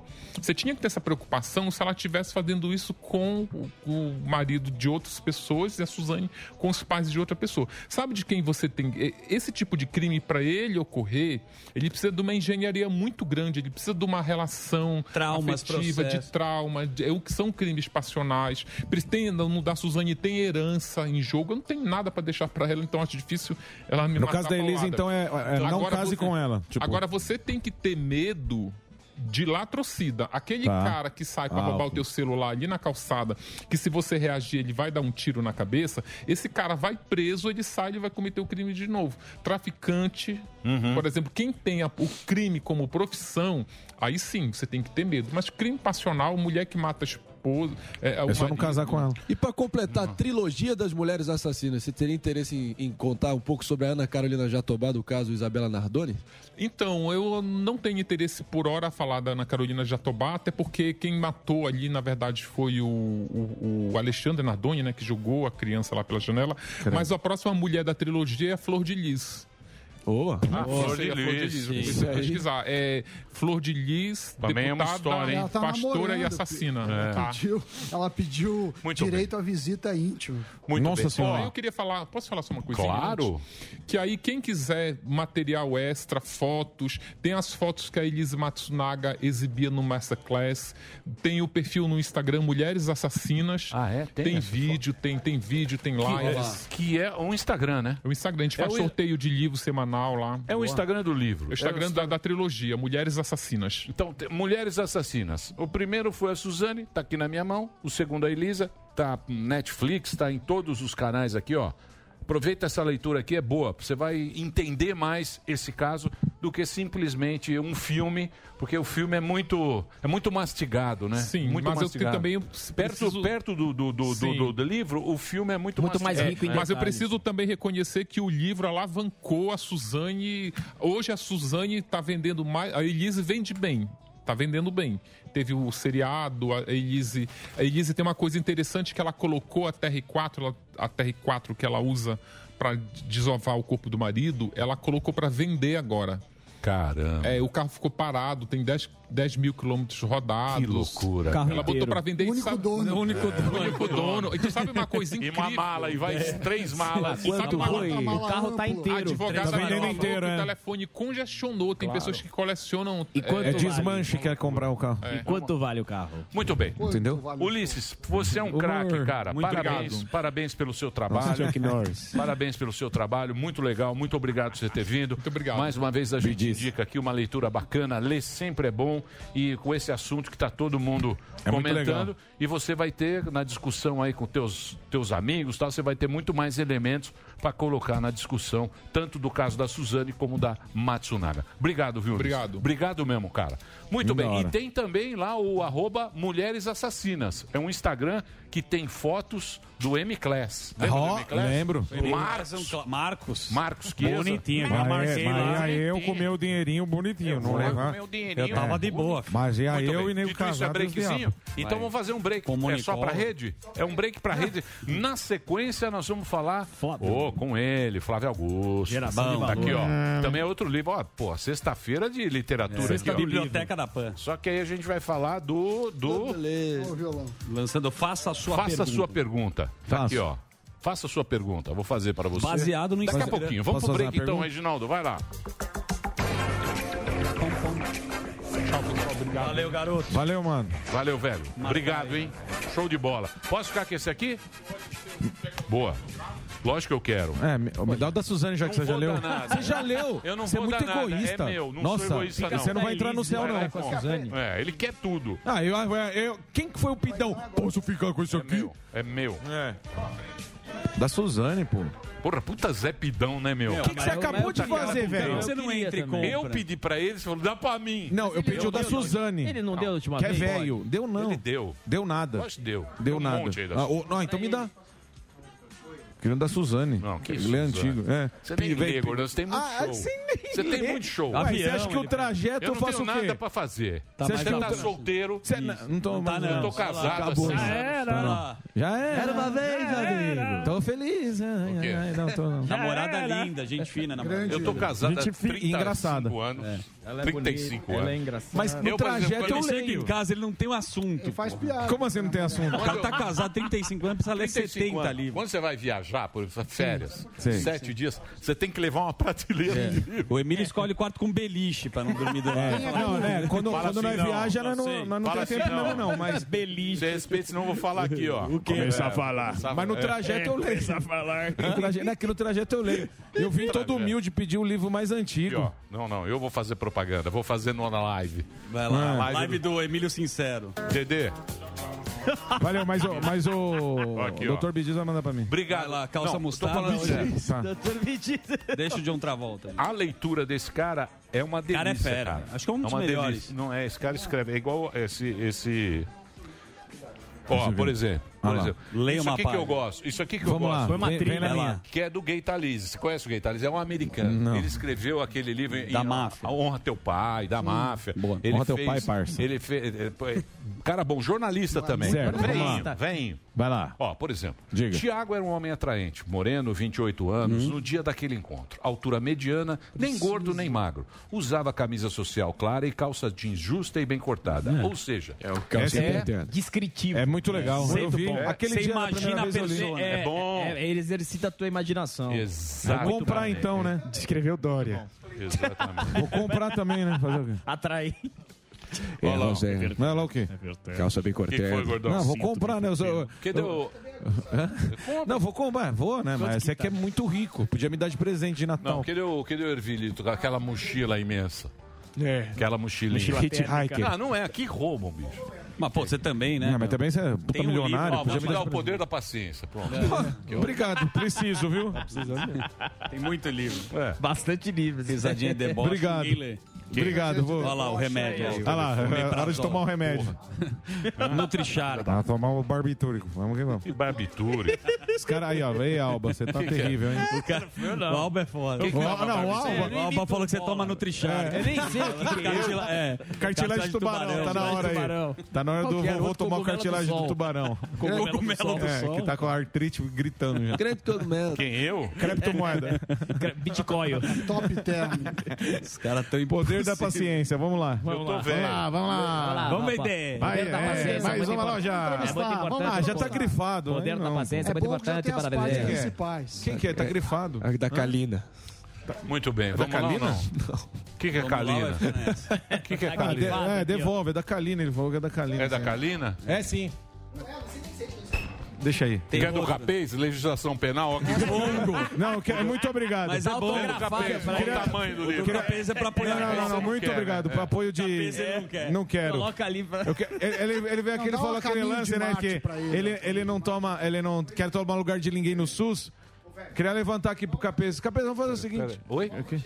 Você tinha que ter essa preocupação se ela estivesse fazendo isso com o, marido de outras pessoas e a Suzane com os pais de outra pessoa. Sabe de quem você tem. Esse tipo de crime, para ele ocorrer, ele precisa de uma engenharia muito grande, ele precisa de uma relação Traumas, afetiva, de processo. trauma, de, é o que são crimes passionais. Tem, no da Suzane tem herança em jogo, eu não tenho nada para deixar para ela, então acho difícil ela me No matar caso da Elise, paulada. então, é- é não Agora case você- com ela, tipo- Agora você tem que ter medo de latrocida. Aquele Tá. cara que sai para Ah, roubar o teu celular ali na calçada, que se você reagir ele vai dar um tiro na cabeça, esse cara vai preso, ele sai e vai cometer o crime de novo. Traficante, por exemplo, quem tem a- o crime como profissão, aí sim você tem que ter medo. Mas crime passional, mulher que mata esposa. É, o marido- E pra completar a trilogia das mulheres assassinas, você teria interesse em, em contar um pouco sobre a Ana Carolina Jatobá do caso Isabela Nardoni? Então, eu não tenho interesse por hora a falar da Ana Carolina Jatobá, até porque quem matou ali, na verdade, foi o, o- o Alexandre Nardoni, né, que jogou a criança lá pela janela. Mas a próxima mulher da trilogia é a Flor de Lis. Boa. Ah, Flor sei, de a Flor de Lis, aí. pesquisar. É Flor de Lis, Também é uma história, hein? Ela tá pastora e assassina. Ela Tá. pediu, ela pediu Muito direito à visita íntima. Muito bem. Ó, eu queria falar, posso falar só uma coisinha? Claro. Que aí quem quiser material extra, fotos, tem as fotos que a Elise Matsunaga exibia no Masterclass, tem o perfil no Instagram Mulheres Assassinas. Ah, é? Tem essa vídeo, tem, tem vídeo, tem Que lives. é, que é um Instagram, né? O Instagram, a gente É faz o- sorteio de livro semanal lá. É o Instagram do livro. O Instagram É o da, da trilogia, Mulheres Assassinas. Então, tem- Mulheres Assassinas. O primeiro foi a Suzane, tá aqui na minha mão. O segundo a Elisa, tá Netflix, tá em todos os canais aqui, ó. Aproveita essa leitura aqui, é boa. Você vai entender mais esse caso do que simplesmente um filme, porque o filme é muito, é muito mastigado, né? Sim, muito mas eu mastigado. também perto, preciso- perto do, do, do, do, do- do livro, o filme é muito, mastigado. É, Mas eu preciso também reconhecer que o livro alavancou a Suzane. Hoje a Suzane está vendendo mais. A Elise vende bem. Tá vendendo bem. Teve o seriado, a Elise. A Elise tem uma coisa interessante que ela colocou a TR4, ela- a TR4 que ela usa para desovar o corpo do marido, ela colocou para vender agora. Caramba. É, o carro ficou parado, tem 10, 10 mil quilômetros rodados. Que loucura, Carro Ela botou pra vender e Único sabe, dono. O único É, dono. único único dono. E tu sabe uma coisa [LAUGHS] E incrível? uma mala, e vai três malas. E sabe Quanto uma foi? coisa? O carro tá inteiro. A advogada Tá vendendo falou inteiro, que é. o telefone congestionou. Tem Claro. pessoas que colecionam... E quanto é desmanche quer comprar o carro. É. E quanto vale o carro? Muito bem. Entendeu? Ulisses, você é um craque, cara. Muito parabéns, obrigado. parabéns pelo seu trabalho. Parabéns pelo seu trabalho, muito legal, muito obrigado por você ter vindo. Muito obrigado. Mais uma vez a gente indica aqui uma leitura bacana, ler sempre é bom e com esse assunto que está todo mundo É comentando. e você vai ter na discussão aí com teus teus amigos, tal, você vai ter muito mais elementos para colocar na discussão, tanto do caso da Suzane como da Matsunaga. Obrigado, viu? Obrigado. Obrigado mesmo, cara. Muito Muito bem. da E hora. tem também lá o arroba Mulheres Assassinas. É um Instagram que tem fotos do M-Class. Lembra Ó, do M-Class? lembro. Marcos. Marcos. Marcos Chiesa. Bonitinho, Mas, marquei mas lá. aí eu com meu dinheirinho bonitinho, não vou levar. com meu dinheirinho. Eu tava de boa. Mas e aí Muito eu bem. e isso, é casado breakzinho? Então vamos fazer um break. Com É só pra rede? É um break pra rede. [LAUGHS] Na sequência, nós vamos falar Com ele, Flávio Augusto. Geração de Tá aqui, ó. Também é outro livro. Ó, pô, sexta-feira de literatura aqui, Sexta ó. Biblioteca da PAN. Só que aí a gente vai falar do. do... Violão. Lançando Faça a Sua Faça Pergunta. a sua pergunta. Tá Faço. aqui, ó. Faça a sua pergunta. Vou fazer para você. Baseado no Daqui a pouquinho. Vamos Posso pro break então? Reginaldo. Vai lá. Valeu, garoto. Valeu, mano. Valeu, velho. Obrigado, hein? Show de bola. Posso ficar com esse aqui? Boa. Lógico que eu quero. É, me, me dá o da Suzane já que Não você já leu. Você já leu. Eu não você vou é muito dar nada. egoísta. É meu, não Nossa, sou egoísta, não. Você não vai entrar no céu, não, com com a Suzane. É, ele quer tudo. Ah, eu, eu, eu- quem que foi o pidão? Posso ficar com isso aqui? É meu. É. Da Suzane, pô. Porra, puta Zé Pidão, né, meu? O que, que você acabou de fazer, velho? Você não entra compra. Eu pedi pra ele, você falou, dá pra mim. Não, eu pedi o da Suzane. Ele não deu a última Que é vez? velho. Deu não. Ele deu. Deu nada. Lógico que deu. Deu Um nada. monte aí da Ah, sua. o- não, então me dá. Querendo da Suzane. Não, que Ele é antigo. É. Você nem Vem- lê, Gordão, você tem muito Ah, show. você nem Você tem muito show. Ué, você acha que o trajeto eu eu não faço tenho o quê? nada pra fazer. Tá você tá calmo. solteiro. Você não, não tô, tá, não. Eu tô casado Acabou. assim. Já era. Já era. Era uma vez, amigo. Tô feliz. Não, tô não. Namorada linda, gente fina, namorada. Eu tô casado há Gente fi- 35 engraçada. anos. Ela é 35 bonita, anos. ela é engraçada. Mas no Eu, exemplo, trajeto quando eu ele chega leio. Em casa ele não tem um assunto. Faz pô. piada. Como assim não tem assunto? O cara tá casado 35 anos, precisa ler 35 70 anos. livros. Quando você vai viajar, por exemplo, férias, Sim. sete dias, você tem que levar uma prateleira de livro. O Emílio escolhe quarto com beliche pra não dormir [LAUGHS] do lado. É, não, né? Quando, Fala quando assim, nós não, viaja, nós não, nós não Fala tem assim, tempo não. mesmo, não. Mas, [LAUGHS] Você respeita, senão eu vou falar aqui, ó. O quê? Começar a falar. mas no trajeto eu leio. Começa a falar. [LAUGHS] No trajeto, que no trajeto eu leio. Eu vim todo humilde pedir o livro mais antigo. Não, não, eu vou fazer propaganda, vou fazer no na live. Vai lá, Ah. live do Emílio Sincero. Dedê, Valeu, mas o, mas o, Aqui, ó. doutor Bidiz vai mandar pra mim. obrigado. Lá, calça Não, tô mostarda, falando hoje. sério. Tá. Deixa o John Travolta. A leitura desse cara é uma delícia. Cara é fera. cara. Acho que é um dos uma melhores. delícia. Não é, esse cara escreve. É igual esse. esse... Ó, por exemplo. Por lá. exemplo Leia isso uma aqui que eu gosto. Isso aqui que Vamos eu lá, gosto. Foi uma vem- vem trilha. lá. minha. Que é do Gay Talese. Você conhece o Gay Talese? É um americano. Não. Ele escreveu aquele livro em- Da em- máfia. A Honra Teu Pai, da máfia. Boa. Ele Honra Teu fez- Pai, parça. Ele fez. é, pô, é, Cara bom, jornalista também. Certo, lá. veinho. Vai lá. Ó, por exemplo, Diga. Tiago era um homem atraente, moreno, 28 anos, no dia daquele encontro. Altura mediana, nem gordo nem magro. Usava camisa social clara e calça jeans justa e bem cortada. Ou seja, É o Essa é, Descritivo. é muito legal. Muito eu vi bom. aquele Você dia na imagina a vez eu li. pessoa, É, É bom. é, ele exercita a tua imaginação. Vou exato. comprar então, né? Descreveu Dória. Exatamente. Vou comprar também, né? Fazer o quê? Atrai. É, Olha lá, Rosé. Vai lá o quê? Calça bem O que que foi, cortada. Não, vou comprar, né? Eu Que deu... Não, vou comprar, vou, né? Mas você aqui é muito rico. Podia me dar de presente de Não, Natal. que deu, que deu Ervilito com aquela mochila imensa. É. Aquela mochilinha. Mochila Hitchhiker. Ah, não é, aqui roubam, bicho. Mas, pô, você também, né? Não, mas também você é puta Tem um milionário. Ó, podia vou te me dar o de poder da paciência. Pronto. presente. [LAUGHS] Obrigado, preciso, viu? Tem muito livro. É. Bastante livros. Risadinha [LAUGHS] de deboche. Obrigado. ninguém lê. Obrigado, vou. Olha lá o remédio. aí. Ah lá, é hora de tomar o remédio. [LAUGHS] Nutrichara. Tá, tomar o barbitúrico. Vamos que vamos. Que barbiture. Os caras aí, ó. Ei, Alba, você tá [LAUGHS] é? terrível, hein? O, cara... o Alba é foda. Que que é uma não, o barbiture? Alba. O Alba falou que você toma Nutrichara. Eu nem sei o [LAUGHS] que, que é. Cartila- é. Cartilagem de tubarão, tá na hora aí. Tá na hora do Qualquer vovô tomar o cartilagem do tubarão. Cogumelo do É, sol. que tá com a artrite gritando já. Grande cogumelo. Quem, eu? Criptomoeda. Bitcoin. Top term. Os caras tão Poder da impossíveis. paciência, vamos lá. Eu tô Vamos lá, vamos lá. Vamos Rafa. vender. Vai, Poder da é, paciência, mais muito uma importante. loja. É muito importante. Ah, já tá grifado. Poder da paciência é, É muito já importante para partes vender. principais. Quem que é? Tá grifado. Da Kalina. Muito bem. da Vamos lá ou Kalina? não? [LAUGHS] O que, que é Vamos lá, Kalina? O que, que é Ah, de- Kalina? é, devolve, é da Kalina. Ele falou que é da Kalina. É da sim. Kalina? É sim. Deixa aí. Que é do rapaz? Legislação penal? Aqui Não, que- muito obrigado. Mas é bom. Capês, Olha o tamanho do livro. Capês é pra pôr Não, não, não, muito quer, obrigado. né? Pro apoio de. Ele não quer. Não quero. Coloca ali pra... Que- ele, ele veio aqui, ele falou aquele lance, né? Que ele. ele, ele não toma, ele não quer tomar lugar de ninguém no SUS. Queria levantar aqui pro Capês. Capês, vamos fazer o seguinte. Oi? Aqui.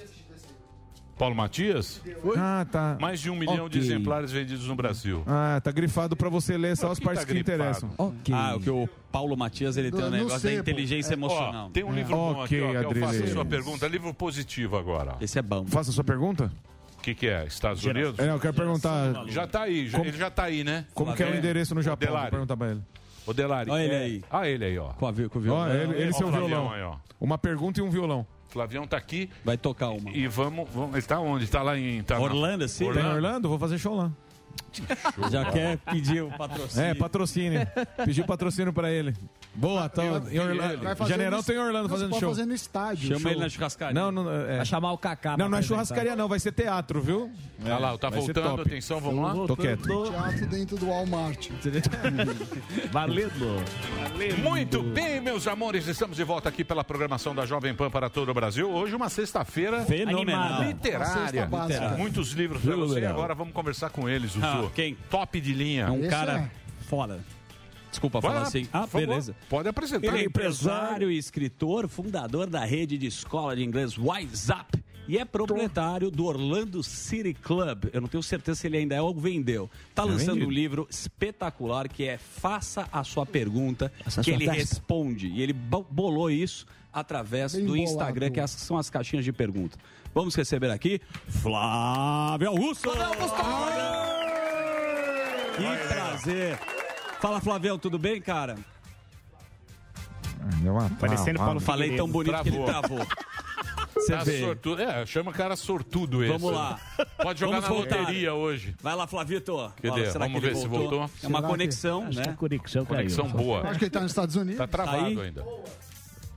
Paulo Matias? Ah, tá. Mais de um milhão de Ok. exemplares vendidos no Brasil. Ah, tá grifado pra você ler só as Aqui partes tá que interessam. Ok. Ah, o que o Paulo Matias ele tem um No negócio da inteligência emocional. Ó, tem um livro bom Ok, aqui, ó, que eu faço a sua pergunta. Livro positivo agora. Esse é bom. Faça a sua pergunta. O que, que é? Estados Unidos? É, eu quero perguntar Já tá aí, já- Como- ele já tá aí, né? como que é o endereço no Japão. Delari. Vou perguntar pra ele. O Delari. Olha ele é- aí. Ah, ele aí, ó. Com, a, vi- com o Ó, violão. ele, ele Ó, seu o Flavião violão. aí, ó. Uma pergunta e um violão. Flavião tá aqui Vai tocar uma. e vamos, vamos. Ele tá onde? Tá lá em. Tá na- Orlando, sim. Tá em Orlando? Vou fazer show lá. Já quer pedir o patrocínio. É, patrocínio. Pediu patrocínio pra ele. Boa, tá. Em Orlando. Vai fazer Janeirão no- tem Orlando Não, você fazendo pode show. fazer no estádio. Chama show. ele na churrascaria. Não, não, é. Vai chamar o Kaká. Não, pra não é apresentar. churrascaria, não. Vai ser teatro, viu? Olha lá, tá Vai ser voltando. top. Atenção, vamos lá. Tô quieto. Teatro dentro do Walmart. [LAUGHS] Valendo. Muito bem, meus amores, estamos de volta aqui pela programação da Jovem Pan para todo o Brasil. Hoje uma sexta-feira Fenomenal. literária. Uma cesta básica. Muitos livros para você. Agora vamos conversar com eles, Zuzu. Ah, quem? Top de linha. É um Esse cara é. foda. Desculpa Vai falar lá, assim. Ah, favor. beleza. Pode apresentar. Ele é empresário e escritor, fundador da rede de escola de inglês WhatsApp E é proprietário do Orlando City Club. Eu não tenho certeza se ele ainda é ou vendeu. Tá Já lançando um livro espetacular que é Faça a sua pergunta, Faça que sua ele festa. responde. E ele bo- bolou isso através Bem do bolado. Instagram, que as- são as caixinhas de pergunta. Vamos receber aqui Flávio Augusto. Que prazer. Fala, Flavião, tudo bem, cara? Parecendo Paulo Falei tão bonito que ele travou. [LAUGHS] Você Tá vê. sortudo. É, chama o cara sortudo esse. Vamos lá. Pode jogar Vamos na voltar. loteria hoje. Vai lá, Flavito. Cadê? Será Vamos que ver se voltou. É uma Será que- conexão, Acho né? que a conexão Conexão boa. Acho que ele tá nos Estados Unidos. Tá travado Aí. ainda.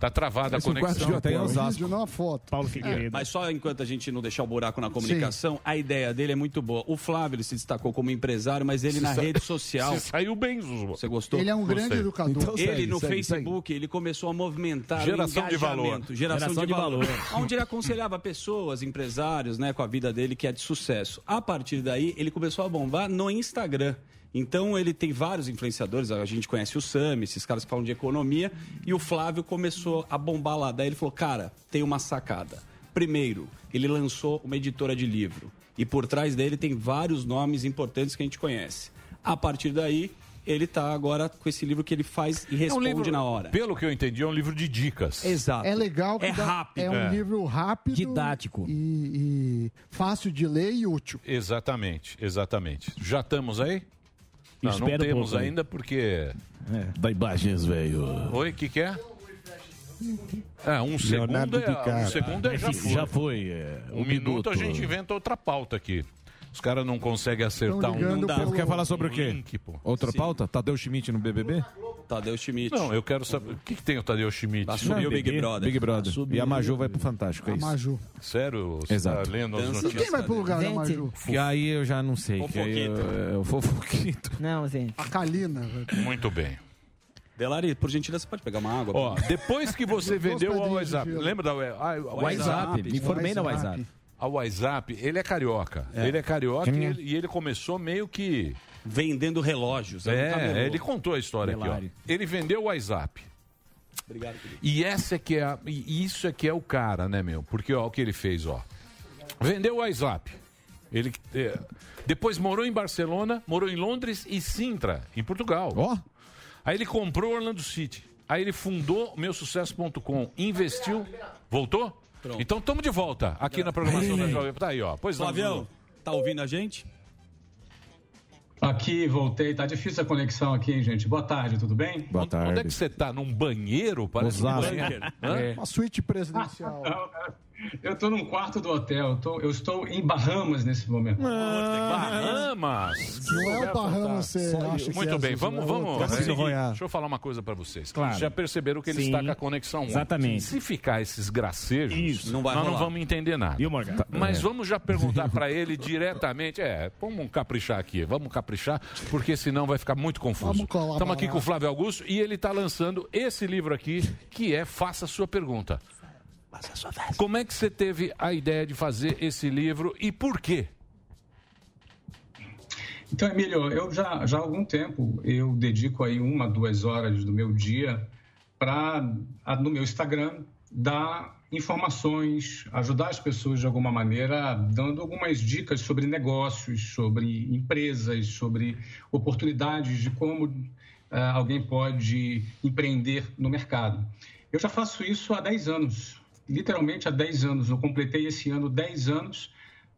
Tá travada a Esse quarto conexão. um vídeo, não a foto. Paulo É, mas só enquanto a gente não deixar o buraco na comunicação, a ideia dele é muito boa. O Flávio ele se destacou como empresário, mas ele Se na sa- rede social. [LAUGHS] se saiu bem, Zuzu. Você gostou? Ele é um grande Gostei. educador. Então ele segue, no segue, Facebook, ele começou a movimentar Geração o de valor. engajamento, Geração, Geração de, de valor. valor. Onde ele aconselhava pessoas, empresários, né, com a vida dele que é de sucesso. A partir daí, ele começou a bombar no Instagram. Então ele tem vários influenciadores, a gente conhece o Sami, esses caras que falam de economia, e o Flávio começou a bombar lá. Daí ele falou: "Cara, tem uma sacada. Primeiro, ele lançou uma editora de livro, e por trás dele tem vários nomes importantes que a gente conhece. A partir daí, ele tá agora com esse livro que ele faz e É um responde livro, na hora. Pelo que eu entendi, é um livro de dicas. Exato. É legal que É dá- rápido. é um É. livro rápido, Didático. e, e fácil de ler e útil. Exatamente, exatamente. Já estamos aí? Não, não um temos ainda porque. Da imagens, velho. Oi, o que, que é? É, um Leonardo segundo é, um segundo é, já É, foi. já foi, é, um o minuto a minuto. gente inventa outra pauta aqui. Os caras não conseguem acertar um. Não dá. pelo- Quer falar sobre o quê? Link, pô. Outra pauta? Tadeu Schmidt no BBB? Tadeu Schmidt. Não, eu quero saber. O que, que tem o Tadeu Schmidt? Vai subir o Big Brother. Big Brother. Vai subir. E a Maju vai pro Fantástico, é A isso? Maju. Sério? Você Exato. tá lendo as E notícias? quem vai pro lugar da Maju? Que aí eu já não sei. Aí eu, eu fofoquito. Não, gente. A Kalina. Muito bem. Delari, por gentileza, você pode pegar uma água? Ó, depois que você vendeu o WhatsApp, lembra da ah, WhatsApp, me formei na WhatsApp. A WhatsApp, ele é carioca. Ele é carioca e ele, e ele começou meio que. Vendendo relógios. camelô. É, ele contou a história Delari. aqui, ó. Ele vendeu o WhatsApp. Obrigado, querido. E essa é que é a- e isso é que é o cara, né, meu? Porque ó, o que ele fez, ó. Vendeu o WhatsApp. Ele é, depois morou em Barcelona, morou em Londres e Sintra, em Portugal. Ó. Aí ele comprou Orlando City. Aí ele fundou meusucesso.com, investiu, voltou? Pronto. Então estamos de volta aqui na programação da Jovem. Tá aí, ó. Pois não. Flavião, tá ouvindo a gente? Aqui, voltei. Tá difícil a conexão aqui, hein, gente? Boa tarde, tudo bem? Boa Onde- Onde é que você tá? Num banheiro? Parece um banheiro. É. Hã? Uma suíte presidencial. [LAUGHS] Eu tô num quarto do hotel. Eu, tô- eu estou em Bahamas nesse momento. Bahamas. Não é o Bahamas, você acha que Muito é, bem, vamos, é vamos. é deixa eu falar uma coisa pra vocês. Claro. Vocês já perceberam que ele Sim. está com a conexão ruim. Exatamente. Se ficar esses gracejos, Isso. Não vai nós não rolar. vamos entender nada. Viu, Morgan? Mas vamos já perguntar pra [LAUGHS] ele diretamente. É, vamos caprichar aqui, vamos caprichar, porque senão vai ficar muito confuso. Estamos aqui com o Flávio Augusto e ele está lançando esse livro aqui, que é Faça Sua Pergunta. Como é que você teve a ideia de fazer esse livro e por quê? Então, Emílio, eu já, já há algum tempo eu dedico aí uma, duas horas do meu dia para, no meu Instagram, dar informações, ajudar as pessoas de alguma maneira, dando algumas dicas sobre negócios, sobre empresas, sobre oportunidades de como ah, alguém pode empreender no mercado. Eu já faço isso há 10 anos, literalmente há 10 anos. Eu completei esse ano 10 anos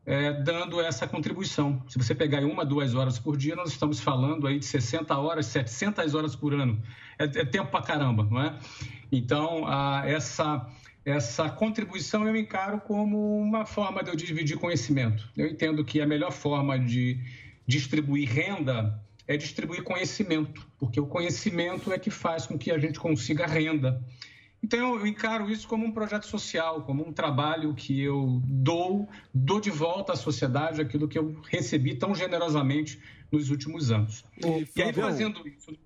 é, dando essa contribuição. Se você pegar uma, duas horas por dia, nós estamos falando aí de 60 horas, 700 horas por ano. É, é tempo pra caramba, não é? Então, ah, essa, essa contribuição eu encaro como uma forma de eu dividir conhecimento. Eu entendo que a melhor forma de distribuir renda é distribuir conhecimento, porque o conhecimento é que faz com que a gente consiga renda. Então, eu encaro isso como um projeto social, como um trabalho que eu dou, dou de volta à sociedade aquilo que eu recebi tão generosamente nos últimos anos. e aí, fazendo isso.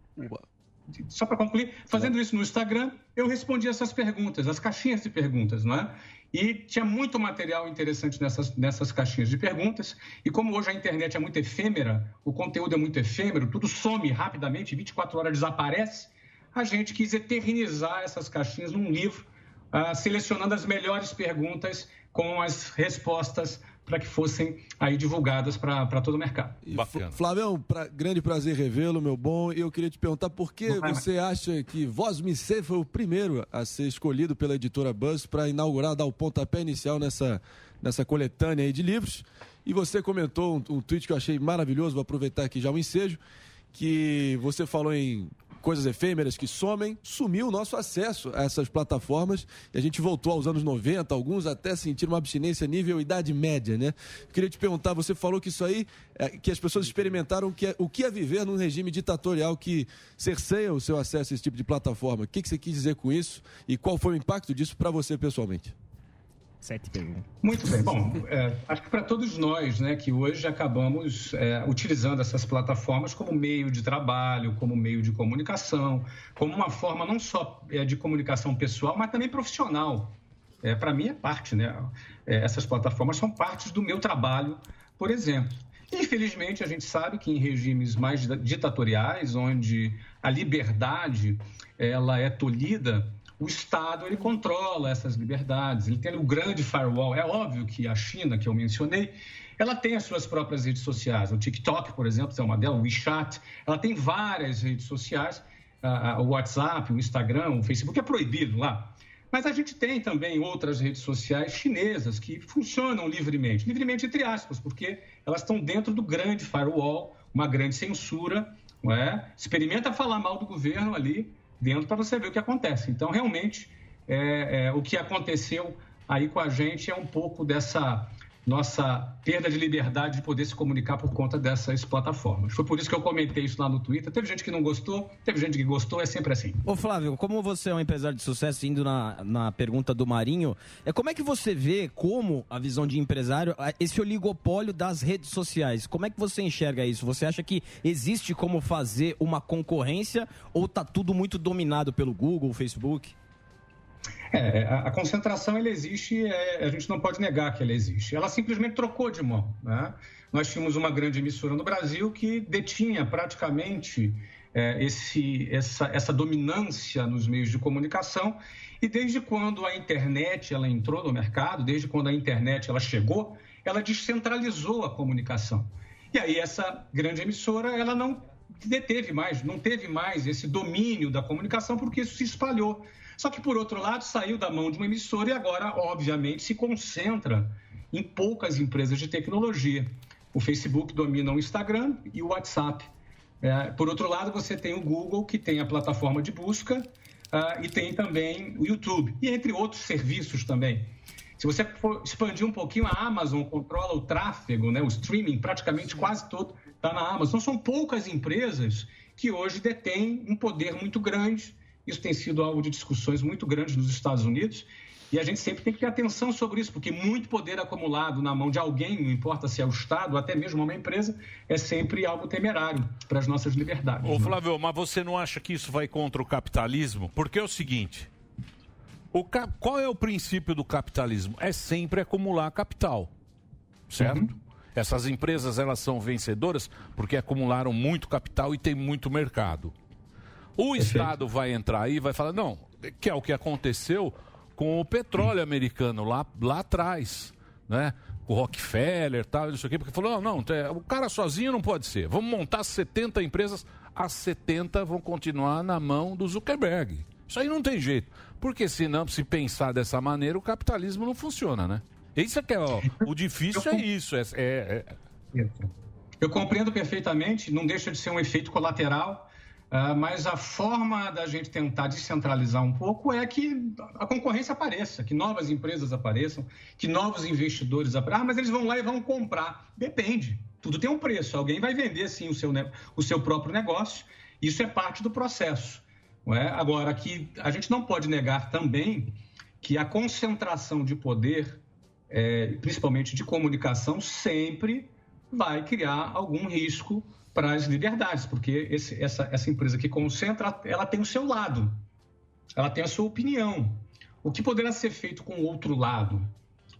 Só para concluir, fazendo isso no Instagram, eu respondi essas perguntas, as caixinhas de perguntas, não é? E tinha muito material interessante nessas, nessas caixinhas de perguntas. E como hoje a internet é muito efêmera, o conteúdo é muito efêmero, tudo some rapidamente, 24 horas desaparece, a gente quis eternizar essas caixinhas num livro, ah, selecionando as melhores perguntas com as respostas para que fossem aí divulgadas para todo o mercado. Bacana. Flavião, pra, grande prazer revê-lo, meu bom. E eu queria te perguntar por que Vai, você acha que Voz Me Ser foi o primeiro a ser escolhido pela editora Buzz para inaugurar, dar o pontapé inicial nessa, nessa coletânea aí de livros. E você comentou um, um tweet que eu achei maravilhoso, vou aproveitar aqui já o ensejo, que você falou em coisas efêmeras que somem, sumiu o nosso acesso a essas plataformas e a gente voltou aos anos 90, alguns até sentiram uma abstinência nível idade média, né? Queria te perguntar, você falou que isso aí, é, que as pessoas experimentaram que é- o que é viver num regime ditatorial que cerceia o seu acesso a esse tipo de plataforma. O que, que você quis dizer com isso e qual foi o impacto disso para você pessoalmente? Sete perguntas. Muito bem. Bom, é, acho que para todos nós, né, que hoje acabamos é, utilizando essas plataformas como meio de trabalho, como meio de comunicação, como uma forma não só é, de comunicação pessoal, mas também profissional. É, para mim é parte, né? É, essas plataformas são partes do meu trabalho, por exemplo. Infelizmente, a gente sabe que em regimes mais dita- ditatoriais, onde a liberdade ela é tolhida, o Estado ele controla essas liberdades. Ele tem o grande firewall. É óbvio que a China, que eu mencionei, ela tem as suas próprias redes sociais. O TikTok, por exemplo, é uma delas, o WeChat. Ela tem várias redes sociais. O WhatsApp, o Instagram, o Facebook é proibido lá. Mas a gente tem também outras redes sociais chinesas que funcionam livremente, livremente entre aspas, porque elas estão dentro do grande firewall, uma grande censura, não é? Experimenta falar mal do governo ali dentro para você ver o que acontece. Então, realmente, é, é, o que aconteceu aí com a gente é um pouco dessa nossa perda de liberdade de poder se comunicar por conta dessas plataformas. Foi por isso que eu comentei isso lá no Twitter. Teve gente que não gostou, teve gente que gostou, é sempre assim. Ô Flávio, como você é um empresário de sucesso, indo na, na pergunta do Marinho, é, como é que você vê como a visão de empresário, esse oligopólio das redes sociais? Como é que você enxerga isso? Você acha que existe como fazer uma concorrência ou tá tudo muito dominado pelo Google, Facebook? É, a, concentração ela existe, é, a gente não pode negar que ela existe. Ela simplesmente trocou de mão. né? Nós tínhamos uma grande emissora no Brasil que detinha praticamente é, esse, essa, essa dominância nos meios de comunicação. E desde quando a internet ela entrou no mercado, desde quando a internet ela chegou, ela descentralizou a comunicação. E aí essa grande emissora ela não deteve mais, não teve mais esse domínio da comunicação porque isso se espalhou. Só que, por outro lado, saiu da mão de uma emissora e agora, obviamente, se concentra em poucas empresas de tecnologia. O Facebook domina o Instagram e o WhatsApp. É, por outro lado, você tem o Google, que tem a plataforma de busca, ah, e tem também o YouTube, e entre outros serviços também. Se você for expandir um pouquinho, a Amazon controla o tráfego, né, o streaming, praticamente quase todo está na Amazon. São poucas empresas que hoje detêm um poder muito grande. Isso tem sido alvo de discussões muito grandes nos Estados Unidos. E a gente sempre tem que ter atenção sobre isso, porque muito poder acumulado na mão de alguém, não importa se é o Estado ou até mesmo uma empresa, é sempre algo temerário para as nossas liberdades. Ô né? Flávio, mas você não acha que isso vai contra o capitalismo? Porque é o seguinte: o cap- qual é o princípio do capitalismo? É sempre acumular capital, certo? Essas empresas elas são vencedoras porque acumularam muito capital e tem muito mercado. O Estado vai entrar aí e vai falar, não, que é o que aconteceu com o petróleo americano lá, lá atrás, né? Com o Rockefeller e tal, não sei o quê, porque falou, não, não, é, o cara sozinho não pode ser. Vamos montar 70 empresas, as 70 vão continuar na mão do Zuckerberg. Isso aí não tem jeito. Porque senão, se pensar dessa maneira, o capitalismo não funciona, né? Isso é que é, ó, o difícil é isso, é- é- é, Eu compreendo perfeitamente, não deixa de ser um efeito colateral, ah, mas a forma da gente tentar descentralizar um pouco é que a concorrência apareça, que novas empresas apareçam, que novos investidores apareçam. Ah, mas eles vão lá e vão comprar. Depende. Tudo tem um preço. Alguém vai vender, sim, o seu, o seu próprio negócio. Isso é parte do processo. é? Agora, que a gente não pode negar também que a concentração de poder, é, principalmente de comunicação, sempre vai criar algum risco para as liberdades, porque esse- essa, essa empresa que concentra, ela tem o seu lado, ela tem a sua opinião. O que poderá ser feito com o outro lado?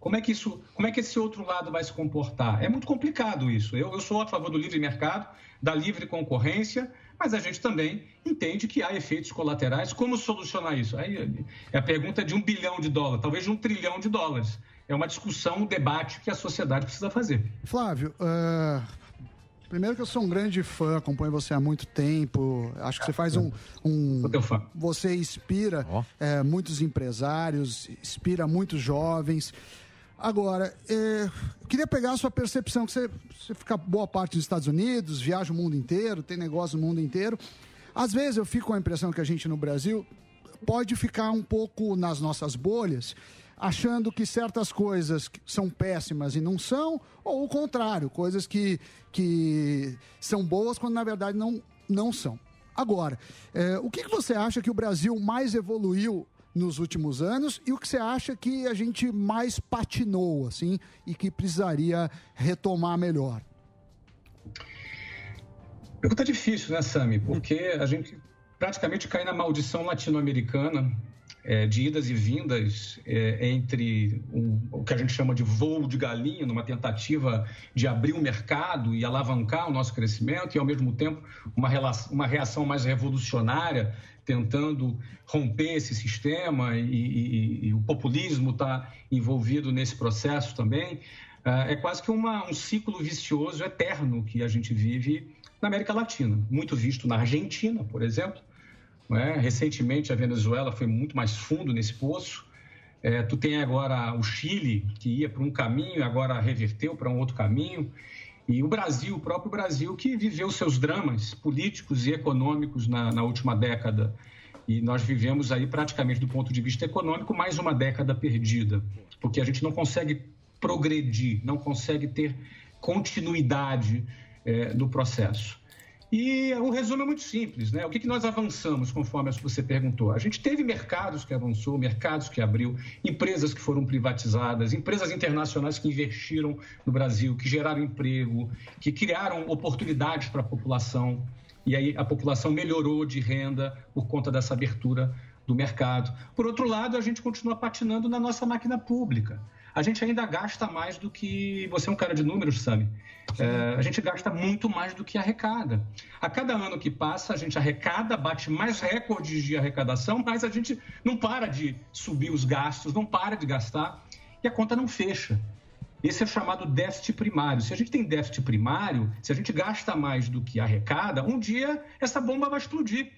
Como é que isso, como é que esse outro lado vai se comportar? É muito complicado isso. Eu, eu sou a favor do livre mercado, da livre concorrência, mas a gente também entende que há efeitos colaterais. Como solucionar isso? Aí é a pergunta de um bilhão de dólares, talvez de um trilhão de dólares. é uma discussão, um debate que a sociedade precisa fazer. Flávio, ah, primeiro que eu sou um grande fã, acompanho você há muito tempo. Acho que você faz um. um você inspira eh, muitos empresários, inspira muitos jovens. Agora, eu queria pegar a sua percepção, que você, você fica boa parte dos Estados Unidos, viaja o mundo inteiro, tem negócio no mundo inteiro. Às vezes eu fico com a impressão que a gente no Brasil pode ficar um pouco nas nossas bolhas, achando que certas coisas são péssimas e não são, ou o contrário, coisas que, que são boas quando na verdade não, não são. Agora, eh, o que, que você acha que o Brasil mais evoluiu nos últimos anos e o que você acha que a gente mais patinou, assim, e que precisaria retomar melhor? Pergunta difícil, né, Sami? Porque a gente praticamente cai na maldição latino-americana é, de idas e vindas é, entre um, o que a gente chama de voo de galinha, numa tentativa de abrir o mercado e alavancar o nosso crescimento, e ao mesmo tempo uma, relação, uma reação mais revolucionária, tentando romper esse sistema, e, e, e o populismo está envolvido nesse processo também. É quase que uma, um ciclo vicioso eterno que a gente vive na América Latina, muito visto na Argentina, por exemplo. É? Recentemente, a Venezuela foi muito mais fundo nesse poço. É, tu tem agora o Chile, que ia para um caminho, agora reverteu para um outro caminho. E o Brasil, o próprio Brasil, que viveu seus dramas políticos e econômicos na, na última década. E nós vivemos aí, praticamente do ponto de vista econômico, mais uma década perdida, porque a gente não consegue progredir, não consegue ter continuidade é, no processo. E o resumo é muito simples, né? O que, que nós avançamos, conforme você perguntou? A gente teve mercados que avançou, mercados que abriu, empresas que foram privatizadas, empresas internacionais que investiram no Brasil, que geraram emprego, que criaram oportunidades para a população. E aí a população melhorou de renda por conta dessa abertura do mercado. Por outro lado, a gente continua patinando na nossa máquina pública a gente ainda gasta mais do que. Você é um cara de números, sabe? É, a gente gasta muito mais do que arrecada. A cada ano que passa, a gente arrecada, bate mais recordes de arrecadação, mas a gente não para de subir os gastos, não para de gastar e a conta não fecha. Esse é chamado déficit primário. Se a gente tem déficit primário, se a gente gasta mais do que arrecada, um dia essa bomba vai explodir.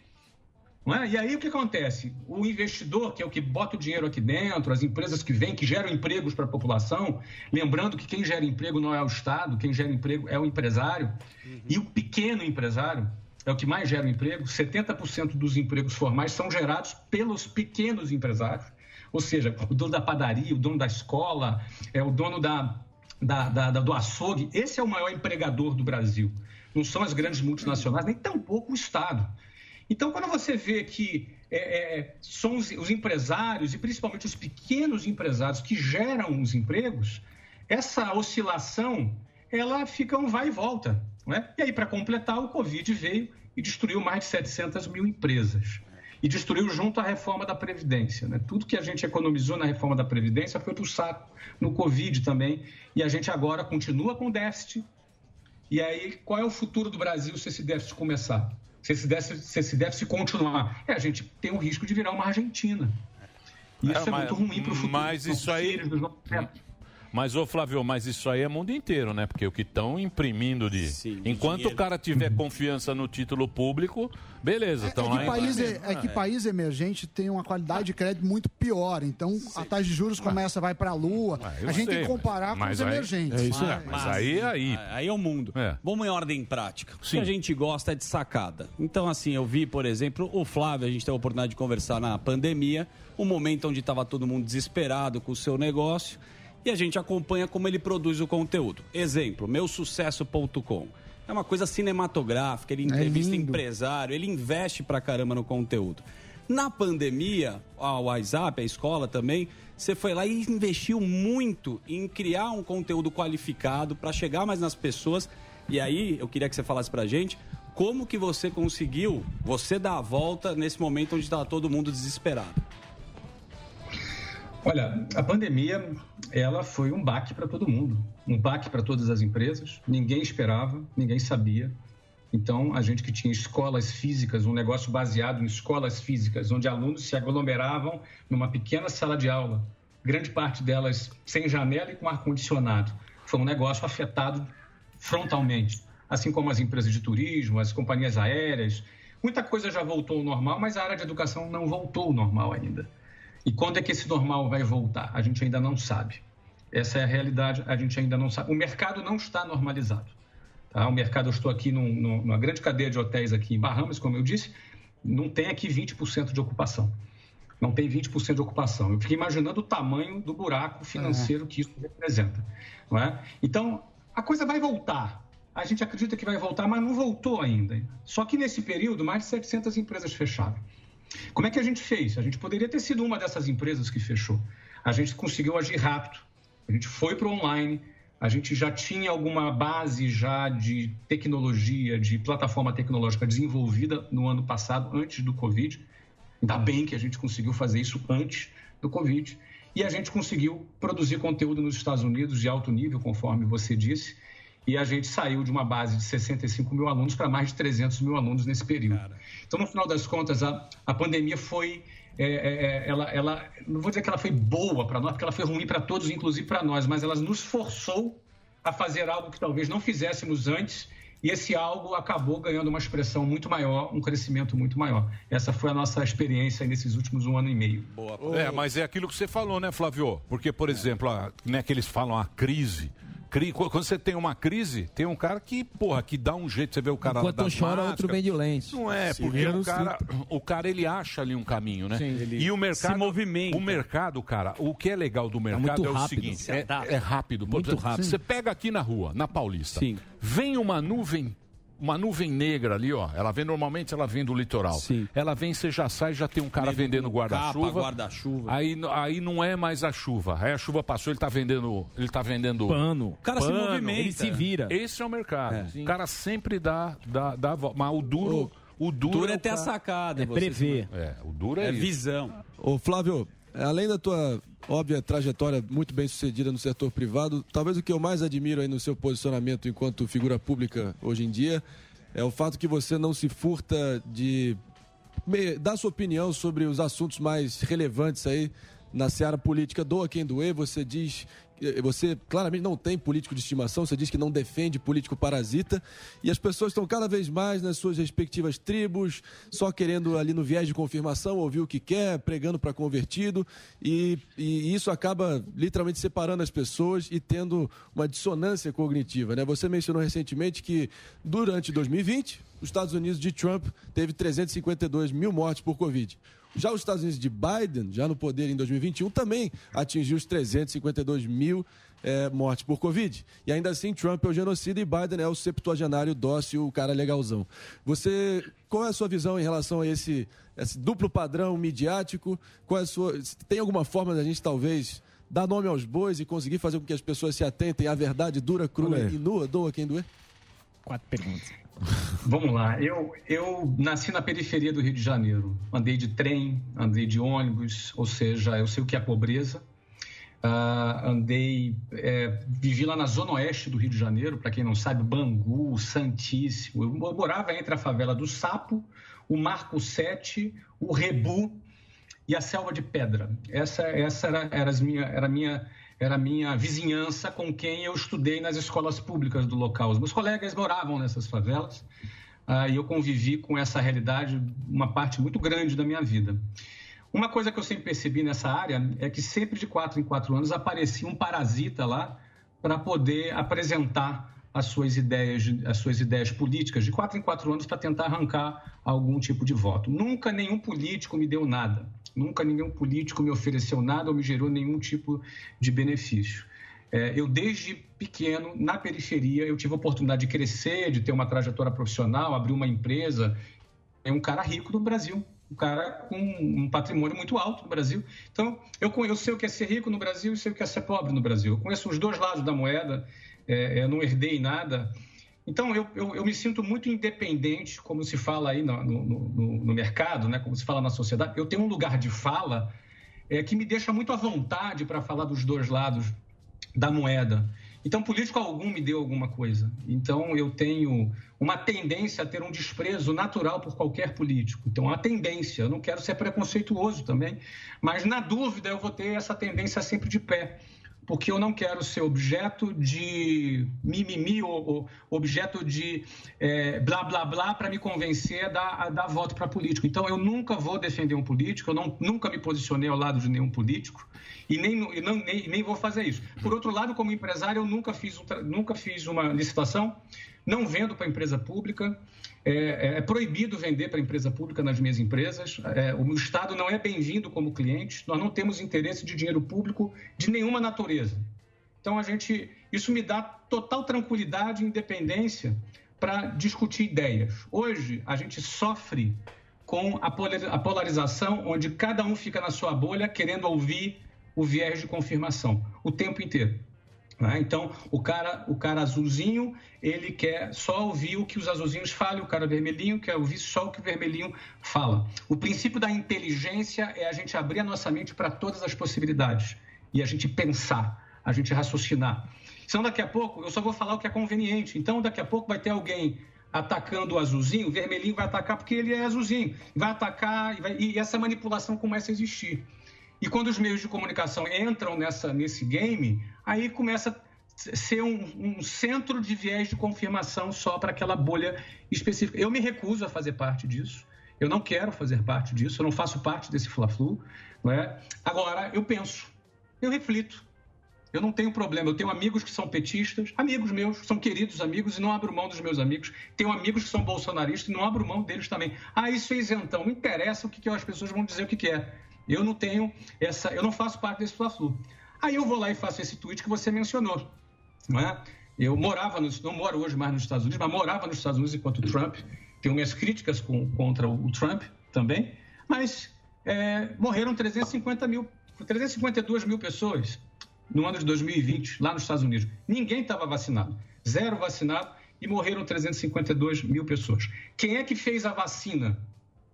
É? E aí o que acontece? O investidor, que é o que bota o dinheiro aqui dentro, as empresas que vêm, que geram empregos para a população, lembrando que quem gera emprego não é o Estado, quem gera emprego é o empresário, uhum. e o pequeno empresário é o que mais gera emprego. 70% dos empregos formais são gerados pelos pequenos empresários, ou seja, o dono da padaria, o dono da escola, é o dono da, da, da, da do açougue. Esse é o maior empregador do Brasil. Não são as grandes multinacionais, nem tampouco o Estado. Então, quando você vê que é, é, são os, os, empresários, e principalmente os pequenos empresários, que geram os empregos, essa oscilação ela fica um vai e volta. É? E aí, para completar, o Covid veio e destruiu mais de 700 mil empresas. E destruiu junto a reforma da Previdência. Né? Tudo que a gente economizou na reforma da Previdência foi para o saco no Covid também. E a gente agora continua com déficit. E aí, qual é o futuro do Brasil se esse déficit começar? Se esse déficit, se esse déficit continuar, é, a gente tem o risco de virar uma Argentina. Isso é, é mas, muito ruim para o futuro. Mas isso aí. Mas, ô Flávio, mas isso aí é mundo inteiro, né? Porque o que estão imprimindo de. Sim, Enquanto dinheiro. o cara tiver confiança no título público, beleza. Estão é, lá que país, é, é, que país emergente tem uma qualidade de crédito muito pior. Então Sim. a taxa de juros começa, vai para a lua. Ah, a gente sei, tem que comparar com os aí, emergentes. É isso mas, mas aí é aí. Aí é o mundo. É. Vamos em ordem prática. O que a gente gosta é de sacada. Então, assim, eu vi, por exemplo, o Flávio, a gente teve a oportunidade de conversar na pandemia, um momento onde estava todo mundo desesperado com o seu negócio e a gente acompanha como ele produz o conteúdo. Exemplo, meusucesso.com. É uma coisa cinematográfica, ele é entrevista é empresário, ele investe pra caramba no conteúdo. Na pandemia, a WhatsApp, a escola também, você foi lá e investiu muito em criar um conteúdo qualificado para chegar mais nas pessoas. E aí, eu queria que você falasse pra gente como que você conseguiu, você dar a volta nesse momento onde estava todo mundo desesperado. Olha, a pandemia ela foi um baque para todo mundo, um baque para todas as empresas. Ninguém esperava, ninguém sabia. Então, a gente que tinha escolas físicas, um negócio baseado em escolas físicas, onde alunos se aglomeravam numa pequena sala de aula, grande parte delas sem janela e com ar-condicionado. Foi um negócio afetado frontalmente, assim como as empresas de turismo, as companhias aéreas. Muita coisa já voltou ao normal, mas a área de educação não voltou ao normal ainda. E quando é que esse normal vai voltar? A gente ainda não sabe. Essa é a realidade, a gente ainda não sabe. O mercado não está normalizado. Tá? O mercado, eu estou aqui num, numa grande cadeia de hotéis aqui em Bahamas, como eu disse, não tem aqui 20% de ocupação. Não tem 20% de ocupação. Eu fiquei imaginando o tamanho do buraco financeiro que isso representa. Não é? Então, a coisa vai voltar. A gente acredita que vai voltar, mas não voltou ainda. Só que nesse período, mais de 700 empresas fecharam. Como é que a gente fez? A gente poderia ter sido uma dessas empresas que fechou. A gente conseguiu agir rápido. A gente foi para o online, a gente já tinha alguma base já de tecnologia, de plataforma tecnológica desenvolvida no ano passado, antes do Covid. Ainda bem que a gente conseguiu fazer isso antes do Covid. E a gente conseguiu produzir conteúdo nos Estados Unidos de alto nível, conforme você disse. E a gente saiu de uma base de 65 mil alunos para mais de 300 mil alunos nesse período. Cara. Então, no final das contas, a, a pandemia foi é, é, é, ela, ela, não vou dizer que ela foi boa para nós, porque ela foi ruim para todos, inclusive para nós, mas ela nos forçou a fazer algo que talvez não fizéssemos antes e esse algo acabou ganhando uma expressão muito maior, um crescimento muito maior. Essa foi a nossa experiência nesses últimos um ano e meio. Boa. É, mas é aquilo que você falou, né, Flávio? Porque, por exemplo, a, né, que eles falam a crise Quando você tem uma crise, tem um cara que, porra, que dá um jeito, você vê o cara Enquanto das um chora, máscaras. outro vem de lenço. Não é, Se porque o cara, o cara ele acha ali um caminho, né? Sim, ele e o mercado se movimenta. O mercado, cara, o que é legal do mercado muito é, o seguinte, Se é, é rápido. Muito exemplo, rápido. Você pega aqui na rua, na Paulista, vem uma nuvem uma nuvem negra ali, ó. Ela vem normalmente, ela vem do litoral. Ela vem, você já sai, já tem um cara vendendo guarda-chuva. guarda-chuva. Aí, aí não é mais a chuva. Aí a chuva passou, ele tá vendendo, ele tá vendendo Pano. O cara se pano. movimenta. Ele se vira. Esse é o mercado. É. O cara sempre dá dá, dá a volta. Mas o duro, o duro, duro é o ter a cara- sacada, É você prever. É, o duro é, É isso. visão. Ô Flávio, além da tua óbvia trajetória muito bem sucedida no setor privado, talvez o que eu mais admiro aí no seu posicionamento enquanto figura pública hoje em dia é o fato que você não se furta de dar sua opinião sobre os assuntos mais relevantes aí na seara política. Doa quem doer, você diz. Você claramente não tem político de estimação, você diz que não defende político parasita, e as pessoas estão cada vez mais nas suas respectivas tribos, só querendo ali no viés de confirmação ouvir o que quer, pregando para convertido, e, e isso acaba literalmente separando as pessoas e tendo uma dissonância cognitiva. Né? Você mencionou recentemente que durante 2020, os Estados Unidos de Trump teve 352 mil mortes por Covid. Já os Estados Unidos de Biden, já no poder em 2021, também atingiu os 352 mil eh, mortes por Covid. E ainda assim, Trump é o genocida e Biden é o septuagenário dócil, o cara legalzão. Você, qual é a sua visão em relação a esse, esse duplo padrão midiático? Qual é a sua, tem alguma forma da gente talvez dar nome aos bois e conseguir fazer com que as pessoas se atentem à verdade dura, crua e nua, doa quem doer? Quatro perguntas. Vamos lá. Eu, eu nasci na periferia do Rio de Janeiro. Andei de trem, andei de ônibus, ou seja, eu sei o que é pobreza. Ah, andei, é, vivi lá na zona oeste do Rio de Janeiro, para quem não sabe, Bangu, Santíssimo. Eu morava entre a favela do Sapo, o Marco 7, o Rebu e a Selva de Pedra. Essa, essa era, era, minha, era, a minha, era a minha vizinhança com quem eu estudei nas escolas públicas do local. Os meus colegas moravam nessas favelas ah, e eu convivi com essa realidade uma parte muito grande da minha vida. Uma coisa que eu sempre percebi nessa área é que sempre de quatro em quatro anos aparecia um parasita lá para poder apresentar as suas ideias, as suas ideias políticas de quatro em quatro anos para tentar arrancar algum tipo de voto. Nunca nenhum político me deu nada. Nunca nenhum político me ofereceu nada ou me gerou nenhum tipo de benefício. É, eu, desde pequeno, na periferia, eu tive a oportunidade de crescer, de ter uma trajetória profissional, abrir uma empresa. É um cara rico no Brasil, um cara com um patrimônio muito alto no Brasil. Então, eu, eu sei o que é ser rico no Brasil e sei o que é ser pobre no Brasil. Eu conheço os dois lados da moeda, é, eu não herdei nada. Então, eu, eu, eu me sinto muito independente, como se fala aí no, no, no- no mercado, né? como se fala na sociedade. Eu tenho um lugar de fala é, que me deixa muito à vontade para falar dos dois lados da moeda. Então, político algum me deu alguma coisa. Então, eu tenho uma tendência a ter um desprezo natural por qualquer político. Então, uma tendência. Eu não quero ser preconceituoso também, mas na dúvida eu vou ter essa tendência sempre de pé. Porque eu não quero ser objeto de mimimi ou, ou objeto de é, blá blá blá para me convencer a dar, a dar voto para político. Então, eu nunca vou defender um político, eu não, nunca me posicionei ao lado de nenhum político e nem, e não, nem, nem vou fazer isso. Por outro lado, como empresário, eu nunca fiz, nunca fiz uma licitação, não vendo para empresa pública. É, é- é proibido vender para empresa pública nas minhas empresas. É, o Estado não é bem-vindo como cliente. Nós não temos interesse de dinheiro público de nenhuma natureza. Então a gente, isso me dá total tranquilidade e independência para discutir ideias. Hoje a gente sofre com a polar- a polarização onde cada um fica na sua bolha querendo ouvir o viés de confirmação o tempo inteiro. Né? Então, o cara, o cara azulzinho, ele quer só ouvir o que os azulzinhos falam, o cara vermelhinho quer ouvir só o que o vermelhinho fala. O princípio da inteligência é a gente abrir a nossa mente para todas as possibilidades e a gente pensar, a gente raciocinar. Senão, daqui a pouco, eu só vou falar o que é conveniente. Então, daqui a pouco vai ter alguém atacando o azulzinho, o vermelhinho vai atacar porque ele é azulzinho. Vai atacar e, vai- e essa manipulação começa a existir. E quando os meios de comunicação entram nessa, nesse game, aí começa a ser um, um centro de viés de confirmação só para aquela bolha específica. Eu me recuso a fazer parte disso. Eu não quero fazer parte disso. Eu não faço parte desse fla-flu. É? Agora, eu penso, eu reflito. Eu não tenho problema. Eu tenho amigos que são petistas, amigos meus, são queridos amigos e não abro mão dos meus amigos. Tenho amigos que são bolsonaristas e não abro mão deles também. Ah, isso é isentão. Não interessa o que, que as pessoas vão dizer o que, que é. Eu não tenho essa. Eu não faço parte desse Fla-Flu. Aí eu vou lá e faço esse tweet que você mencionou. Não é? Eu morava, nos, não moro hoje mais nos Estados Unidos, mas morava nos Estados Unidos enquanto Trump. Tenho minhas críticas com- contra o Trump também, mas é, morreram 350 mil, 352 mil pessoas no ano de 2020, lá nos Estados Unidos. Ninguém estava vacinado. Zero vacinado e morreram 352 mil pessoas. Quem é que fez a vacina?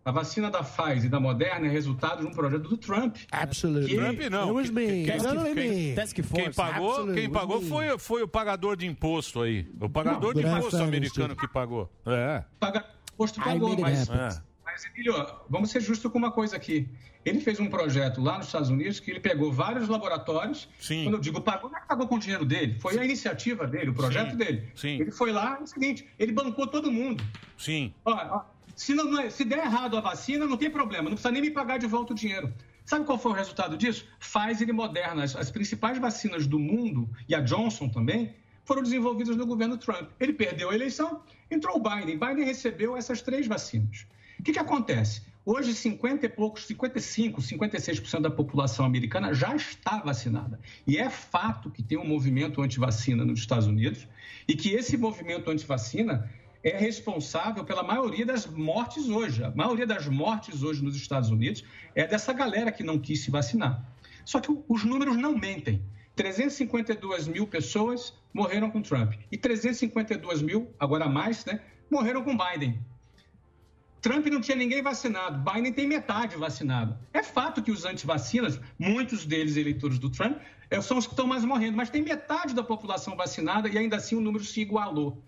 A vacina da Pfizer e da Moderna é resultado de um projeto do Trump. Absolutely. Trump não. It was me. Quem, quem- me. quem pagou, Absolutely. quem pagou foi, foi o pagador de imposto aí. O pagador de Good imposto americano que pagou. É. Paga imposto pagou, mas, happen. mas Emílio, vamos ser justos com uma coisa aqui. Ele fez um projeto lá nos Estados Unidos que ele pegou vários laboratórios. Sim. Quando eu digo pagou, não é que pagou com o dinheiro dele. Foi a iniciativa dele, o projeto Sim, dele. sim. Ele foi lá, é o seguinte, ele bancou todo mundo. Sim. Ó, ó, se, não- é- se der errado a vacina, não tem problema, não precisa nem me pagar de volta o dinheiro. Sabe qual foi o resultado disso? Pfizer e Moderna, as, as principais vacinas do mundo, e a Johnson também, foram desenvolvidas no governo Trump. Ele perdeu a eleição, entrou o Biden. Biden recebeu essas três vacinas. O que, que acontece? Hoje, 50 e poucos, 55, 56% da população americana já está vacinada. E é fato que tem um movimento anti-vacina nos Estados Unidos e que esse movimento anti-vacina é responsável pela maioria das mortes hoje. A maioria das mortes hoje nos Estados Unidos é dessa galera que não quis se vacinar. Só que os números não mentem. 352 mil pessoas morreram com Trump e 352 mil, agora mais, né, morreram com Biden. Trump não tinha ninguém vacinado, Biden tem metade vacinado. É fato que os antivacinas, muitos deles eleitores do Trump, eh, são os que estão mais morrendo, mas tem metade da população vacinada e ainda assim o número se igualou.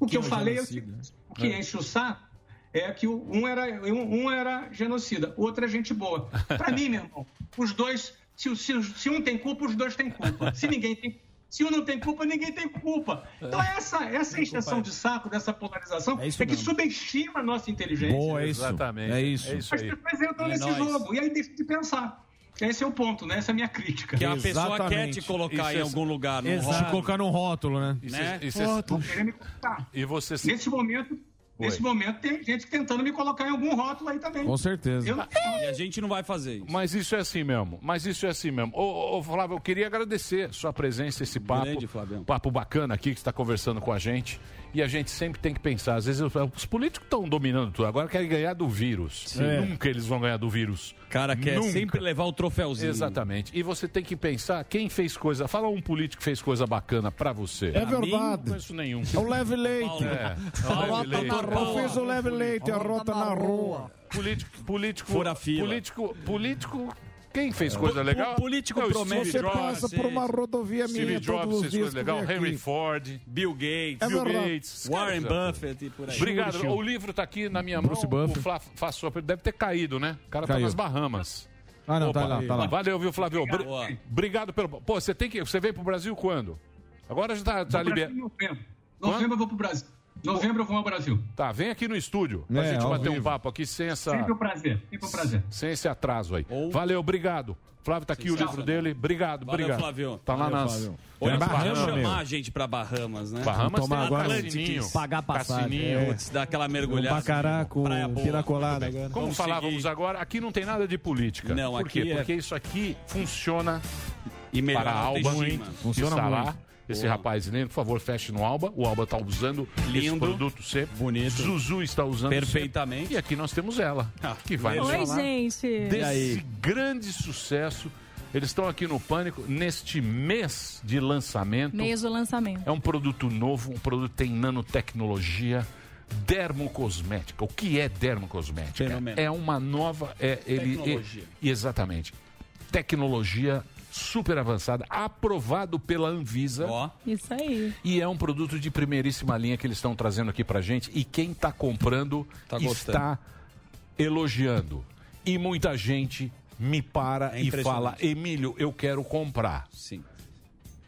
O que eu falei é o que enche o saco é que um era, um, um era genocida, o outro é gente boa. Para mim, meu irmão, os dois, se, se, se um tem culpa, os dois têm culpa. Se ninguém tem se um não tem culpa, ninguém tem culpa. Então, essa, essa extensão de saco dessa polarização é, que mesmo. subestima a nossa inteligência. Boa, é isso. Exatamente. É isso. É isso As pessoas entram É nesse nóis. jogo e aí deixam de pensar. Esse é o ponto, né? Essa é a minha crítica. Que a pessoa quer te colocar em algum lugar, num Exato. rótulo. Colocar num rótulo, né? Isso Né? é- isso é- querer me colocar. E você Nesse momento, nesse momento tem gente tentando me colocar em algum rótulo aí também. Com certeza. Eu não- E a gente não vai fazer isso. Mas isso é assim mesmo. Mas isso é assim mesmo. Ô, ô, Flávio, eu queria agradecer sua presença, esse papo. Grande, Flavião. Papo bacana aqui que está conversando com a gente. E a gente sempre tem que pensar. Às vezes eu- os políticos estão dominando tudo. Agora querem ganhar do vírus. É. Nunca eles vão ganhar do vírus. cara quer Nunca. sempre levar o troféuzinho. Exatamente. E você tem que pensar quem fez coisa. Fala um político que fez coisa bacana pra você. É verdade. Não conheço nenhum. É o leve leite. É. A Leve rota leite. na rua. Eu fiz o leve leite, a rota na rua. Político, político, Fura fila. político, político Quem fez coisa legal? político É o promete. Steve Você Jobs. passa por uma rodovia Steve minha Jobs todos os fez dias. coisa legal. Henry aqui. Ford. Bill Gates. É Bill. Gates. Warren Buffett e por aí. Obrigado. O livro tá aqui na minha Bruce mão. Buffett. O Flá faz sua pergunta. Deve ter caído, né? O cara tá Caiu. nas Bahamas. Ah, não, tá lá, tá lá. Valeu, viu, Flávio? Bri- Boa. Obrigado pelo. Pô, você tem que. Você veio pro Brasil quando? Agora já tá, tá liberado. Novembro. Novembro eu vou pro Brasil. Novembro eu vou ao Brasil. Tá, vem aqui no estúdio pra É, gente bater um vivo. papo aqui sem essa. Sempre um prazer. Sempre um prazer. Sem esse atraso aí. Valeu, obrigado. Flávio tá aqui o livro dele. Obrigado, Valeu, obrigado. Flávio. Tá lá Valeu, nas. Flávio. Olha, Bahamas, chamar a gente pra Bahamas, né? Bahamas tomar tem agora um cassininho. Pagar passagem. Cassininho. É. Putz, dá aquela O mergulhada. Bacará com Praia boa. pina colada agora. Como Vamos falávamos seguir. agora, aqui não tem nada de política. Não, Por aqui quê? é- Porque isso aqui funciona E melhor para a autoestima. Funciona está lá. muito. Esse Boa. rapaz lindo, por favor, feche no Alba. O Alba está usando esse Lindo. produto sempre. Bonito. Zuzu está usando Perfeitamente. sempre. E aqui nós temos ela, Ah, que vai nos Oi, falar gente. desse grande sucesso. Eles estão aqui no Pânico neste mês de lançamento. Mês do lançamento. É um produto novo, um produto que tem nanotecnologia, dermocosmética. O que é dermocosmética? Fenomenal. É uma nova. É, ele, Tecnologia. é- exatamente. Tecnologia super avançada, aprovado pela Anvisa. Ó, Isso aí. E é um produto de primeiríssima linha que eles estão trazendo aqui pra gente. E quem está comprando Tá está elogiando. E muita gente me para É e fala: Emílio, eu quero comprar. sim.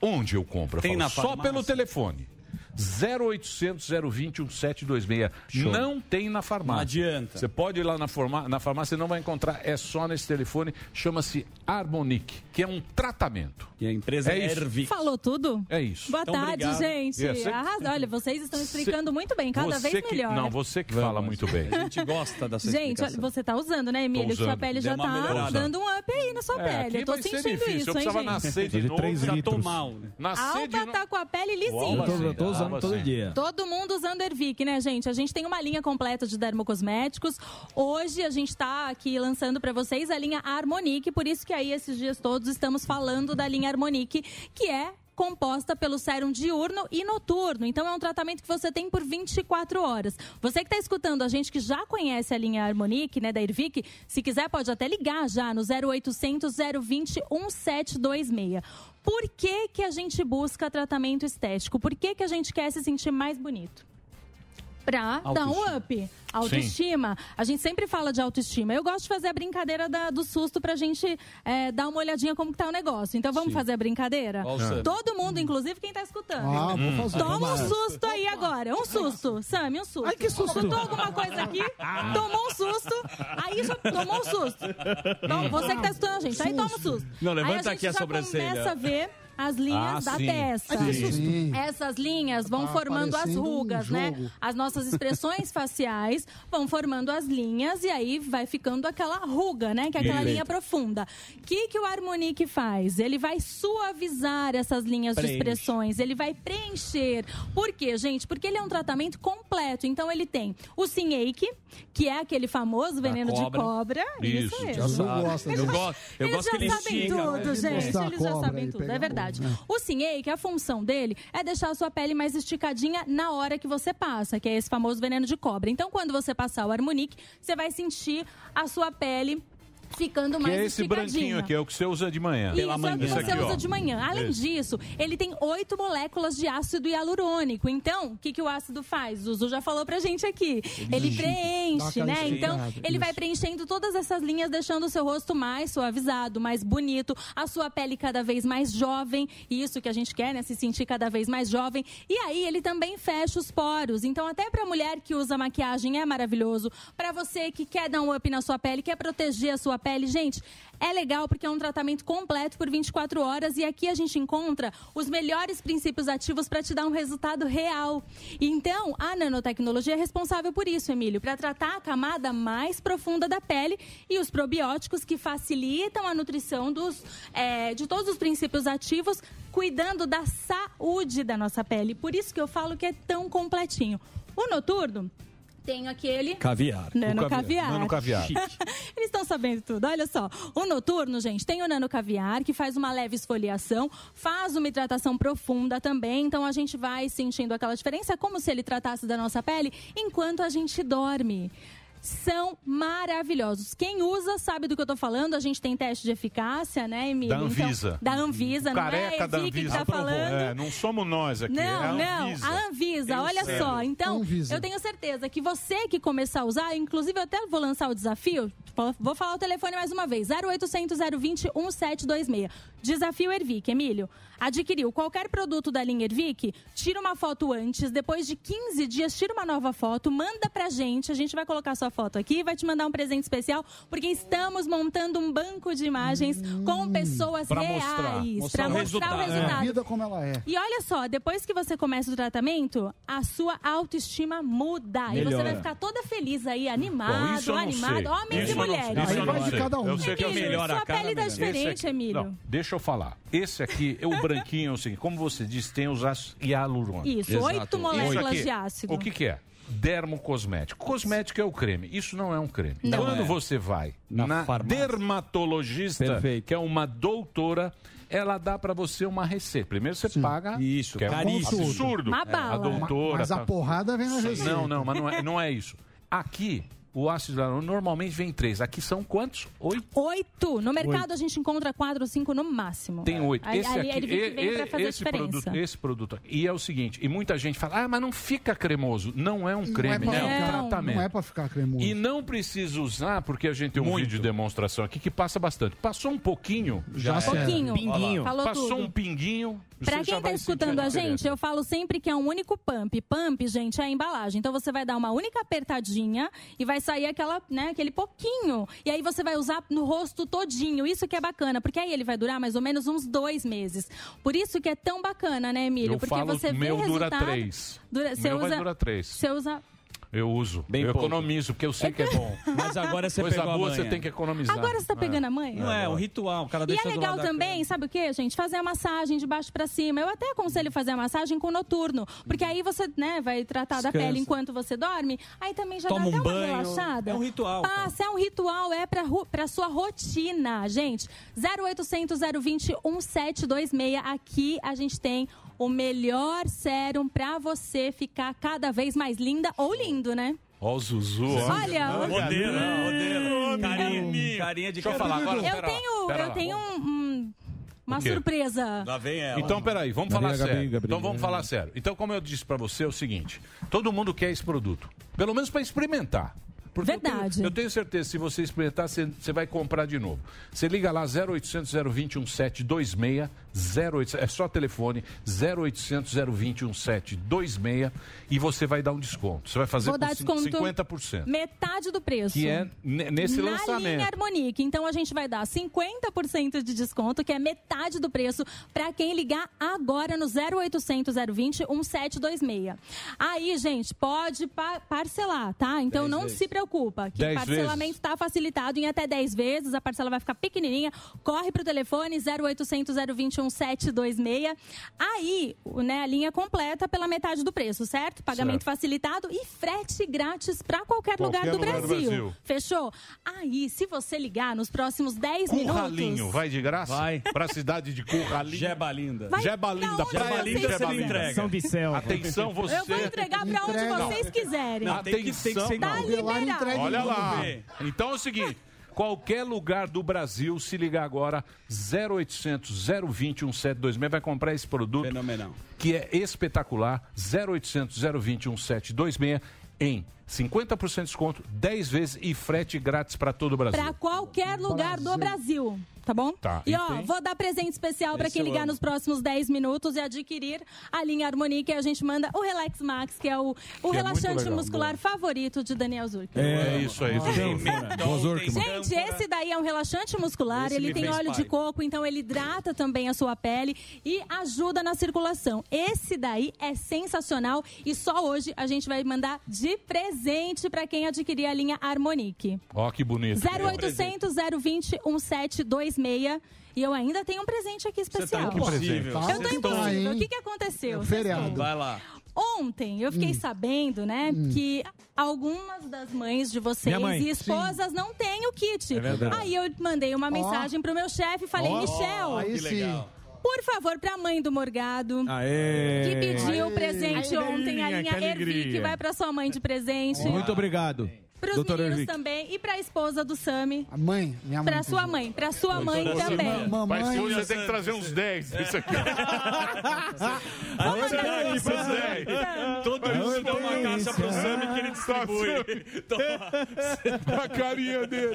Onde eu compro? Eu Tem falo, na Só farmácia? pelo telefone. 0800 020 1726. Show. Não tem na farmácia. Não adianta. Você pode ir lá na, forma, na farmácia e não vai encontrar. É só nesse telefone. Chama-se Harmonic, que é um tratamento. E a empresa É é. Ervic. Falou tudo? É isso. Boa Então, tarde, obrigado. gente. É, você- Olha, vocês estão explicando muito bem, cada Você vez que- melhor. Não, você que fala muito bem. A gente gosta dessa Gente, explicação. você tá usando, né, Emílio? Que sua usando. pele já tá melhorada. dando um up aí na sua É, pele. Eu tô vai ser sentindo difícil. isso, eu hein, precisava gente? nascer de De novo. três Já litros. tô mal, né? A Nascer novo. tá com a pele lisinha. Eu tô, eu usando todo sim. dia. Todo mundo usando Ervic, né, gente? A gente tem uma linha completa de dermocosméticos. Hoje a gente tá aqui lançando pra vocês a linha Harmonique, por isso que aí esses dias todos estamos falando da linha Harmonique, que é composta pelo sérum diurno e noturno. Então é um tratamento que você tem por 24 horas. Você que está escutando a gente que já conhece a linha Harmonique, né, da Ervic, se quiser pode até ligar já no 0800 020 1726. Por que que a gente busca tratamento estético? Por que que a gente quer se sentir mais bonito? Pra dar um Autoestima. up. Autoestima. A gente sempre fala de autoestima. Eu gosto de fazer a brincadeira da- do susto pra gente é, dar uma olhadinha como que tá o negócio. Então vamos fazer a brincadeira? Sam. Todo mundo, inclusive quem tá escutando. Ah, vou fazer. Toma um susto aí agora. Um susto. Sami, um susto. Ai, que susto. Escutou alguma coisa aqui? Tomou um susto. Aí já tomou um susto. Então, você que tá escutando a gente, aí toma um susto. Não, levanta aí a gente aqui a já sobrancelha. começa a ver as linhas Ah, da sim. testa. Sim. Essas linhas vão Tá formando as parecendo um rugas, né? As nossas expressões [LAUGHS] faciais vão formando as linhas e aí vai ficando aquela ruga, né? Que é aquela Perfeito. linha profunda. O que, que o Harmonique faz? Ele vai suavizar essas linhas de Preenche. expressões, ele vai preencher. Por quê, gente? Porque ele é um tratamento completo. Então ele tem o Sinhake, que é aquele famoso veneno de cobra. cobra. Isso, Isso, mesmo. Já eu gosto, eu Eles gosto que já ele sabem estica. tudo, né? gente. Eles já cobra sabem tudo, é verdade. Fogo, né? O Sinhake, a função dele é deixar a sua pele mais esticadinha na hora que você passa, que é esse famoso veneno de cobra. Então, quando você passar o Harmonique, você vai sentir a sua pele ficando Que mais é esse branquinho aqui, é o que você usa de manhã. Isso é o que você aqui, usa ó. de manhã. Além Esse. disso, ele tem oito moléculas de ácido hialurônico. Então, o que, que o ácido faz? O Zuzu já falou pra gente aqui. Ele preenche, né? Então, ele vai preenchendo todas essas linhas, deixando o seu rosto mais suavizado, mais bonito, a sua pele cada vez mais jovem. Isso que a gente quer, né? Se sentir cada vez mais jovem. E aí, ele também fecha os poros. Então, até pra mulher que usa maquiagem é maravilhoso. Pra você que quer dar um up na sua pele, quer proteger a sua pele, gente, é legal porque é um tratamento completo por 24 horas e aqui a gente encontra os melhores princípios ativos para te dar um resultado real. Então, a nanotecnologia é responsável por isso, Emílio, para tratar a camada mais profunda da pele e os probióticos que facilitam a nutrição dos, é, de todos os princípios ativos, cuidando da saúde da nossa pele. Por isso que eu falo que é tão completinho. O noturno tem aquele Caviar. Nano caviar. Nano caviar. [LAUGHS] Eles estão sabendo tudo. Olha só. O noturno, gente, tem o nano caviar, que faz uma leve esfoliação, faz uma hidratação profunda também. Então a gente vai sentindo aquela diferença, como se ele tratasse da nossa pele enquanto a gente dorme. São maravilhosos. Quem usa sabe do que eu tô falando. A gente tem teste de eficácia, né, Emílio? Da Anvisa. Então, da Anvisa, não é a da que Anvisa. tá falando. É, não somos nós aqui. Não, é a não, Anvisa. a Anvisa, Eu olha sei. só. Então, Anvisa. eu tenho certeza que você que começar a usar, inclusive eu até vou lançar o desafio, vou falar o telefone mais uma vez, 0800 020 1726. Desafio Ervic, Emílio. Adquiriu qualquer produto da linha Ervic, tira uma foto antes, depois de 15 dias, tira uma nova foto, manda pra gente, a gente vai colocar sua foto aqui e vai te mandar um presente especial, porque estamos montando um banco de imagens com pessoas Pra reais. mostrar. pra mostrar o resultado. Vida como ela é. E olha só, depois que você começa o tratamento, a sua autoestima muda. E você Melhora. vai ficar toda feliz aí, animado, Bom, isso eu não animado, sei. homens Isso e eu não- mulheres. isso eu não sei. Eu sei que Emílio, melhora sua a cara, pele tá melhora. diferente, Emílio. Não, deixa eu falar. Esse aqui, o branquinho, é o seguinte, como você disse, tem os ácidos hialurônicos. Isso, Exato. oito moléculas Isso de ácido. O que, que é? Dermocosmético. Cosmético é o creme. Isso não é um creme. Não Quando é. você vai na, Na dermatologista, Perfeito. que é uma doutora, ela dá pra você uma receita. Primeiro você paga. Isso, que é um caríssimo. absurdo. Uma É, bala. A doutora. Mas a tá- porrada vem na receita. Não, não, mas não é, não é isso. Aqui, o ácido hialurônico normalmente vem três. Aqui são quantos? Oito. Oito. No mercado Oito. a gente encontra quatro ou cinco no máximo. Tem oito. Aí- Esse aí aqui, ele vem- vem pra e- fazer a esse diferença. produto, esse produto aqui. E é o seguinte, e muita gente fala, ah, mas não fica cremoso. Não é um Não creme, é pra é, um tratamento. Não é pra ficar cremoso. E não precisa usar, porque a gente tem um vídeo de demonstração aqui que passa bastante. Passou um pouquinho, Já serve. Pouquinho. Pinguinho. Falou Passou tudo. um pinguinho. Pra você quem tá escutando a gente, eu falo sempre que é um único pump. Pump, gente, é a embalagem. Então você vai dar uma única apertadinha e vai sair aquela, né, aquele pouquinho. E aí você vai usar no rosto todinho. Isso que é bacana, porque aí ele vai durar mais ou menos uns dois meses. Por isso que é tão bacana, né, Emílio? Eu porque falo, você vê meu dura resultado. três. Dura, Meu vai usa, durar três. Você usa Eu uso. Bem eu pouco. economizo, porque eu sei que é bom. [LAUGHS] Mas agora você Coisa pegou a boa manha. você tem que economizar. Agora você tá pegando a manha? Não é, um ritual. O cara E é legal da também, sabe o que, gente? Fazer a massagem de baixo pra cima. Eu até aconselho fazer a massagem com noturno, porque aí você, né, vai tratar da Descansa. pele enquanto você dorme. Aí também já Toma dá até um uma banho. relaxada. É um ritual. Passa, é um ritual, é pra, pra sua rotina, gente. 0800 020 1726. Aqui a gente tem o melhor sérum pra você ficar cada vez mais linda ou lindo, né? Ó o Zuzu. ó. Olha, o- Modelo, modelo. Carinha, Carinha, de Deixa eu falar agora. Eu pera lá, tenho, pera eu lá. tenho um- um- uma surpresa. Lá vem ela. Então, peraí, vamos Gabriel, falar sério. Gabriel, Gabriel. Então, vamos falar sério. Então, como eu disse pra você, é o seguinte: todo mundo quer esse produto. Pelo menos pra experimentar. Porque eu tenho- Verdade. Eu tenho, certeza, se você experimentar, você, você vai comprar de novo. Você liga lá 0800 020 1726, 0800, é só telefone 0800 020 1726 e você vai dar um desconto. Você vai fazer Vou dar por desconto 50%. metade do preço. Que é ne- nesse Na lançamento. linha Harmonique. Então a gente vai dar 50% de desconto, que é metade do preço, para quem ligar agora no 0800 020 1726. Aí, gente, pode pa- parcelar, tá? Então Dez não vezes. se preocupa, que Dez parcelamento está facilitado em até 10 vezes, a parcela vai ficar pequenininha. Corre pro telefone 0800 020 1726. Aí, o- né, a linha completa pela metade do preço, certo? Pagamento Certo. facilitado e frete grátis para qualquer, Qualquer lugar, do, lugar do Brasil. Brasil. Fechou? Aí, se você ligar nos próximos 10 minutos. Curralinho, vai de graça? Vai. Pra cidade de Curralinho. Jeba linda. Vai Jeba linda, pra onde praia vocês linda, Jeba quiserem. linda. São Vicel. Atenção, você. Eu vou entregar pra onde Entrega. vocês quiserem. Não, tem que- tem que ser Atenção. Tá liberado. Entrega Olha lá. Então é o seguinte. Qualquer lugar do Brasil, se ligar agora, 0800 020 1726, vai comprar esse produto Fenomenal. que é espetacular. 0800 020 1726 em 50% de desconto, 10 vezes e frete grátis para todo o Brasil. Pra qualquer lugar do Brasil. Tá bom? Tá. E E ó, tem- vou dar presente especial pra Esse quem ligar amo. nos próximos 10 minutos e adquirir a linha Harmonique. A gente manda o Relax Max, que é o, o Que é relaxante legal. muscular favorito de Daniel Zurk. É isso aí. Gente, esse daí é um relaxante muscular, Esse ele tem óleo pai. de coco, então ele hidrata também a sua pele e ajuda na circulação. Esse daí é sensacional e só hoje a gente vai mandar de presente pra quem adquirir a linha Harmonique. Ó, que bonito. 0800 020 1726 e eu ainda tenho um presente aqui Você tá especial. impossível. Tá. Eu tô estão- impossível. hein? O que, que aconteceu? É feriado. Vai lá. Ontem eu fiquei Hum. sabendo, né, que algumas das mães de vocês mãe. e esposas não têm o kit. É. Aí eu mandei uma mensagem pro meu chefe e falei, Ó, Michel, Aí Que sim. legal. por favor, pra mãe do Morgado. Aê! Que pediu Aê. presente Ai, ontem, a linha que Ervi, que vai pra sua mãe de presente. Muito obrigado. Pros Doutor meninos Henrique. também e pra esposa do Sami. A mãe, minha mãe. Pra sua mãe, pra sua mãe também. Mas se você tem que trazer uns 10 isso aqui. [LAUGHS] Vamos mandar Uns 10. Todo mundo dá uma caixa pro Sami que ele distribui. A [LAUGHS] carinha dele.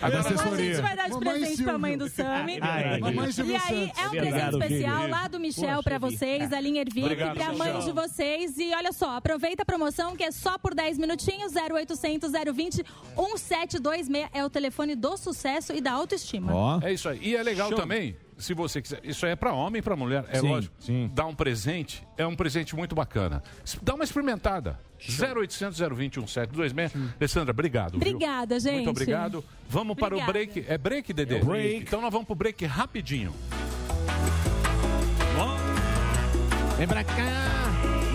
Agora A gente vai dar de presente pra mãe do Sami. Ai, Mamãe E aí, é um presente especial lá do Michel pra vocês, a linha Ervic, pra mãe de vocês. E olha só, aproveita a promoção que é só por 10 minutinhos, 0800 020 1726 é o telefone do sucesso e da autoestima. É isso aí. E é legal também, se você quiser. Isso é pra homem e pra mulher. É Sim, lógico. sim. Dar um presente é um presente muito bacana. Dá uma experimentada. 0800 020 1726. Alessandra, obrigado. viu? Obrigada, gente. Muito obrigado. Vamos para o Obrigada. break. É break, Dedê? É break. Então nós vamos pro break rapidinho. Vem pra cá.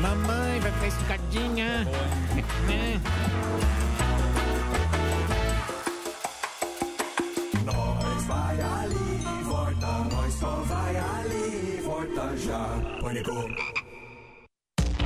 Mamãe esticadinha. Né? Nós vai ali, volta, nós só vai ali, volta já. Pânico.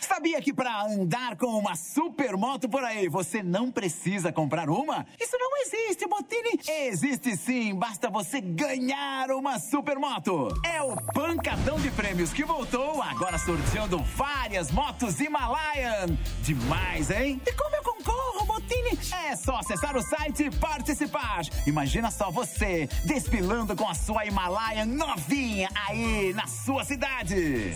Sabia que para andar com uma supermoto por aí você não precisa comprar uma? Isso não existe, Botini. Existe sim, basta você ganhar uma supermoto. É o pancadão de prêmios que voltou, agora sorteando várias motos Himalayan. Demais, hein? E como eu concorro, Botini? É só acessar o site e participar. Imagina só você desfilando com a sua Himalayan novinha aí na sua cidade.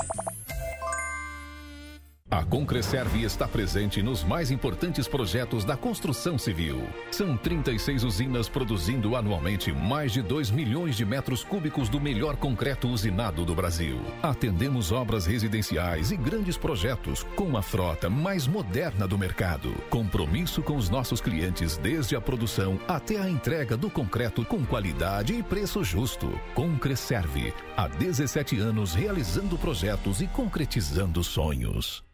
A Concreserve está presente nos mais importantes projetos da construção civil. São 36 usinas produzindo anualmente mais de 2 milhões de metros cúbicos do melhor concreto usinado do Brasil. Atendemos obras residenciais e grandes projetos com a frota mais moderna do mercado. Compromisso com os nossos clientes desde a produção até a entrega do concreto com qualidade e preço justo. Concreserve, há 17 anos realizando projetos e concretizando sonhos.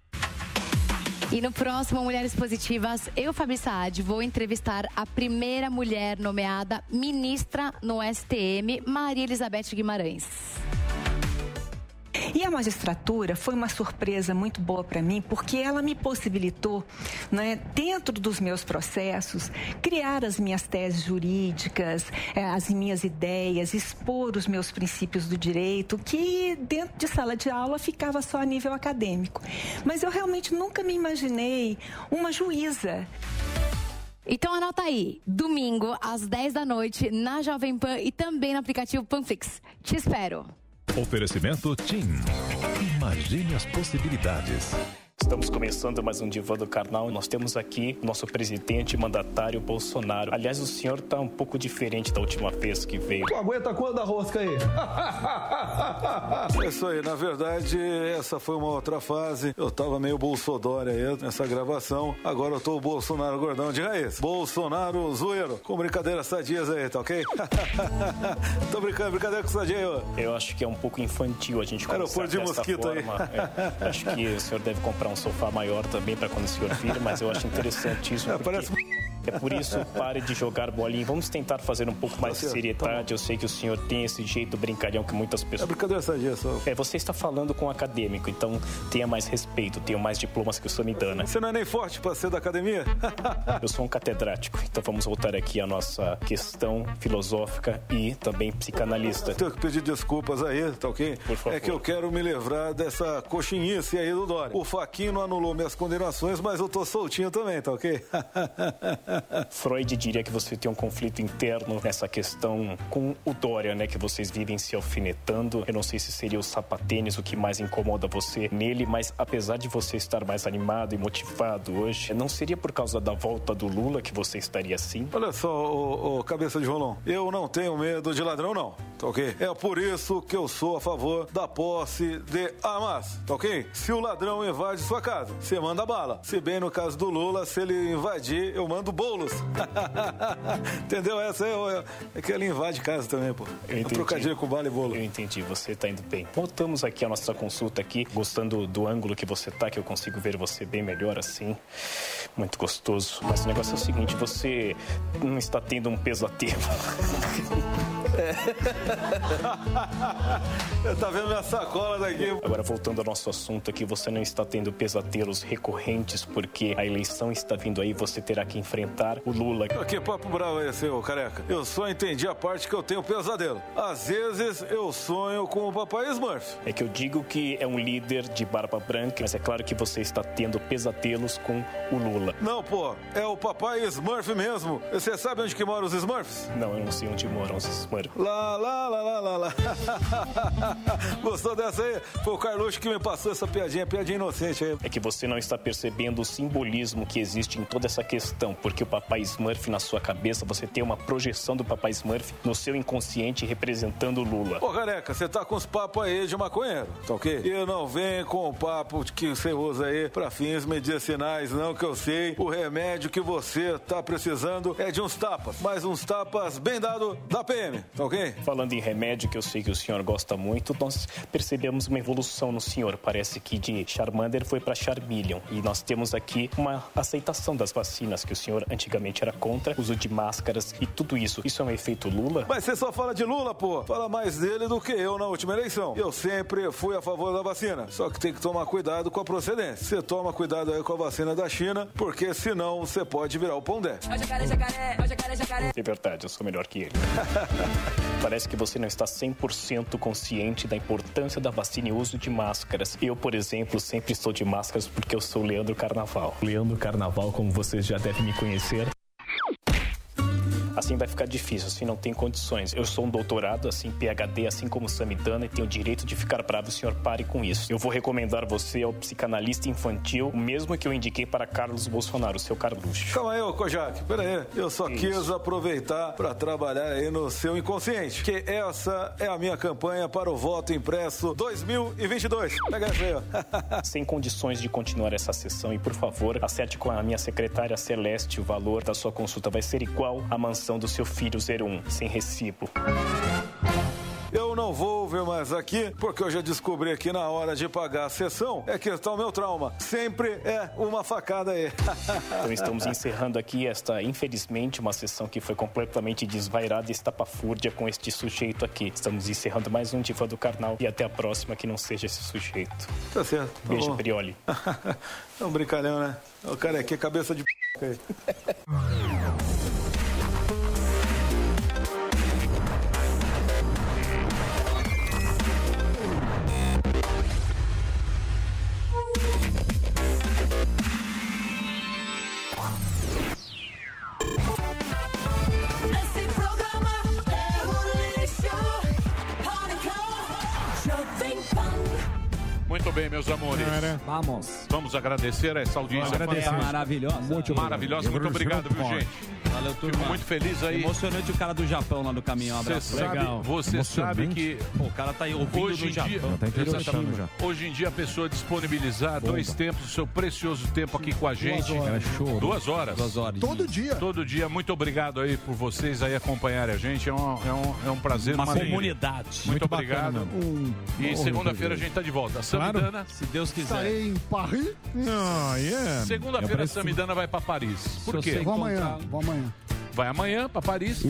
E no próximo Mulheres Positivas, eu, Fabi Saad, vou entrevistar a primeira mulher nomeada ministra no STM, Maria Elizabeth Guimarães. E a magistratura foi uma surpresa muito boa para mim, porque ela me possibilitou, né, dentro dos meus processos, criar as minhas teses jurídicas, eh, as minhas ideias, expor os meus princípios do direito, que dentro de sala de aula ficava só a nível acadêmico. Mas eu realmente nunca me imaginei uma juíza. Então anota aí, domingo às 10 da noite na Jovem Pan e também no aplicativo Panflix. Te espero. Oferecimento TIM. Imagine as possibilidades. Estamos começando mais um Divã do Carnal. Nós temos aqui o nosso presidente mandatário Bolsonaro. Aliás, o senhor está um pouco diferente da última vez que veio. Tu aguenta quando a rosca aí? [LAUGHS] É isso aí, na verdade, essa foi uma outra fase. Eu tava meio Bolsodória aí nessa gravação. Agora eu tô o Bolsonaro gordão de raiz. Bolsonaro zoeiro. Com brincadeiras sadias aí, tá ok? [LAUGHS] tô brincando, brincadeira com sadia aí, ó. Eu acho que é um pouco infantil a gente começar Aeroporto de dessa mosquito aí. forma. É, acho que o senhor deve comprar um sofá maior também para quando o senhor vir, mas eu acho. [LAUGHS] É, porque parece- É por isso, pare de jogar bolinha. Vamos tentar fazer um pouco mais de certo, tá seriedade. Eu sei que o senhor tem esse jeito brincalhão que muitas pessoas. É brincadeira sadia só. É, você está falando com um acadêmico, então tenha mais respeito, tenha mais diplomas que o Samidana. Você não é nem forte pra ser da academia? [LAUGHS] Eu sou um catedrático, então vamos voltar aqui à nossa questão filosófica e também psicanalista. Tenho que pedir desculpas aí, tá ok? Por favor. É que eu quero me livrar dessa coxinhice aí do Dória. O Faquinho anulou minhas condenações, mas eu tô soltinho também, tá ok? [LAUGHS] [LAUGHS] Freud diria que você tem um conflito interno nessa questão com o Dória, né? Que vocês vivem se alfinetando. Eu não sei se seria o sapatênis o que mais incomoda você nele, mas apesar de você estar mais animado e motivado hoje, não seria por causa da volta do Lula que você estaria assim? Olha só, ô, cabeça de rolão, eu não tenho medo de ladrão, não, tá ok? É por isso que eu sou a favor da posse de armas, tá ok? Se o ladrão invade sua casa, você manda bala. Se bem no caso do Lula, se ele invadir, eu mando bolos. [LAUGHS] Entendeu? Essa é, é que ele invade casa também, pô. Eu É entendi. trocadilho com bala e bolo. Eu entendi, você tá indo bem. Voltamos aqui à nossa consulta aqui, gostando do ângulo que você tá, que eu consigo ver você bem melhor assim. Muito gostoso. Mas o negócio é o seguinte, você não está tendo um pesadelo. tá [LAUGHS] vendo minha sacola daqui? Agora, voltando ao nosso assunto aqui, você não está tendo pesadelos recorrentes porque a eleição está vindo aí, você terá que enfrentar o Lula. Que papo bravo é esse, ô careca? Eu só entendi a parte que eu tenho pesadelo. Às vezes eu sonho com o papai Smurf. É que eu digo que é um líder de barba branca, mas é claro que você está tendo pesadelos com o Lula. Não, pô, é o papai Smurf mesmo. Você sabe onde que moram os Smurfs? Não, eu não sei onde moram os Smurfs. Lá, lá, lá, lá, lá, lá. [LAUGHS] Gostou dessa aí? Foi o Carluxo que me passou essa piadinha, piadinha inocente aí. É que você não está percebendo o simbolismo que existe em toda essa questão, porque o papai Smurf na sua cabeça, você tem uma projeção do papai Smurf no seu inconsciente representando o Lula. Ô, careca, você tá com os papos aí de maconheiro, tá ok? E não vem com o papo que você usa aí pra fins medicinais, não, que eu sei. O remédio que você tá precisando é de uns tapas, mas uns tapas bem dado da PM, tá ok? Falando em remédio, que eu sei que o senhor gosta muito, nós percebemos uma evolução no senhor. Parece que de Charmander foi para Charmeleon. E nós temos aqui uma aceitação das vacinas, que o senhor antigamente era contra, uso de máscaras e tudo isso. Isso é um efeito Lula? Mas você só fala de Lula, pô. Fala mais dele do que eu na última eleição. Eu sempre fui a favor da vacina. Só que tem que tomar cuidado com a procedência. Você toma cuidado aí com a vacina da China, porque senão você pode virar o pão dé. Ó jacaré, jacaré, ó jacaré, jacaré. É verdade, eu sou melhor que ele. [LAUGHS] Parece que você não está 100% consciente da importância da vacina e uso de máscaras. Eu, por exemplo, sempre estou de máscaras porque eu sou Leandro Carnaval. Leandro Carnaval, como vocês já devem me conhecer. Assim vai ficar difícil, assim não tem condições. Eu sou um doutorado, assim, PhD, assim como Samidana, e tenho o direito de ficar bravo, o senhor pare com isso. Eu vou recomendar você ao psicanalista infantil, o mesmo que eu indiquei para Carlos Bolsonaro, o seu Carluxo. Calma aí, ô Kojak. Pera aí. Eu só quis aproveitar pra trabalhar aí no seu inconsciente. Que essa é a minha campanha para o voto impresso 2022. Pega essa aí, ó. [LAUGHS] Sem condições de continuar essa sessão e, por favor, acerte com a minha secretária Celeste o valor da sua consulta. Vai ser igual à mansão do seu filho 01, sem recibo. Eu não vou ver mais aqui, porque eu já descobri que na hora de pagar a sessão é que está o meu trauma. Sempre é uma facada aí. [LAUGHS] Então estamos encerrando aqui esta, infelizmente, uma sessão que foi completamente desvairada e estapafúrdia com este sujeito aqui. Estamos encerrando mais um Diva do Carnal e até a próxima que não seja esse sujeito. Tá certo. tá Beijo, bom. Prioli. [LAUGHS] É um brincalhão, né? O cara aqui é cabeça de p [LAUGHS] Muito bem, meus amores. Vamos. Vamos agradecer essa audiência Agradecer. Maravilhosa. Muito maravilhosa. Muito obrigado, viu, gente? Valeu, turma. Fico muito feliz aí. Emocionante o cara do Japão lá no caminhão. Um Você abraço. sabe, você sabe que Pô, o cara tá aí ouvindo hoje do em dia, Japão. Exatamente. hoje em dia a pessoa disponibilizar dois tempos do seu precioso tempo aqui com a gente. horas. É show. Duas horas. Duas horas. Todo dia. Todo dia. Muito obrigado aí por vocês aí acompanharem a gente. É um, é um, é um prazer. Uma alegria. comunidade. Muito, Muito obrigado. bacana mesmo. E Um- segunda-feira a gente tá de volta. Claro. Samidana. Se Deus quiser. Estarei em Paris. Ah, yeah. Segunda-feira a Samidana vai pra Paris. Por quê? Vou amanhã, vou amanhã. Vai amanhã pra Paris,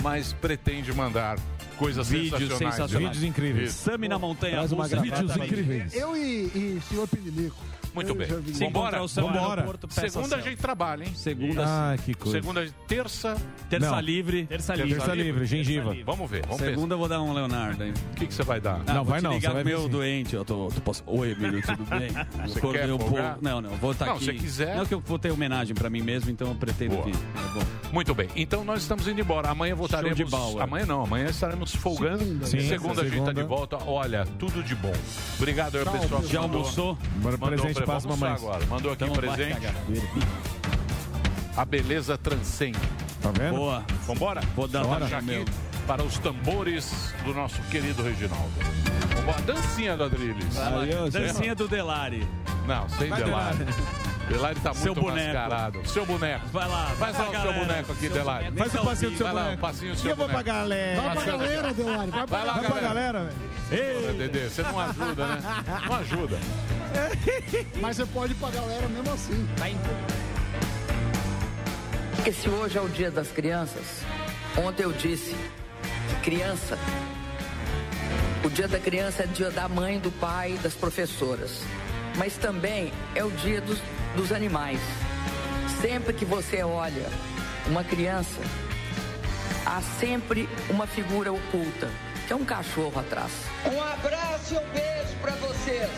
mas pretende mandar coisas Vídeos sensacionais. sensacionais. Vídeos incríveis. Isso. Sami na montanha Traz uma Vídeos incríveis. Eu e, e senhor Pirilico. Muito bem. Vambora? Vambora. Segunda a gente trabalha, hein? Segunda, Ah, que coisa. Segunda, terça. terça Não. livre. Terça Terça livre. Terça livre, gengiva. Vamos ver, vamos Segunda eu vou dar um Leonardo ver. O que, que você vai dar? Ah, Não, vou vai te não, ligar você vai meu sim. doente. Eu tô, tô posso... Oi, Emílio, tudo bem? [LAUGHS] Você quer. Não, não, vou estar Não, aqui. se quiser. Não, que eu vou ter homenagem pra mim mesmo, então eu pretendo Boa. vir. Tá. Muito bem. Então nós estamos indo embora. Amanhã voltaremos. Amanhã não, amanhã estaremos folgando. Segunda. Sim, segunda a gente tá de volta. Olha, tudo de bom. Obrigado aí, pessoal. Já almoçou? Mandou presente as vamos mamães. agora. Mandou aqui Então um vai presente. A beleza transcende. Tá vendo? Boa. Vambora? Vou dar meu. aqui para os tambores do nosso querido Reginaldo. Vambora. Dancinha da Drilis. Dancinha do Delari. Não, sem Vai, Delari. Delari tá Seu muito boneco. mascarado. Seu boneco. Vai lá. Faz vai lá o pra seu galera. boneco aqui, Seu Delari. boneco. Faz o passinho do seu Vai lá, um passinho do seu eu vou pra galera. Vai pra galera, Delari. Vai pra Vai lá, Vai pra galera. galera, velho. Dedê, você não ajuda, né? Não ajuda. [LAUGHS] Mas você pode ir pra galera mesmo assim. Porque se hoje é o dia das crianças, ontem eu disse que criança, o dia da criança é dia da mãe, do pai, das professoras. Mas também é o dia dos, dos animais. Sempre que você olha uma criança, há sempre uma figura oculta, que é um cachorro atrás. Um abraço e um beijo pra vocês.